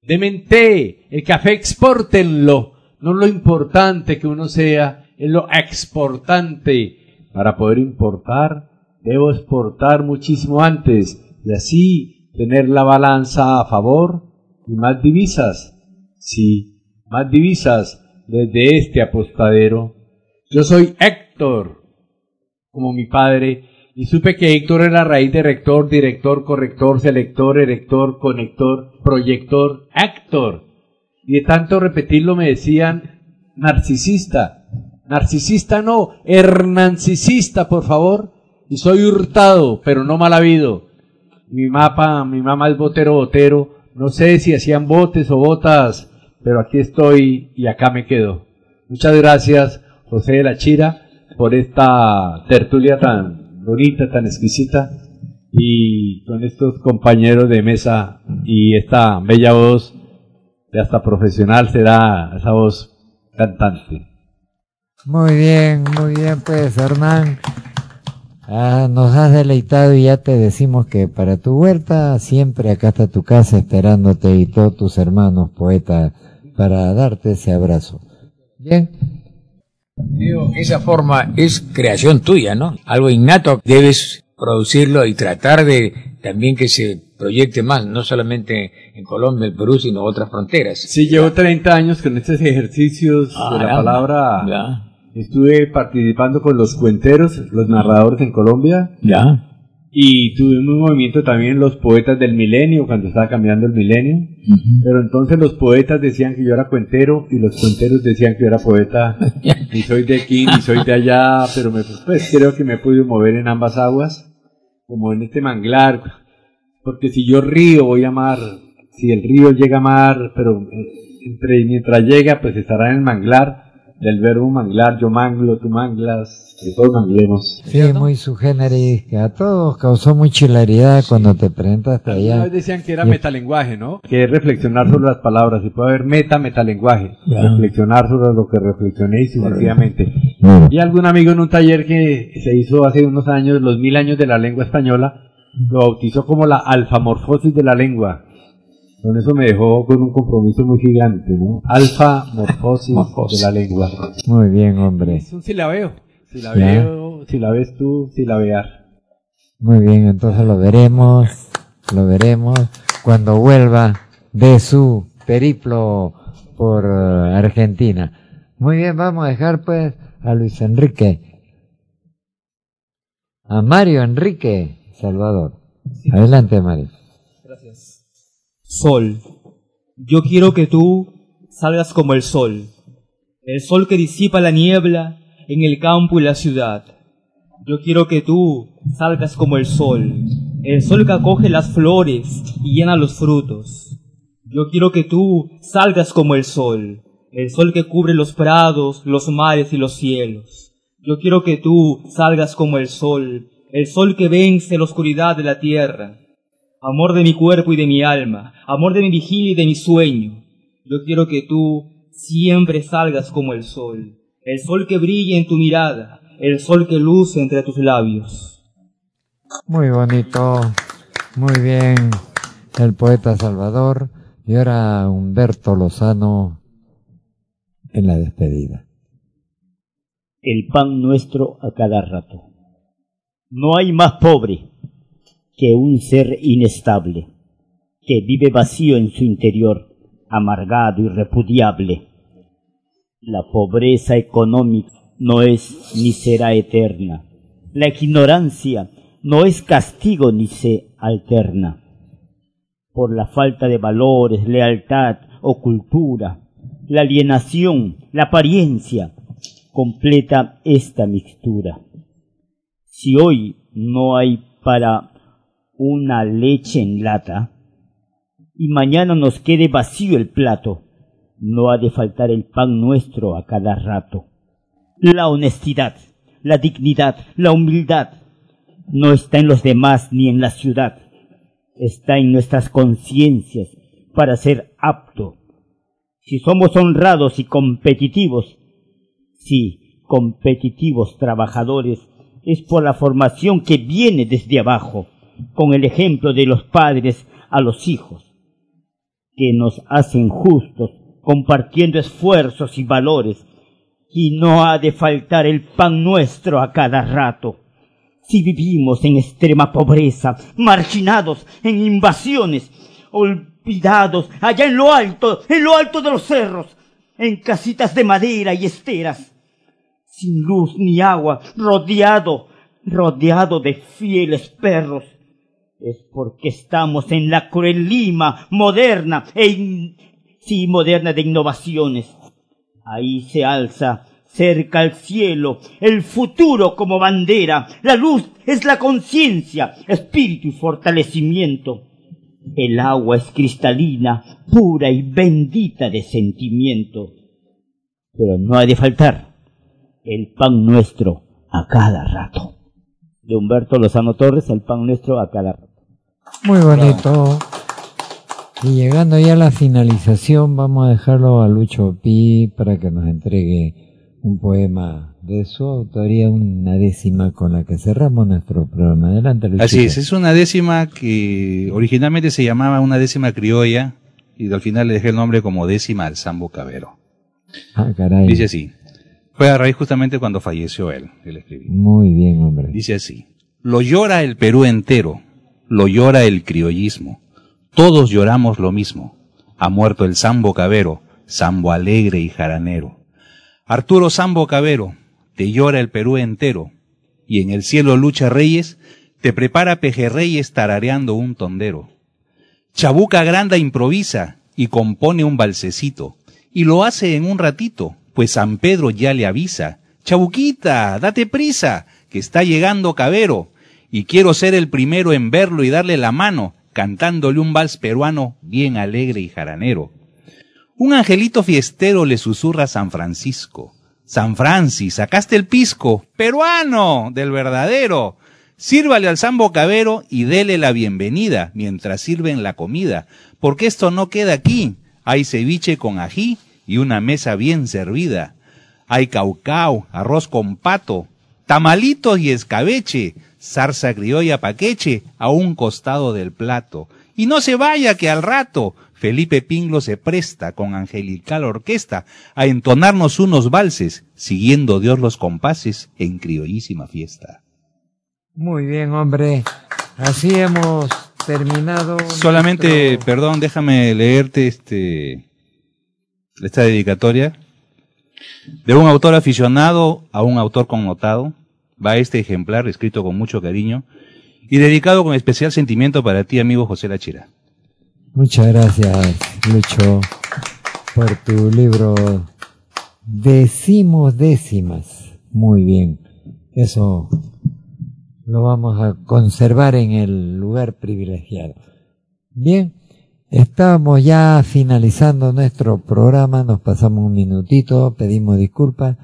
[SPEAKER 5] demente, el café exportenlo, no lo importante que uno sea, es lo exportante. Para poder importar, debo exportar muchísimo antes y así tener la balanza a favor y más divisas. Sí, más divisas desde este apostadero. Yo soy Héctor, como mi padre, y supe que Héctor era raíz de rector, director, corrector, selector, erector, conector, proyector, Héctor. Y de tanto repetirlo me decían narcisista. Narcisista no, hernancicista, por favor. Y soy hurtado, pero no mal habido. Mi mapa, mi mamá es botero, botero. No sé si hacían botes o botas, pero aquí estoy y acá me quedo. Muchas gracias, José de la Chira por esta tertulia tan bonita, tan exquisita, y con estos compañeros de mesa y esta bella voz de hasta profesional será esa voz cantante.
[SPEAKER 3] Muy bien, muy bien, pues Hernán. Ah, nos has deleitado y ya te decimos que para tu vuelta siempre acá está tu casa esperándote y todos tus hermanos poetas para darte ese abrazo. Bien.
[SPEAKER 14] Digo, esa forma es creación tuya, ¿no? Algo innato, debes producirlo y tratar de también que se proyecte más, no solamente en Colombia, el Perú, sino otras fronteras.
[SPEAKER 5] Sí, llevo 30 años con estos ejercicios
[SPEAKER 14] Ah,
[SPEAKER 5] de la
[SPEAKER 14] ya.
[SPEAKER 5] palabra.
[SPEAKER 14] Ya.
[SPEAKER 5] Estuve participando con los cuenteros, los narradores en Colombia.
[SPEAKER 14] Ya.
[SPEAKER 5] Y tuvimos un movimiento también los poetas del milenio, cuando estaba cambiando el milenio. Pero entonces los poetas decían que yo era cuentero y los cuenteros decían que yo era poeta. ni soy de aquí, ni soy de allá, pero me, pues creo que me he podido mover en ambas aguas, como en este manglar. Porque si yo río, voy a amar. Si el río llega a mar, pero eh, entre, mientras llega, pues estará en el manglar. Del verbo manglar, yo manglo, tú manglas, que todos manglemos.
[SPEAKER 3] Sí, muy su que a todos causó mucha hilaridad cuando te presentaste allá.
[SPEAKER 5] vez decían que era
[SPEAKER 3] Y-
[SPEAKER 5] metalenguaje, ¿no? Que es reflexionar sobre las palabras. Y puede haber meta, metalenguaje.
[SPEAKER 3] Ya.
[SPEAKER 5] Reflexionar sobre lo que reflexioné y sucesivamente. Y algún amigo en un taller que se hizo hace unos años, los mil años de la lengua española, lo bautizó como la alfamorfosis de la lengua. Con eso me dejó con un compromiso muy gigante, ¿no? Alfamorfosis de la lengua.
[SPEAKER 3] Muy bien, hombre.
[SPEAKER 5] Es un silabeo.
[SPEAKER 3] Ya.
[SPEAKER 5] Silabeo, si la ves tú, silabear.
[SPEAKER 3] Muy bien, entonces lo veremos, lo veremos cuando vuelva de su periplo por Argentina. Muy bien, vamos a dejar pues a Luis Enrique, a Mario Enrique Salvador. Adelante, Mario.
[SPEAKER 12] Sol. Yo quiero que tú salgas como el sol. El sol que disipa la niebla en el campo y la ciudad. Yo quiero que tú salgas como el sol. El sol que acoge las flores y llena los frutos. Yo quiero que tú salgas como el sol. El sol que cubre los prados, los mares y los cielos. Yo quiero que tú salgas como el sol. El sol que vence la oscuridad de la tierra amor de mi cuerpo y de mi alma, amor de mi vigilia y de mi sueño. Yo quiero que tú siempre salgas como el sol, el sol que brilla en tu mirada, el sol que luce entre tus labios.
[SPEAKER 3] Muy bonito, muy bien, el poeta Salvador y ahora Humberto Lozano en la despedida.
[SPEAKER 8] el pan nuestro a cada rato. No hay más pobre que un ser inestable, que vive vacío en su interior, amargado y repudiable. La pobreza económica no es ni será eterna. La ignorancia no es castigo ni se alterna. Por la falta de valores, lealtad o cultura, la alienación, la apariencia, completa esta mixtura. Si hoy no hay para una leche en lata y mañana nos quede vacío el plato, no ha de faltar el pan nuestro a cada rato. La honestidad, la dignidad, la humildad no está en los demás ni en la ciudad, está en nuestras conciencias para ser apto. Si somos honrados y competitivos, sí, competitivos trabajadores, es por la formación que viene desde abajo, con el ejemplo de los padres a los hijos, que nos hacen justos, compartiendo esfuerzos y valores, y no ha de faltar el pan nuestro a cada rato. Si vivimos en extrema pobreza, marginados en invasiones, olvidados allá en lo alto, en lo alto de los cerros, en casitas de madera y esteras, sin luz ni agua, rodeado, rodeado de fieles perros, es porque estamos en la cruel Lima moderna e sí moderna de innovaciones. Ahí se alza cerca al cielo el futuro como bandera. La luz es la conciencia, espíritu y fortalecimiento. El agua es cristalina, pura y bendita de sentimiento. Pero no ha de faltar el pan nuestro a cada rato. De Humberto Lozano Torres, el pan nuestro a cada rato.
[SPEAKER 3] Muy bonito. Y llegando ya a la finalización, vamos a dejarlo a Lucho Pi para que nos entregue un poema de su autoría, una décima con la que cerramos nuestro programa. Adelante, Luchito.
[SPEAKER 9] Así es, es una décima que originalmente se llamaba una décima criolla y al final le dejé el nombre como décima al Sambo Cabero.
[SPEAKER 3] Ah, caray.
[SPEAKER 9] Dice así. Fue a raíz justamente cuando falleció él, él escribió.
[SPEAKER 3] Muy bien, hombre.
[SPEAKER 9] Dice así. Lo llora el Perú entero, lo llora el criollismo. Todos lloramos lo mismo. Ha muerto el Sambo Cabero, Sambo alegre y jaranero. Arturo Sambo Cabero, te llora el Perú entero. Y en el cielo lucha reyes, te prepara pejerreyes tarareando un tondero. Chabuca Granda improvisa y compone un balsecito. Y lo hace en un ratito, pues San Pedro ya le avisa. Chabuquita, date prisa, que está llegando Cabero. Y quiero ser el primero en verlo y darle la mano, cantándole un vals peruano bien alegre y jaranero. Un angelito fiestero le susurra a San Francisco. San Francis, sacaste el pisco, peruano, del verdadero. Sírvale al Sambo Cabero y dele la bienvenida mientras sirven la comida, porque esto no queda aquí. Hay ceviche con ají y una mesa bien servida. Hay caucao, arroz con pato, tamalitos y escabeche, zarza criolla paqueche a un costado del plato. Y no se vaya que al rato Felipe Pinglo se presta con angelical orquesta a entonarnos unos valses, siguiendo Dios los compases en criollísima fiesta.
[SPEAKER 3] Muy bien, hombre. Así hemos terminado.
[SPEAKER 9] Solamente,
[SPEAKER 3] nuestro-
[SPEAKER 9] perdón, déjame leerte este esta dedicatoria de un autor aficionado a un autor connotado. Va este ejemplar escrito con mucho cariño y dedicado con especial sentimiento para ti, amigo José Lachira.
[SPEAKER 3] Muchas gracias, Lucho, por tu libro Decimos décimas. Muy bien. Eso lo vamos a conservar en el lugar privilegiado. Bien, estamos ya finalizando nuestro programa, nos pasamos un minutito, pedimos disculpas,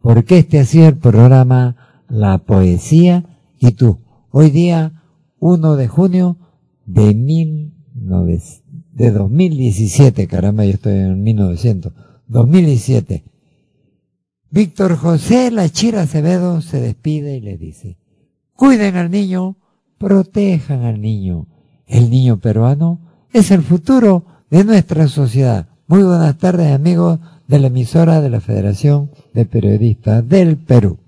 [SPEAKER 3] porque este ha sido el programa La Poesía y tú. Hoy día, 1 de junio de 1900, de 2017, caramba, yo estoy en 1900, 2017. Víctor José Lachira Acevedo se despide y le dice, cuiden al niño, protejan al niño. El niño peruano es el futuro de nuestra sociedad. Muy buenas tardes amigos de la emisora de la Federación de Periodistas del Perú.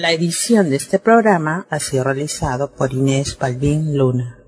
[SPEAKER 16] La edición de este programa ha sido realizado por Inés Balbín Luna.